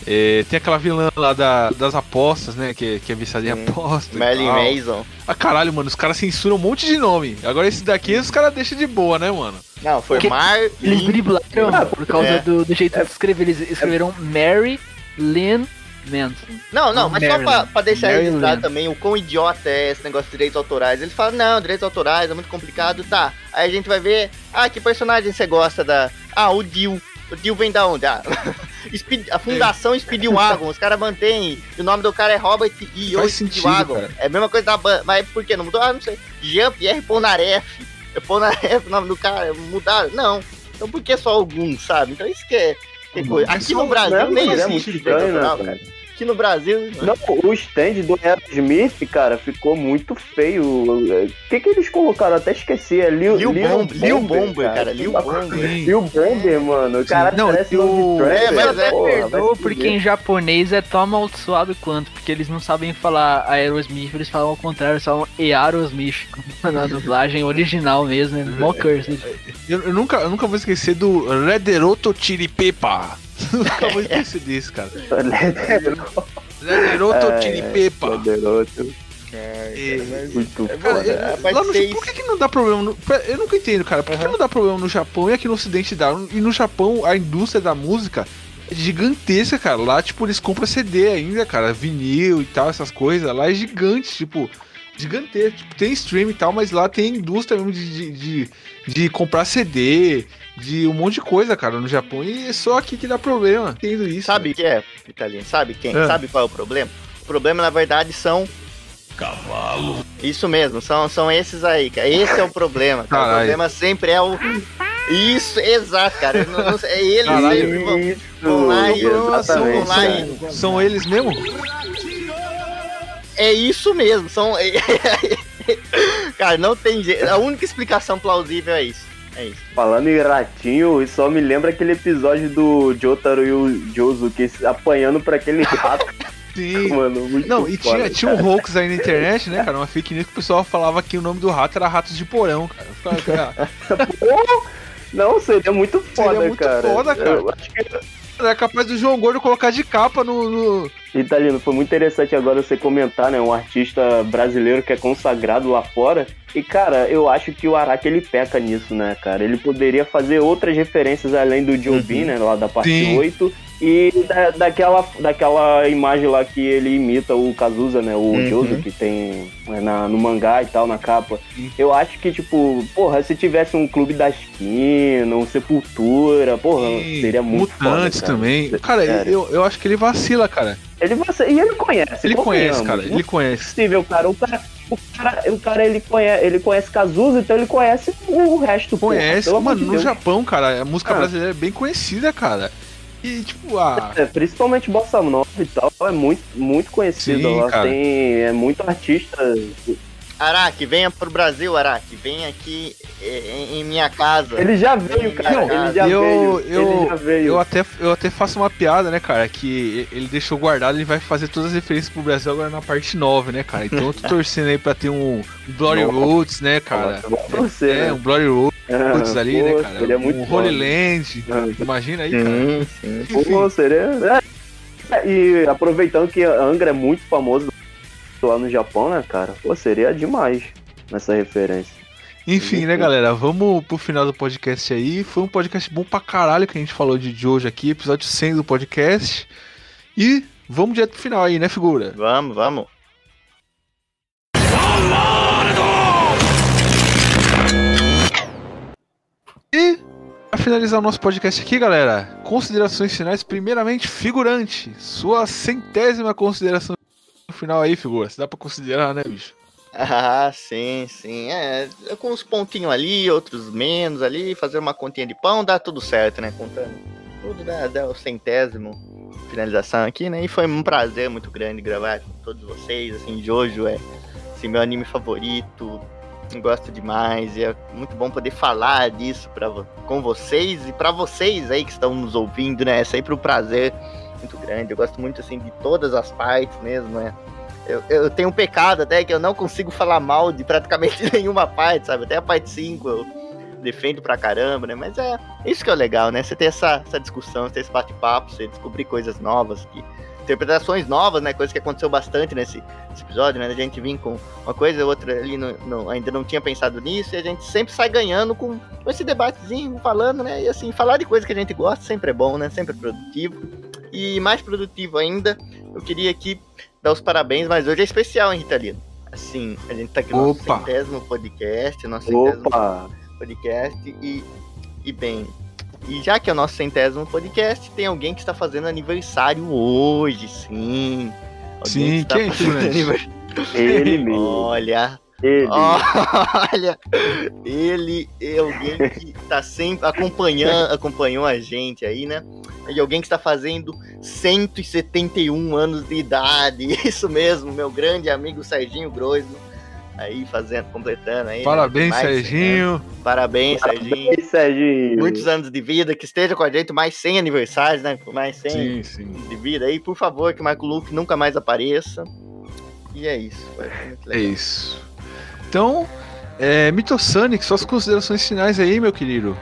É, tem aquela vilã lá da- das apostas, né? Que, que é viciada em e Merlin. Mason. Ah, caralho, mano, os caras censuram um monte de nome. Agora esse daqui os caras deixam de boa, né, mano? Não, foi Que- Marlin. Eles driblaram por causa É. do, do jeito de escrever. Eles escreveram Mary Lynn Manson. Não, não, mas só pra, Maryland. pra deixar Maryland. registrado também o quão idiota é esse negócio de direitos autorais. Eles falam, não, direitos autorais é muito complicado, tá. Aí a gente vai ver, ah, que personagem você gosta da. Ah, o Dio. O Dio vem da onde? Ah, *laughs* Speed- a Fundação Speedwagon, os caras mantêm. O nome do cara é Robert E. Sentido, Speedwagon. cara. É a mesma coisa da banda. Mas por que não mudou? Ah, não sei. Jean-Pierre Polnareff. É o nome do cara. Mudaram? Não. Então por que só alguns, sabe? Então isso que é. que coisa. Aqui no Brasil nem é existe estranho, né, cara. Aqui no Brasil. Não, o stand do Aerosmith, cara, ficou muito feio. O que que eles colocaram? Eu até esqueci. É Lil, Lil Bomb- Lil Bomber, cara, Lil Bomber. Lil Bomber, mano. Cara, Não, parece de trap, É, mas é- vai Perdoa porque em japonês é tão amaldiçoado quanto, porque eles não sabem falar Aerosmith, eles falam ao contrário, eles falam Aerosmith. *laughs* Na dublagem original mesmo, é mó cursed. Eu, eu nunca, eu nunca vou esquecer do Rederoto Chiripepa. Nunca vou esquecer desse, cara. *laughs* Rederoto É, Chiripepa. Poderoso. É, Muito Cara, parte lá no, por que, que não dá problema? No, eu nunca entendo, cara. Por que não dá problema no Japão e aqui no Ocidente dá? E no Japão, a indústria da música é gigantesca, cara. Lá, tipo, eles compram CD ainda, cara. Vinil e tal, essas coisas. Lá é gigante, tipo, gigantesco. Tipo, tem stream e tal, mas lá tem indústria mesmo de, de, de, de comprar CD, de um monte de coisa, cara, no Japão. E é só aqui que dá problema. Entendo isso. Sabe o que é, Italiano? Sabe quem? É. Sabe qual é o problema? O problema, na verdade, são. Cavalo. Isso mesmo, são, são esses aí, cara. Esse é o problema. cara. O problema sempre é o. Isso, exato, cara. Não- não é eles Caralho. sempre vão, lá e vão e. são eles mesmo? É isso mesmo, são. *laughs* cara, não tem jeito. A única explicação plausível é isso. É isso. Falando em ratinho, só me lembra aquele episódio do Jotaro e o Josuke apanhando pra aquele *laughs* rato, Sim. mano. Muito Não, e foda, tinha, tinha um hoax aí na internet, né, cara? Uma fake news que o pessoal falava que o nome do rato era Ratos de Porão, cara. *laughs* Não, seria muito foda, muito cara. foda, cara. Eu acho que É capaz do João Gordo colocar de capa no. no- Italino, foi muito interessante agora você comentar, né? Um artista brasileiro que é consagrado lá fora. E, cara, eu acho que o Araki ele peca nisso, né, cara? Ele poderia fazer outras referências além do Jobim, né? Lá da parte Sim. 8. E da- daquela, daquela imagem lá que ele imita o Kazuza, né? O Uhum. Joso, que tem né, na, no mangá e tal, na capa. Sim. Eu acho que, tipo, porra, se tivesse um clube da esquina, um Sepultura, porra, Sim, seria muito Mutantes foda, cara. também. Cara, Sério. eu, eu acho que ele vacila, cara. Ele você e ele conhece. Ele conhece, cara. Não Ele é conhece. possível, cara. O cara, o cara, o cara ele conhece, ele conhece Cazuza, então ele conhece o resto. porra. Conhece. Amor Mano, no. Japão, cara, a música Ah. brasileira é bem conhecida, cara. E, tipo, ah. É, principalmente Bossa Nova e tal, é muito, muito conhecido. Sim, lá cara. tem é muito artista. Araque, venha pro Brasil, Araque. Vem aqui eh, em, em minha casa. Ele já veio, cara. Não, ele já eu- veio. eu- ele já veio. Eu até, eu até faço uma piada, né, cara? Que ele deixou guardado, ele vai fazer todas as referências pro Brasil agora na parte 9, né, cara? Então eu tô *laughs* torcendo aí pra ter um Bloody Nossa. Roots, né, cara? Vamos torcer, É, né? um Bloody Roots Ah, ali, pô, né, cara? Seria muito um. Holy Land. Ah. Imagina aí, cara. Sim, sim. Pô, seria. É, E aproveitando que Angra é muito famoso lá no Japão, né, cara? Pô, seria demais nessa referência. Enfim, né, galera? Vamos pro final do podcast aí. Foi um podcast bom pra caralho que a gente falou de hoje aqui, episódio 100 do podcast. E vamos direto pro final aí, né, figura? Vamos, vamos. E pra finalizar o nosso podcast aqui, galera, considerações finais. Primeiramente, figurante, sua centésima consideração final aí, figura. Se dá pra considerar, né, bicho? Ah, sim, sim. É, com uns pontinhos ali, outros menos ali, fazer uma continha de pão, dá tudo certo, né? Contando tudo dá, dá o centésimo. finalização aqui, né? E foi um prazer muito grande gravar com todos vocês. Assim, Jojo é assim, meu anime favorito. Gosto demais. E é muito bom poder falar disso pra, com vocês e pra vocês aí que estão nos ouvindo, né? É sempre um prazer muito grande. Eu gosto muito assim de todas as partes mesmo, né? Eu, eu tenho um pecado até que eu não consigo falar mal de praticamente *laughs* nenhuma parte, sabe? Até a parte 5 eu defendo pra caramba, né? Mas é isso que é legal, né? Você ter essa, essa discussão, ter esse bate-papo, você descobrir coisas novas, que, interpretações novas, né? Coisa que aconteceu bastante nesse, nesse episódio, né? A gente vir com uma coisa, outra ali não, não- ainda não tinha pensado nisso, e a gente sempre sai ganhando com, com esse debatezinho, falando, né? E assim, falar de coisa que a gente gosta sempre é bom, né? Sempre é produtivo. E mais produtivo ainda, eu queria aqui dar os parabéns, mas hoje é especial, hein, Ritalino? Assim, a gente tá aqui no nosso Opa. centésimo podcast, nosso centésimo Opa! podcast e, e bem. E já que é o nosso centésimo podcast, tem alguém que está fazendo aniversário hoje, sim. Alguém Sim, está quem, fazendo figurante? aniversário. Ele *laughs* mesmo. Olha, Ele. olha, ele é alguém que tá sempre acompanhando, acompanhou a gente aí, né? E alguém que está fazendo 171 anos de idade. *laughs* Isso mesmo, meu grande amigo Serginho Groisman. Aí fazendo, completando aí. né? Parabéns, né? Serginho. Parabéns, Serginho. Ei, Serginho. Muitos anos de vida, que esteja com a gente mais 100 aniversários, né? Mais 100 Sim, sim. de vida aí. Por favor, que o Marco Luke nunca mais apareça. E é isso. É isso. Então, é, Mitosonic, suas considerações finais aí, meu querido.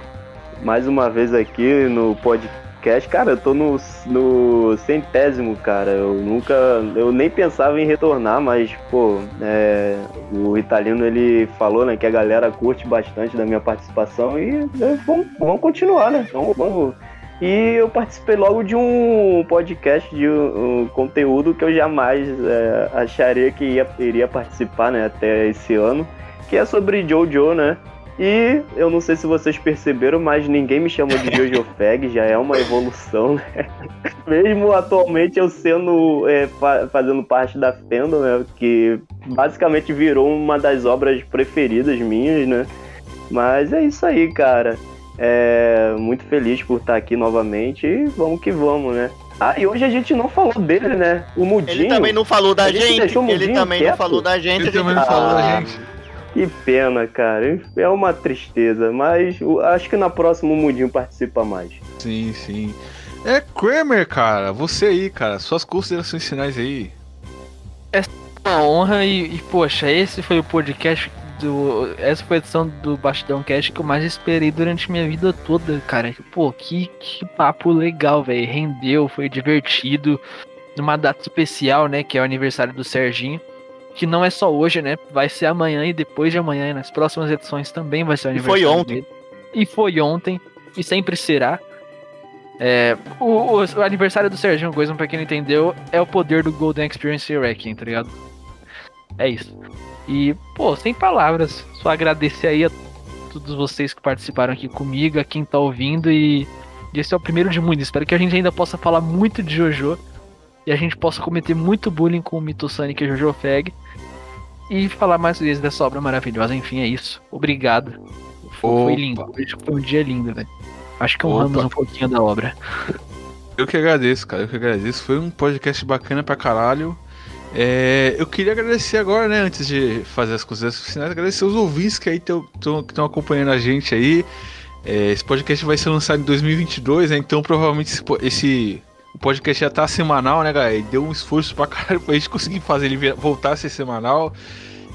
Mais uma vez aqui no podcast. Cara, eu tô no, no centésimo, cara. Eu nunca. Eu nem pensava em retornar, mas, pô, é, o italiano ele falou, né, que a galera curte bastante da minha participação e é, vamos, vamos continuar, né? Então, vamos. E eu participei logo de um podcast de um conteúdo que eu jamais é, acharia que ia, iria participar, né, até esse ano, que é sobre Jojo, né? E eu não sei se vocês perceberam, mas ninguém me chamou de Jojo *laughs* Fag, já é uma evolução, né? *laughs* Mesmo atualmente eu sendo é, fa- fazendo parte da Fandom, né? Que basicamente virou uma das obras preferidas minhas, né? Mas é isso aí, cara. É, muito feliz por estar aqui novamente e vamos que vamos, né? Ah, e hoje a gente não falou dele, né? O Mudinho. Ele também não falou da A gente gente. Ele também não quieto. falou da gente. Ele também não falou da gente. Que pena, cara. É uma tristeza, mas acho que na próxima o Mudinho participa mais. Sim, sim. É Kramer, cara. Você aí, cara. Suas considerações finais aí. Uma honra e, e, poxa, esse foi o podcast do. Essa foi a edição do Bastidão Cast que eu mais esperei durante minha vida toda, cara. Pô, que, que papo legal, velho. Rendeu, foi divertido. Numa data especial, né? Que é o aniversário do Serginho. Que não é só hoje, né? Vai ser amanhã e depois de amanhã. E nas próximas edições também vai ser o E foi aniversário. ontem. dele. E foi ontem. E sempre será. É, o, o- o aniversário do Serginho Goisman, pra quem não entendeu, é o poder do Golden Experience Wrecking, tá ligado? É isso. E, pô, sem palavras, só agradecer aí a todos vocês que participaram aqui comigo, a quem tá ouvindo e esse é o primeiro de muitos. Espero que a gente ainda possa falar muito de Jojo e a gente possa cometer muito bullying com o Mito Sonic e Jojo Fag e falar mais vezes dessa obra maravilhosa. Enfim, é isso. Obrigado. Foi, Opa. lindo. Foi um dia lindo, velho. Acho que honramos um pouquinho da obra. Eu que agradeço, cara. Eu que agradeço. Foi um podcast bacana pra caralho. É, eu queria agradecer agora, né, antes de fazer as considerações finais, agradecer os ouvintes que aí estão acompanhando a gente aí. É, esse podcast vai ser lançado em 2022, né? Então provavelmente esse, esse o podcast já tá semanal, né, galera? E deu um esforço pra caralho pra gente conseguir fazer ele voltar a ser semanal.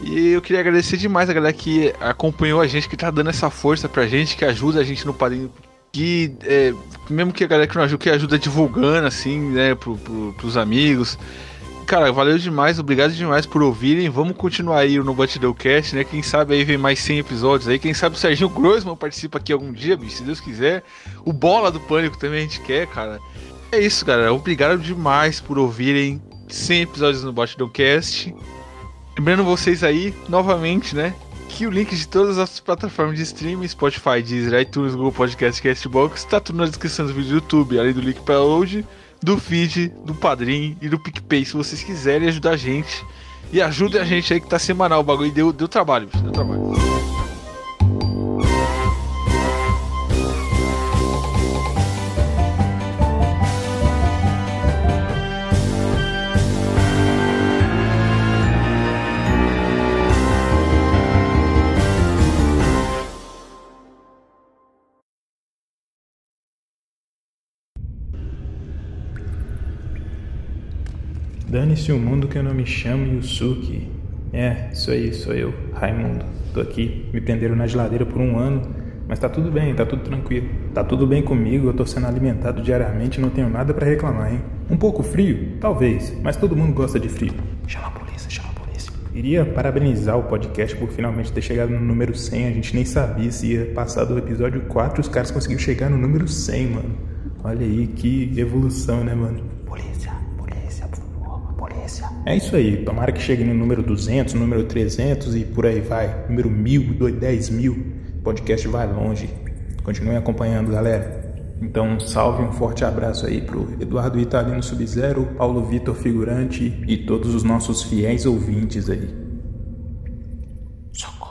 E eu queria agradecer demais a galera que acompanhou a gente, que tá dando essa força pra gente, que ajuda a gente no padrinho. Que é, mesmo que a galera que não ajuda, que ajuda divulgando, assim, né, pro, pro, pros amigos. Cara, valeu demais, obrigado demais por ouvirem. Vamos continuar aí no Batidão Cast, né? Quem sabe aí vem mais 100 episódios aí. Quem sabe o Serginho Grossman participa aqui algum dia, bicho, se Deus quiser. O Bola do Pânico também a gente quer, cara. É isso, galera. Obrigado demais por ouvirem 100 episódios no Batidão Cast. Lembrando vocês aí, novamente, né? Que o link de todas as plataformas de streaming, Spotify, Deezer, iTunes, Google Podcast, Castbox, tá tudo na descrição do vídeo do YouTube, além do link para hoje, do feed, do Padrim e do PicPay, se vocês quiserem ajudar a gente. E ajudem a gente aí que tá semanal o bagulho. Deu, deu trabalho, deu trabalho. Dane-se o mundo que eu não me chamo Yusuke. É, isso aí, sou eu, Raimundo. Tô aqui, me prenderam na geladeira por um ano, mas tá tudo bem, tá tudo tranquilo. Tá tudo bem comigo, eu tô sendo alimentado diariamente não tenho nada pra reclamar, hein? Um pouco frio? Talvez, mas todo mundo gosta de frio. Chama a polícia, chama a polícia. Iria parabenizar o podcast por finalmente ter chegado no número 100. A gente nem sabia se ia passar do episódio 4 os caras conseguiram chegar no número 100, mano. Olha aí que evolução, né, mano? É isso aí, tomara que chegue no número 200, número 300 e por aí vai. Número 1000, 10 mil. O podcast vai longe. Continuem acompanhando, galera. Então, um salve, um forte abraço aí pro Eduardo Italino Subzero, Paulo Vitor Figurante e todos os nossos fiéis ouvintes aí. Socorro.